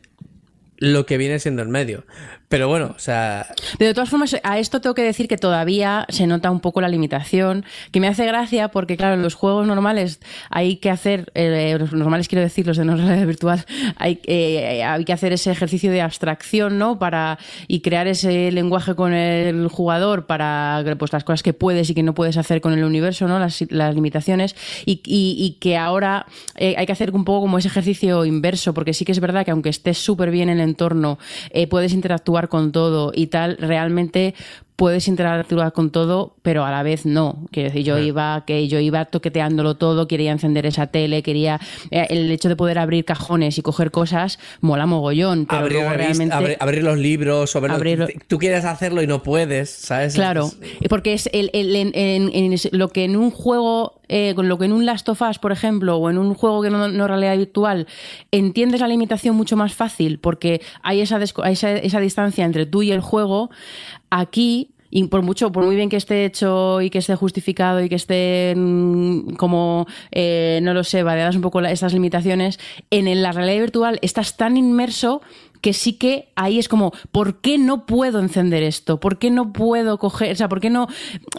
lo que viene siendo el medio. Pero bueno, o sea. de todas formas, a esto tengo que decir que todavía se nota un poco la limitación, que me hace gracia porque, claro, en los juegos normales hay que hacer, eh, los normales quiero decir, los de no (laughs) realidad virtual, hay, eh, hay que hacer ese ejercicio de abstracción, ¿no? Para, y crear ese lenguaje con el jugador para, pues, las cosas que puedes y que no puedes hacer con el universo, ¿no? Las, las limitaciones. Y, y, que ahora eh, hay que hacer un poco como ese ejercicio inverso, porque sí que es verdad que aunque estés súper bien en el entorno, puedes interactuar con todo y tal, realmente puedes interactuar con todo, pero a la vez no. Quiero decir, yo iba, que yo iba toqueteándolo todo, quería encender esa tele, quería eh, el hecho de poder abrir cajones y coger cosas mola mogollón. Pero abrir, realmente, abrir, los libros, tú quieres hacerlo y no puedes, ¿sabes? Claro, porque es el, en, lo que en un juego eh, con lo que en un Last of Us, por ejemplo, o en un juego que no, no realidad virtual, entiendes la limitación mucho más fácil porque hay esa, esa, esa distancia entre tú y el juego. Aquí y por mucho, por muy bien que esté hecho y que esté justificado y que esté mm, como, eh, no lo sé, variadas un poco estas limitaciones, en la realidad virtual estás tan inmerso que sí que ahí es como, ¿por qué no puedo encender esto? ¿Por qué no puedo coger, o sea, por qué no,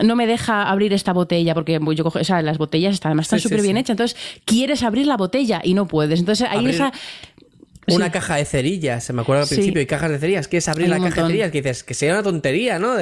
no me deja abrir esta botella? Porque yo cojo, o sea, las botellas están, además están súper bien hechas, entonces quieres abrir la botella y no puedes. Entonces ahí esa una caja de cerillas, se me acuerdo al principio, y cajas de cerillas, quieres abrir la caja de cerillas, que dices que sea una tontería, ¿no?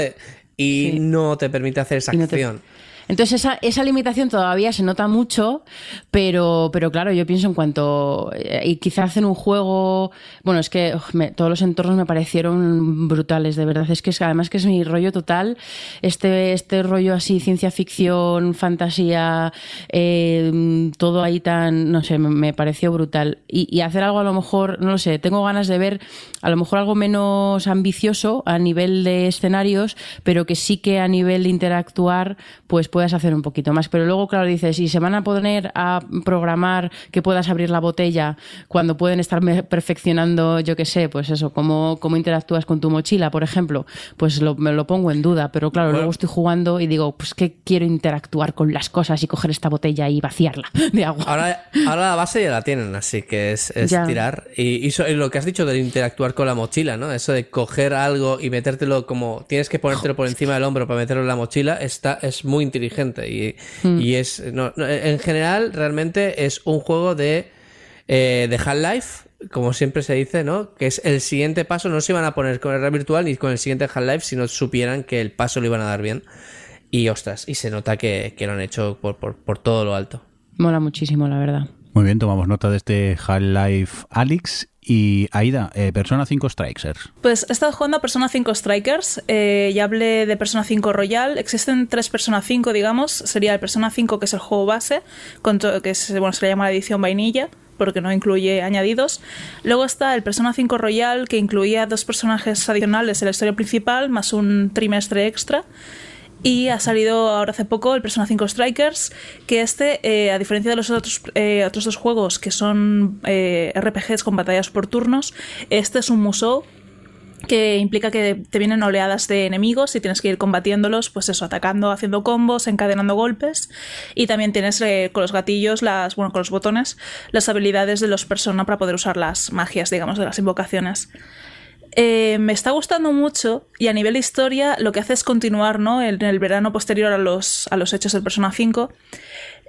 Y no te permite hacer esa acción. Entonces esa, esa limitación todavía se nota mucho, pero, pero claro, yo pienso en cuanto, eh, y quizás en un juego, bueno, es que todos los entornos me parecieron brutales, de verdad, es que es, además que es mi rollo total, este, este rollo así, ciencia ficción, fantasía, eh, todo ahí tan, no sé, me, pareció brutal. Y, y hacer algo a lo mejor, no lo sé, tengo ganas de ver a lo mejor algo menos ambicioso a nivel de escenarios, pero que sí que a nivel de interactuar, pues puede puedas hacer un poquito más. Pero luego, claro, dices, si se van a poner a programar que puedas abrir la botella cuando pueden estar perfeccionando, yo qué sé, pues eso, cómo, cómo interactúas con tu mochila, por ejemplo, pues lo, me lo pongo en duda. Pero claro, luego estoy jugando y digo, pues que quiero interactuar con las cosas y coger esta botella y vaciarla (laughs) de agua. Ahora, ahora la base ya la tienen, así que es, tirar. Y, y, lo que has dicho de interactuar con la mochila, ¿no? Eso de coger algo y metértelo como tienes que ponértelo por encima del hombro para meterlo en la mochila, está, es muy inteligente gente. Y, hmm. y es. en general, realmente es un juego de, eh, de Half-Life, como siempre se dice, ¿no? Que es el siguiente paso. No se iban a poner con el Real Virtual ni con el siguiente Half-Life si no supieran que el paso lo iban a dar bien. Y ostras, y se nota que, que lo han hecho por, por, por todo lo alto. Mola muchísimo, la verdad. Muy bien, tomamos nota de este Half-Life Alyx y Aida, eh, Persona 5 Strikers. Pues he estado jugando a Persona 5 Strikers. Eh, ya hablé de Persona 5 Royal. Existen tres Persona 5, digamos. Sería el Persona 5, que es el juego base, que bueno, se le llama la edición vainilla porque no incluye añadidos. Luego está el Persona 5 Royal, que incluía dos personajes adicionales en la historia principal, más un trimestre extra. Y ha salido ahora hace poco el Persona 5 Strikers, que este, eh, a diferencia de los otros, eh, otros dos juegos que son eh, RPGs con batallas por turnos, este es un musou que implica que te vienen oleadas de enemigos y tienes que ir combatiéndolos, pues eso, atacando, haciendo combos, encadenando golpes. Y también tienes con los gatillos, las, bueno, con los botones, las habilidades de los personas para poder usar las magias, digamos, de las invocaciones. Eh, me está gustando mucho y a nivel de historia lo que hace es continuar ¿no? en el verano posterior a los, a los hechos del Persona 5.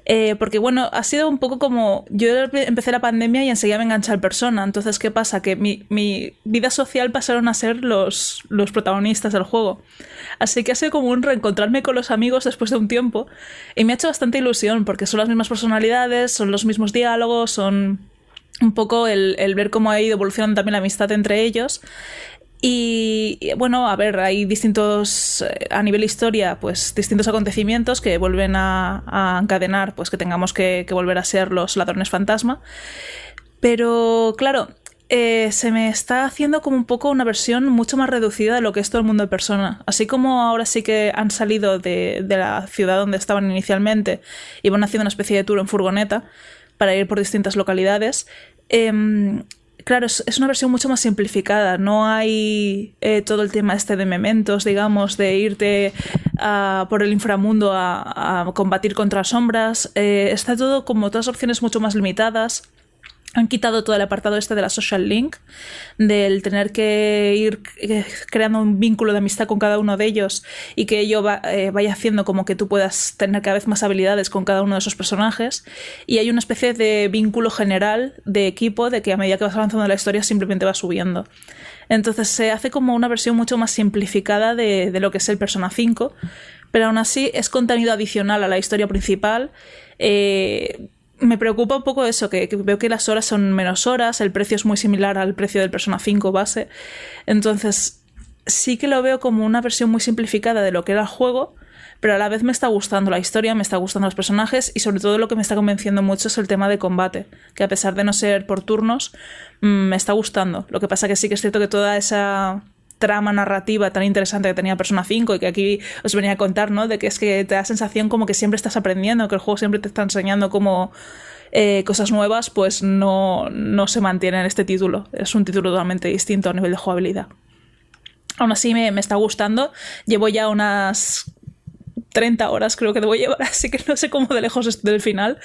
Eh, porque bueno, ha sido un poco como yo empecé la pandemia y enseguida me enganché al persona. Entonces, ¿qué pasa? Que mi, mi, vida social pasaron a ser los, los protagonistas del juego. Así que ha sido como un reencontrarme con los amigos después de un tiempo. Y me ha hecho bastante ilusión porque son las mismas personalidades, son los mismos diálogos, son un poco el, ver cómo ha ido evolucionando también la amistad entre ellos. Y, bueno, a ver, hay distintos, eh, a nivel historia, pues distintos acontecimientos que vuelven a, encadenar, pues que tengamos que, volver a ser los ladrones fantasma. Pero claro, eh, se me está haciendo como un poco una versión mucho más reducida de lo que es todo el mundo de persona. Así como ahora sí que han salido de, la ciudad donde estaban inicialmente y van haciendo una especie de tour en furgoneta para ir por distintas localidades. Em, claro, es, una versión mucho más simplificada. No hay eh, todo el tema este de mementos, digamos, de irte por el inframundo a, combatir contra sombras. Eh, está todo como todas opciones mucho más limitadas han quitado todo el apartado este de la social link, del tener que ir eh, creando un vínculo de amistad con cada uno de ellos y que ello eh, vaya haciendo como que tú puedas tener cada vez más habilidades con cada uno de esos personajes. Y hay una especie de vínculo general de equipo de que a medida que vas avanzando en la historia simplemente va subiendo. Entonces se hace como una versión mucho más simplificada de, de lo que es el Persona 5, pero aún así es contenido adicional a la historia principal. Eh, me preocupa un poco eso, que, veo que las horas son menos horas, el precio es muy similar al precio del Persona 5 base. Entonces, sí que lo veo como una versión muy simplificada de lo que era el juego, pero a la vez me está gustando la historia, me está gustando los personajes y sobre todo lo que me está convenciendo mucho es el tema de combate, que a pesar de no ser por turnos, mm, me está gustando. Lo que pasa que sí que es cierto que toda esa trama narrativa tan interesante que tenía Persona 5 y que aquí os venía a contar, ¿no? De que es que te da sensación como que siempre estás aprendiendo, que el juego siempre te está enseñando como eh, cosas nuevas, pues no, no se mantiene en este título. Es un título totalmente distinto a nivel de jugabilidad. Aún así me, me está gustando. Llevo ya unas 30 horas creo que debo llevar, (laughs) así que no sé cómo de lejos es del final.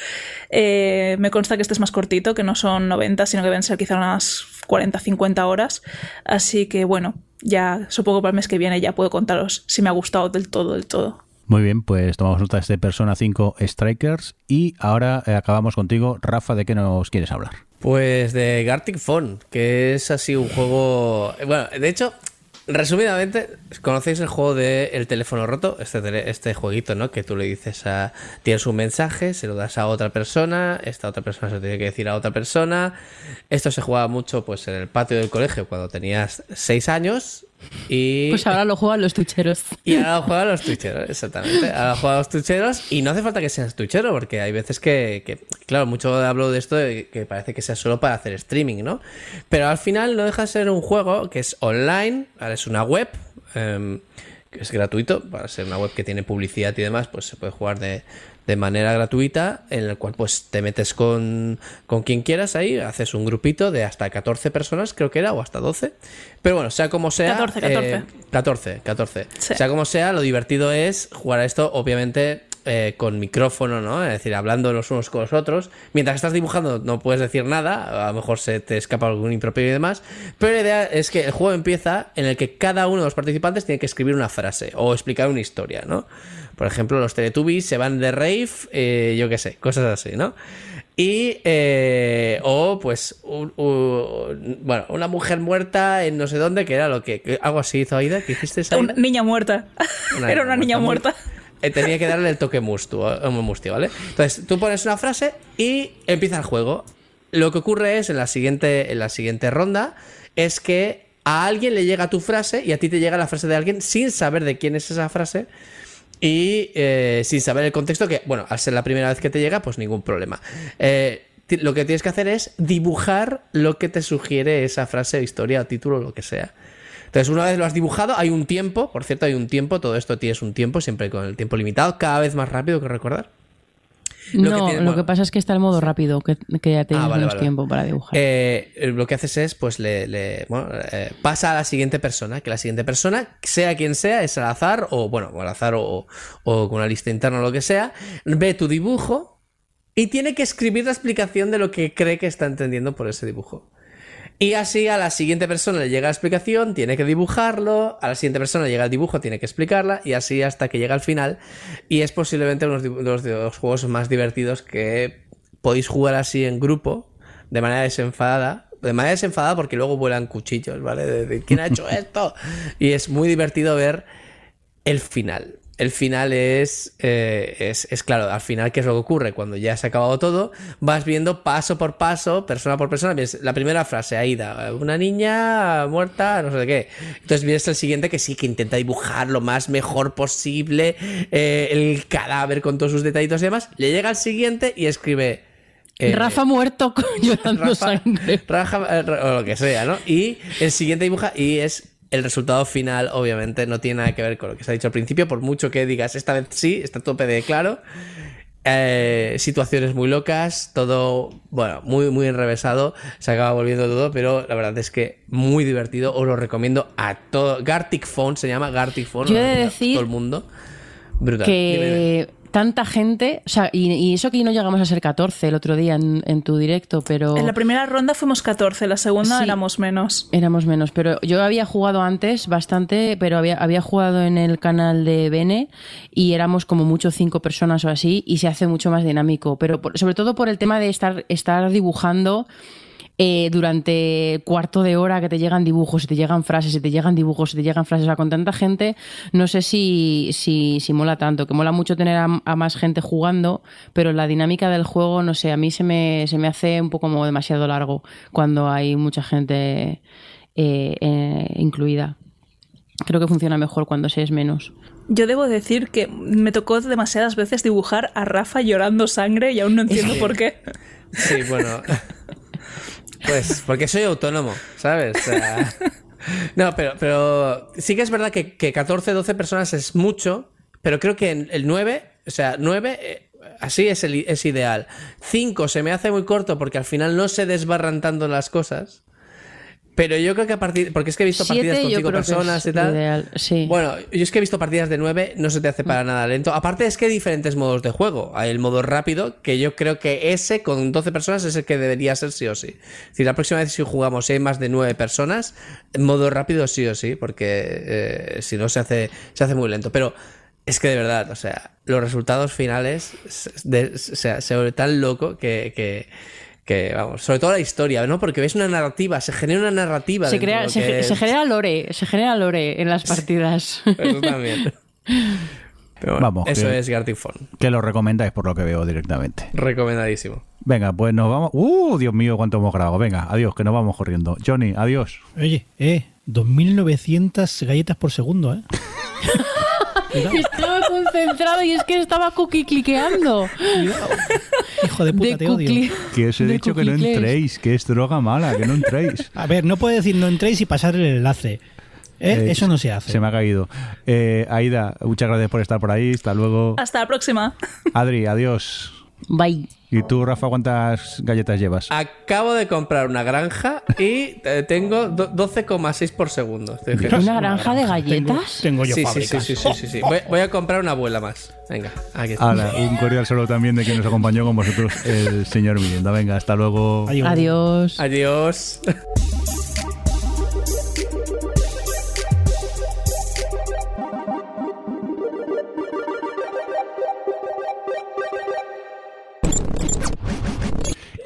Eh, me consta que este es más cortito, que no son 90, sino que deben ser quizá unas 40, 50 horas. Así que bueno, ya supongo que para el mes que viene ya puedo contaros si me ha gustado del todo, del todo. Muy bien, pues tomamos nota de este Persona 5 Strikers y ahora eh, acabamos contigo. Rafa, ¿de qué nos quieres hablar? Pues de Gartic Phone, que es así un juego... Bueno, de hecho, Resumidamente, ¿conocéis el juego de El teléfono roto? Este, este jueguito, ¿no? Que tú le dices a. Tienes un mensaje, se lo das a otra persona, esta otra persona se lo tiene que decir a otra persona. Esto se jugaba mucho pues en el patio del colegio cuando tenías seis años y... Pues ahora lo juegan los tucheros. Y ahora lo juegan los tucheros, exactamente. Ahora lo juegan los tucheros y no hace falta que seas tuchero, porque hay veces que, claro, mucho hablo de esto de que parece que sea solo para hacer streaming, ¿no? Pero al final no deja de ser un juego que es online, ahora es una web, em, que es gratuito, para ser una web que tiene publicidad y demás, pues se puede jugar de, de manera gratuita, en el cual pues te metes con, con quien quieras ahí, haces un grupito de hasta 14 personas, creo que era, o hasta 12. Pero bueno, sea como sea... 14, 14. 14, 14. Sea como sea, lo divertido es jugar a esto, obviamente, eh, con micrófono, ¿no? Es decir, hablando los unos con los otros. Mientras estás dibujando no puedes decir nada, a lo mejor se te escapa algún improperio y demás, pero la idea es que el juego empieza en el que cada uno de los participantes tiene que escribir una frase o explicar una historia, ¿no? Por ejemplo, los Teletubbies se van de rave, eh, yo qué sé, cosas así, ¿no? Y, eh, o pues, bueno, una mujer muerta en no sé dónde, que era lo que, algo así hizo Aida, ¿qué hiciste? Una niña muerta. (laughs) era una niña muerta. Eh, tenía que darle el toque mustu, musti, ¿vale? Entonces, tú pones una frase y empieza el juego. Lo que ocurre es, en la siguiente, en la siguiente ronda, es que a alguien le llega tu frase y a ti te llega la frase de alguien sin saber de quién es esa frase y eh, sin saber el contexto, que, bueno, al ser la primera vez que te llega, pues ningún problema. Eh, lo que tienes que hacer es dibujar lo que te sugiere esa frase, historia, o título, lo que sea. Entonces, una vez lo has dibujado, hay un tiempo, por cierto, hay un tiempo, todo esto tienes un tiempo, siempre con el tiempo limitado, cada vez más rápido que recordar. No, lo que pasa es que está el modo rápido, que, ya tienes ah, menos tiempo para dibujar. Eh, lo que haces es, pues, le, bueno, eh, pasa a la siguiente persona, que la siguiente persona, sea quien sea, es al azar, o bueno, al azar o, o con una lista interna o lo que sea, ve tu dibujo y tiene que escribir la explicación de lo que cree que está entendiendo por ese dibujo. Y así a la siguiente persona le llega la explicación, tiene que dibujarlo, a la siguiente persona le llega el dibujo, tiene que explicarla, y así hasta que llega al final. Y es posiblemente uno de los, juegos más divertidos que podéis jugar así en grupo, de manera desenfadada. De manera desenfadada porque luego vuelan cuchillos, ¿vale? de ¿Quién ha hecho (laughs) esto? Y es muy divertido ver el final el final es, eh, es, es, claro, al final, ¿qué es lo que ocurre? Cuando ya se ha acabado todo, vas viendo paso por paso, persona por persona, la primera frase, Aida, una niña muerta, no sé de qué. Entonces vienes el siguiente que sí, que intenta dibujar lo más mejor posible, eh, el cadáver con todos sus detallitos y demás. Le llega al siguiente y escribe, Eh, Rafa muerto con- (laughs) llorando Rafa- sangre. Rafa- o lo que sea, ¿no? Y el siguiente dibuja y es el resultado final, obviamente, no tiene nada que ver con lo que se ha dicho al principio, por mucho que digas, esta vez sí, está tope de claro. Eh, situaciones muy locas, todo, bueno, muy, muy enrevesado, se acaba volviendo todo, pero la verdad es que muy divertido, os lo recomiendo a todo. Gartic Phone se llama Gartic Phone, Yo he de decir todo el mundo. Brutal. Que tanta gente, o sea, y, y eso que no llegamos a ser 14 el otro día en, en tu directo, pero En la primera ronda fuimos 14, la segunda Sí. éramos menos. éramos menos. Pero yo había jugado antes bastante, pero había, había jugado en el canal de Bene y éramos como mucho cinco personas o así y se hace mucho más dinámico. Pero por- sobre todo por el tema de estar, estar dibujando. Eh, durante cuarto de hora que te llegan dibujos, y te llegan frases, y te llegan dibujos, y te llegan frases, o sea, con tanta gente, no sé si, si, si mola tanto, que mola mucho tener a, a más gente jugando, pero la dinámica del juego, no sé, a mí se me, se me hace un poco como demasiado largo cuando hay mucha gente eh, eh, incluida. Creo que funciona mejor cuando se es menos. Yo debo decir que me tocó demasiadas veces dibujar a Rafa llorando sangre y aún no entiendo por qué. Sí, bueno. (laughs) Pues porque soy autónomo, ¿sabes? No, pero, pero sí que es verdad que, que 14, 12 personas es mucho, pero creo que el 9, o sea, 9 eh, así es, el, es ideal. 5 se me hace muy corto porque al final no se desbarran tanto las cosas. Pero yo creo que a partir. Porque es que he visto Siete, partidas con yo 5 creo que personas y tal. ideal, sí. Bueno, yo es que he visto partidas de 9, no se te hace para nada lento. Aparte es que hay diferentes modos de juego. Hay el modo rápido, que yo creo que ese con 12 personas es el que debería ser sí o sí. Decir, la próxima vez si jugamos si hay más de 9 personas, modo rápido sí o sí, porque eh, si no se hace, se hace muy lento. Pero es que de verdad, o sea, los resultados finales de- o sea, se vuelve tan loco que... que que vamos, sobre todo la historia, ¿no? Porque ves una narrativa, se genera una narrativa. Se, crea, se, que se genera lore, se genera lore en las partidas. (laughs) Eso también. Pero bueno, Vamos, eso que- es Gartic Phone. Que lo recomendáis por lo que veo directamente. Recomendadísimo. Venga, pues nos vamos. ¡Uh! Dios mío, cuánto hemos grabado. Venga, adiós, que nos vamos corriendo. Johnny, adiós. Oye, eh, 2.900 galletas por segundo, ¿eh? (laughs) Estaba concentrado y es que estaba cookie cliqueando. cuidado. Hijo de puta, De te odio. Que os he De dicho que no entréis, que es droga mala, que no entréis. A ver, no puede decir no entréis y pasar el enlace. ¿eh? Eh, Eso no se hace. Se me ha caído. Eh, Aida, muchas gracias por estar por ahí. Hasta luego. Hasta la próxima. Adri, adiós. Bye. ¿Y tú, Rafa, cuántas galletas llevas? Acabo de comprar una granja y eh, tengo do- 12,6 por segundo. ¿Una granja de galletas? Tengo yo Sí, sí, fábricas. sí, sí, sí, sí, sí. Voy, voy a comprar una abuela más. Venga, aquí está. Un cordial saludo también de quien nos acompañó con vosotros, el señor Mirienda. Venga, hasta luego. Adiós. Adiós. Adiós. (laughs)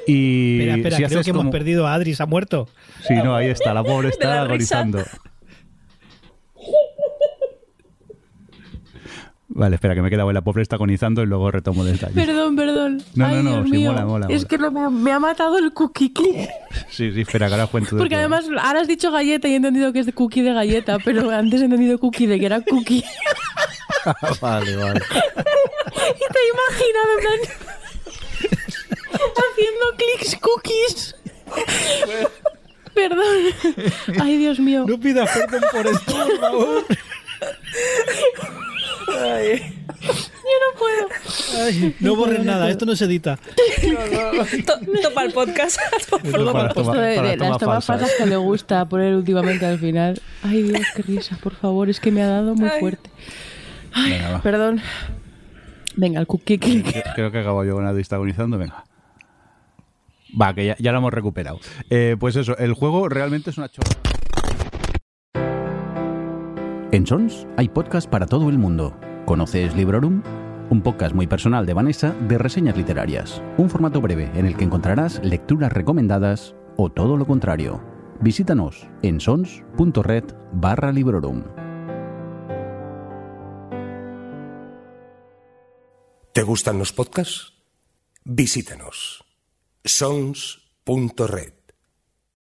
Y Espera, espera, si creo que hemos perdido a Adri, se ha muerto. Sí, no, ahí está, la pobre (laughs) está la risa. agonizando. (laughs) Vale, espera, que me he quedado en la pobre está agonizando y luego retomo el detalle. Perdón, perdón. No, no, Ay, no, Dios sí, mío. mola, mola, Es mola. que no, me, me ha matado el cookie click. (laughs) Sí, sí, espera, que ahora cuento. Porque todo. además ahora has dicho galleta y he entendido que es de cookie de galleta, pero antes he entendido cookie de que era cookie. vale, vale. Y te he imaginado en plan... haciendo clics cookies. Perdón. Ay, Dios mío. No pidas perdón por esto, por favor. Yo no puedo. Ay, no borres nada, esto no se edita. To- (laughs) Topa el podcast. por favor. Todo para Esto toma- de, las tomas falsas. falsas que le gusta poner últimamente al final. Ay, Dios, qué risa, por favor. Es que me ha dado muy Ay. fuerte. Venga, va. Perdón. Venga, el cookie click. Creo- que acabo yo con Adri está agonizando, venga. Va, que ya, ya lo hemos recuperado. Eh, pues eso, el juego realmente es una chorrada. En Sons hay podcast para todo el mundo. ¿Conoces Librorum? Un podcast muy personal de Vanessa de reseñas literarias. Un formato breve en el que encontrarás lecturas recomendadas o todo lo contrario. Visítanos en sons.red barra Librorum. ¿Te gustan los podcasts? Visítanos. sons.red